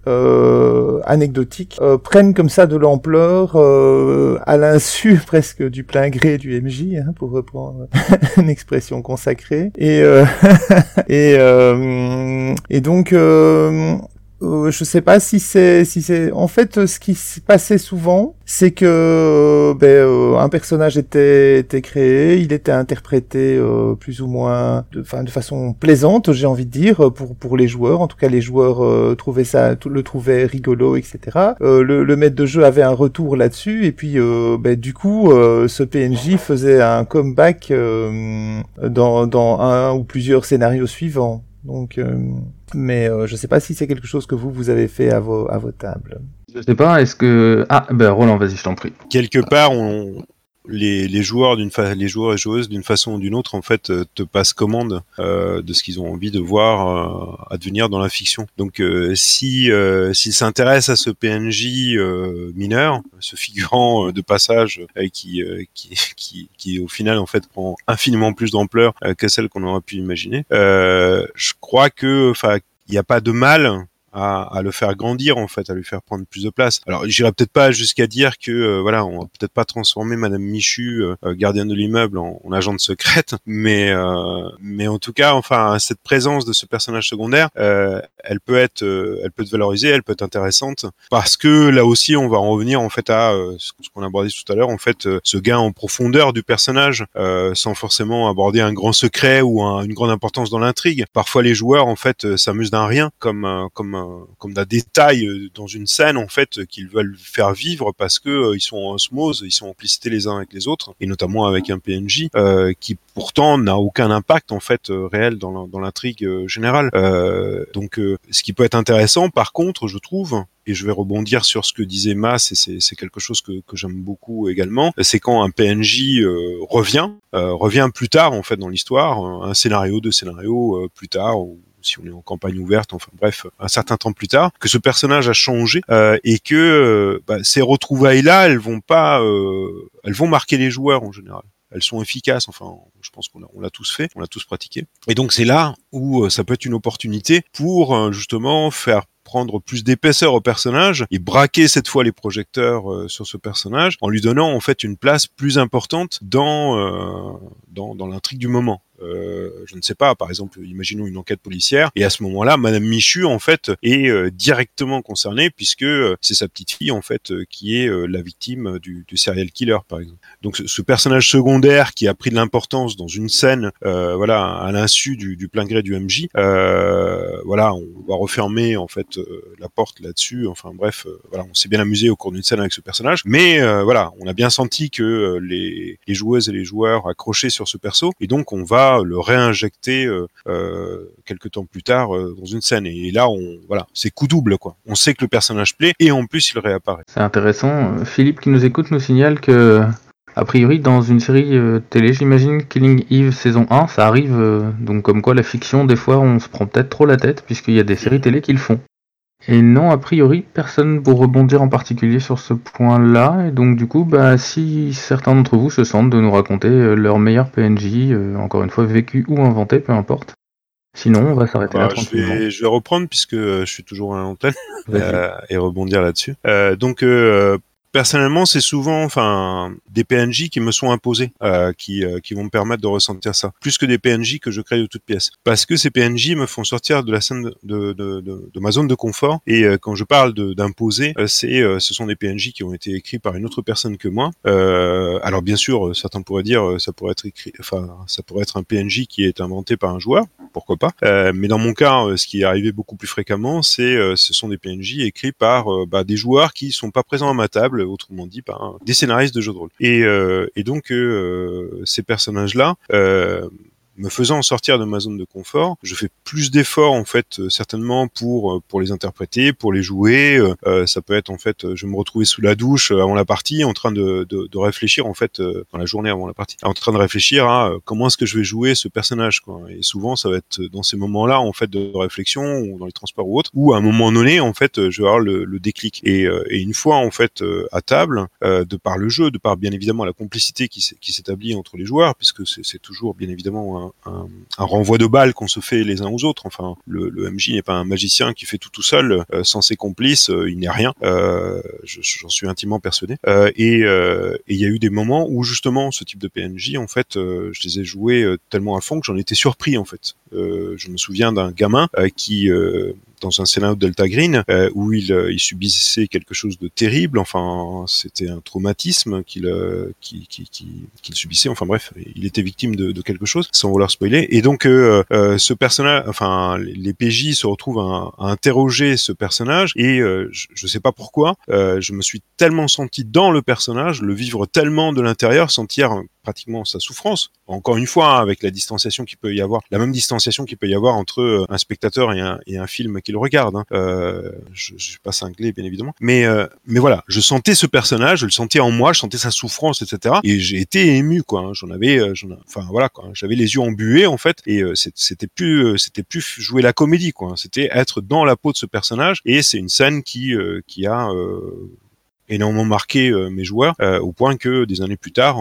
euh, anecdotique, euh, prenne comme ça de l'ampleur à l'insu presque du plein gré du MJ, hein, pour reprendre une expression consacrée. Et, et donc Euh, je sais pas si c'est si c'est en fait ce qui se passait souvent, c'est que euh, ben, euh, un personnage était était créé, il était interprété euh, plus ou moins de, enfin, de façon plaisante, j'ai envie de dire pour pour les joueurs. En tout cas, les joueurs euh, trouvaient ça, le trouvaient rigolo, etc. Euh, le, le maître de jeu avait un retour là-dessus et puis euh, ben, du coup, euh, ce PNJ faisait un comeback euh, dans dans un ou plusieurs scénarios suivants. Donc, euh, mais euh, je sais pas si c'est quelque chose que vous vous avez fait à vos à vos tables. Je sais pas, est-ce que... Ah, ben Roland, vas-y, je t'en prie. quelque part, on, les, les joueurs d'une les joueurs et joueuses d'une façon ou d'une autre en fait euh, te passent commande euh, de ce qu'ils ont envie de voir euh, advenir dans la fiction. Donc euh, si euh, s'ils s'intéressent à ce PNJ euh, mineur, ce figurant de passage qui, qui qui qui au final en fait prend infiniment plus d'ampleur que celle qu'on aurait pu imaginer, je crois que enfin il n'y a pas de mal à, à le faire grandir en fait, à lui faire prendre plus de place. Alors j'irai peut-être pas jusqu'à dire que euh, voilà, on va peut-être pas transformer Madame Michu, euh, euh, gardienne de l'immeuble, en, en agente secrète, mais euh, mais en tout cas, enfin cette présence de ce personnage secondaire, euh, elle peut être, elle peut être valorisée, elle peut être intéressante parce que là aussi on va en revenir en fait à ce qu'on abordait tout à l'heure, en fait ce gain en profondeur du personnage, sans forcément aborder un grand secret ou un- une grande importance dans l'intrigue. Parfois les joueurs en fait s'amusent d'un rien, comme comme comme d'un détail euh, dans une scène en fait qu'ils veulent faire vivre parce que euh, ils sont en osmose, ils sont en complicité les uns avec les autres, et notamment avec un PNJ euh, qui pourtant n'a aucun impact en fait réel dans l'intrigue générale. Donc ce qui peut être intéressant par contre, je trouve, et je vais rebondir sur ce que disait Mas, et c'est quelque chose que, j'aime beaucoup également, c'est quand un PNJ revient, revient plus tard en fait dans l'histoire, un scénario, deux scénarios plus tard, ou si on est en campagne ouverte, enfin bref, un certain temps plus tard, que ce personnage a changé euh, et que euh, bah, ces retrouvailles-là, elles vont pas, euh, elles vont marquer les joueurs en général. Elles sont efficaces, enfin, je pense qu'on l'a, on tous fait, on l'a tous pratiqué. Et donc c'est là où ça peut être une opportunité pour justement faire prendre plus d'épaisseur au personnage et braquer cette fois les projecteurs sur ce personnage en lui donnant en fait une place plus importante dans, dans l'intrigue du moment. Euh, je ne sais pas, par exemple, imaginons une enquête policière et à ce moment-là, Madame Michu en fait est euh, directement concernée puisque euh, c'est sa petite fille en fait qui est la victime du, serial killer par exemple. Donc ce, personnage secondaire qui a pris de l'importance dans une scène, voilà, à l'insu du, plein gré du MJ, voilà, on va refermer en fait la porte là-dessus. Enfin bref, voilà, on s'est bien amusé au cours d'une scène avec ce personnage, mais voilà, on a bien senti que les joueuses et les joueurs accrochaient sur ce perso, et donc on va le réinjecter euh, euh, quelques temps plus tard euh, dans une scène. Et là, on voilà, c'est coup double. On sait que le personnage plaît, et en plus il réapparaît. C'est intéressant. Euh, Philippe qui nous écoute nous signale que, a priori, dans une série euh, télé, j'imagine, Killing Eve saison 1, ça arrive, euh, donc comme quoi la fiction, des fois, on se prend peut-être trop la tête, puisqu'il y a des séries télé qui le font. Et non, a priori, personne pour rebondir en particulier sur ce point-là, et donc du coup, bah, si certains d'entre vous se sentent de nous raconter euh, leur meilleur PNJ, euh, encore une fois, vécu ou inventé, peu importe. Sinon, on va s'arrêter là Bah, je, vais, je vais reprendre puisque euh, je suis toujours à l'antenne euh, et rebondir là-dessus. Euh, donc personnellement, c'est souvent, enfin, des PNJ qui me sont imposés, euh, qui, euh, qui vont me permettre de ressentir ça, plus que des PNJ que je crée de toutes pièces. Parce que ces PNJ me font sortir de la scène de, de, de, de- ma zone de confort. Et euh, quand je parle d'imposer, euh, c'est, euh, ce sont des PNJ qui ont été écrits par une autre personne que moi. Euh, alors bien sûr, certains pourraient dire, ça pourrait être écrit, enfin, ça pourrait être un PNJ qui est inventé par un joueur, pourquoi pas. Mais dans mon cas, ce qui est arrivé beaucoup plus fréquemment, c'est, ce sont des PNJ écrits par bah, des joueurs qui sont pas présents à ma table, autrement dit par des scénaristes de jeux de rôle. Et, euh, donc euh, ces personnages-là. Me faisant sortir de ma zone de confort, je fais plus d'efforts en fait euh, certainement pour euh, pour les interpréter, pour les jouer. Euh, euh, ça peut être en fait, je vais me retrouver sous la douche avant la partie, en train de, de, de réfléchir en fait dans la journée avant la partie, en train de réfléchir à comment est-ce que je vais jouer ce personnage. Quoi. Et souvent, ça va être dans ces moments-là en fait de réflexion ou dans les transports ou autres, où à un moment donné en fait, je vais avoir le, le déclic. Et, et une fois en fait à table, de par le jeu, de par bien évidemment la complicité qui s'établit entre les joueurs, puisque c'est toujours bien évidemment un, renvoi de balles qu'on se fait les uns aux autres. Enfin, le, MJ n'est pas un magicien qui fait tout tout seul, euh, sans ses complices, euh, il n'est rien. Euh, je- J'en suis intimement persuadé. Et il y a eu des moments où justement ce type de PNJ, en fait, je les ai joués tellement à fond que j'en étais surpris en fait. Euh, je me souviens d'un gamin euh, qui euh, dans un scénario de Delta Green euh, où il, il subissait quelque chose de terrible. Enfin, c'était un traumatisme qu'il subissait. Enfin bref, il était victime de, de quelque chose, sans vouloir spoiler. Et donc euh, ce personnage, enfin les PJ se retrouvent à, à interroger ce personnage et je, je sais pas pourquoi, je me suis tellement senti dans le personnage, le vivre tellement de l'intérieur, sentir pratiquement sa souffrance. Encore une fois, hein, avec la distanciation qu'il peut y avoir, la même distanciation qu'il peut y avoir entre euh, un spectateur et un, et un film qu'il regarde. Hein. Euh, je, je suis pas cinglé, bien évidemment, mais euh, mais voilà, je sentais ce personnage, je le sentais en moi, je sentais sa souffrance, etc. Et j'ai été ému, quoi. hein. J'en avais, j'en- enfin voilà, quoi. J'avais les yeux embués en fait, et c'était plus, c'était plus jouer la comédie, quoi. C'était être dans la peau de ce personnage, et c'est une scène qui qui a énormément marqué mes joueurs, au point que des années plus tard,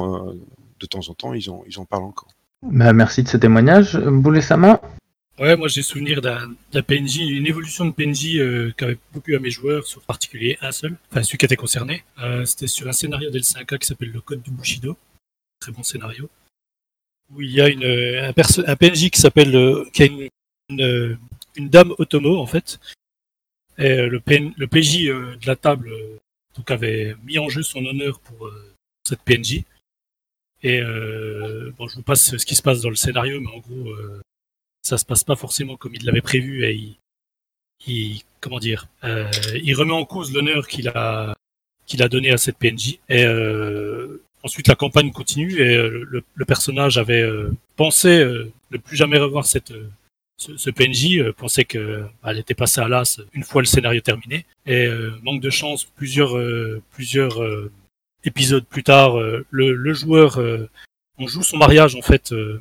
de temps en temps, ils en, ils en parlent encore. Bah, merci de ce témoignage. Boulet Sama Ouais, moi j'ai souvenir d'un d'un PNJ, une évolution de PNJ euh, qui avait beaucoup à mes joueurs, sur particulier un seul, enfin celui qui était concerné. Euh, C'était sur un scénario d'L5A qui s'appelle Le Code du Bushido, très bon scénario, où il y a une, un, perso- un PNJ qui s'appelle, euh, qui a une, une, euh, une dame Otomo en fait, et euh, le, PN, le PJ euh, de la table euh, donc avait mis en jeu son honneur pour euh, cette PNJ. Et euh, bon, je vous passe ce qui se passe dans le scénario, mais en gros, euh, ça se passe pas forcément comme il l'avait prévu et il, il comment dire, euh, il remet en cause l'honneur qu'il a qu'il a donné à cette PNJ. Et euh, ensuite, la campagne continue et euh, le, le personnage avait euh, pensé ne plus jamais revoir cette ce, ce PNJ, pensait que bah, était passée à l'as une fois le scénario terminé. Et manque de chance, plusieurs plusieurs épisodes plus tard, euh, le, joueur, euh, on joue son mariage en fait euh,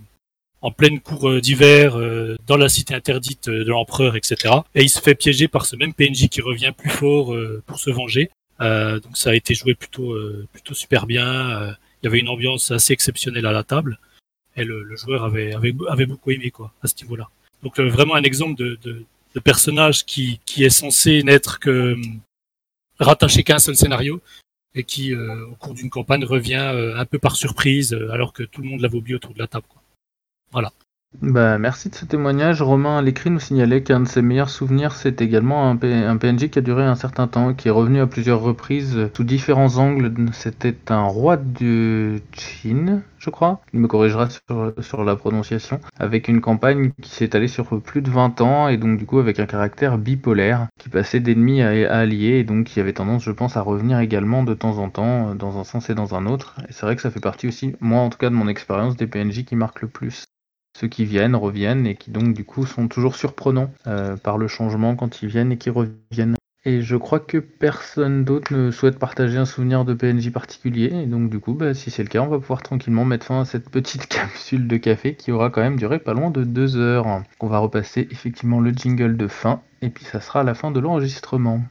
en pleine cour d'hiver, dans la cité interdite de l'empereur, etc. Et il se fait piéger par ce même PNJ qui revient plus fort pour se venger. Euh, donc ça a été joué plutôt plutôt super bien. Il y avait une ambiance assez exceptionnelle à la table et le, joueur avait, avait avait beaucoup aimé quoi à ce niveau-là. Donc vraiment un exemple de, de, personnage qui qui est censé n'être que rattaché qu'à un seul scénario et qui euh, au cours d'une campagne revient euh, un peu par surprise euh, alors que tout le monde l'avait oublié autour de la table. Quoi. Voilà. Bah, merci de ce témoignage. Romain à l'écrit nous signalait qu'un de ses meilleurs souvenirs, c'est également un, P- un PNJ qui a duré un certain temps, qui est revenu à plusieurs reprises sous différents angles. C'était un roi de Chine, je crois. Il me corrigera sur, la prononciation. Avec une campagne qui s'est allée sur plus de 20 ans et donc du coup avec un caractère bipolaire qui passait d'ennemi à, à allié et donc qui avait tendance, je pense, à revenir également de temps en temps euh, dans un sens et dans un autre. Et c'est vrai que ça fait partie aussi, moi en tout cas de mon expérience, des PNJ qui marquent le plus ceux qui viennent reviennent et qui donc du coup sont toujours surprenants euh, par le changement quand ils viennent et qui reviennent. Et je crois que personne d'autre ne souhaite partager un souvenir de PNJ particulier. Et donc du coup, bah, si c'est le cas, on va pouvoir tranquillement mettre fin à cette petite capsule de café qui aura quand même duré pas loin de deux heures. On va repasser effectivement le jingle de fin et puis ça sera la fin de l'enregistrement.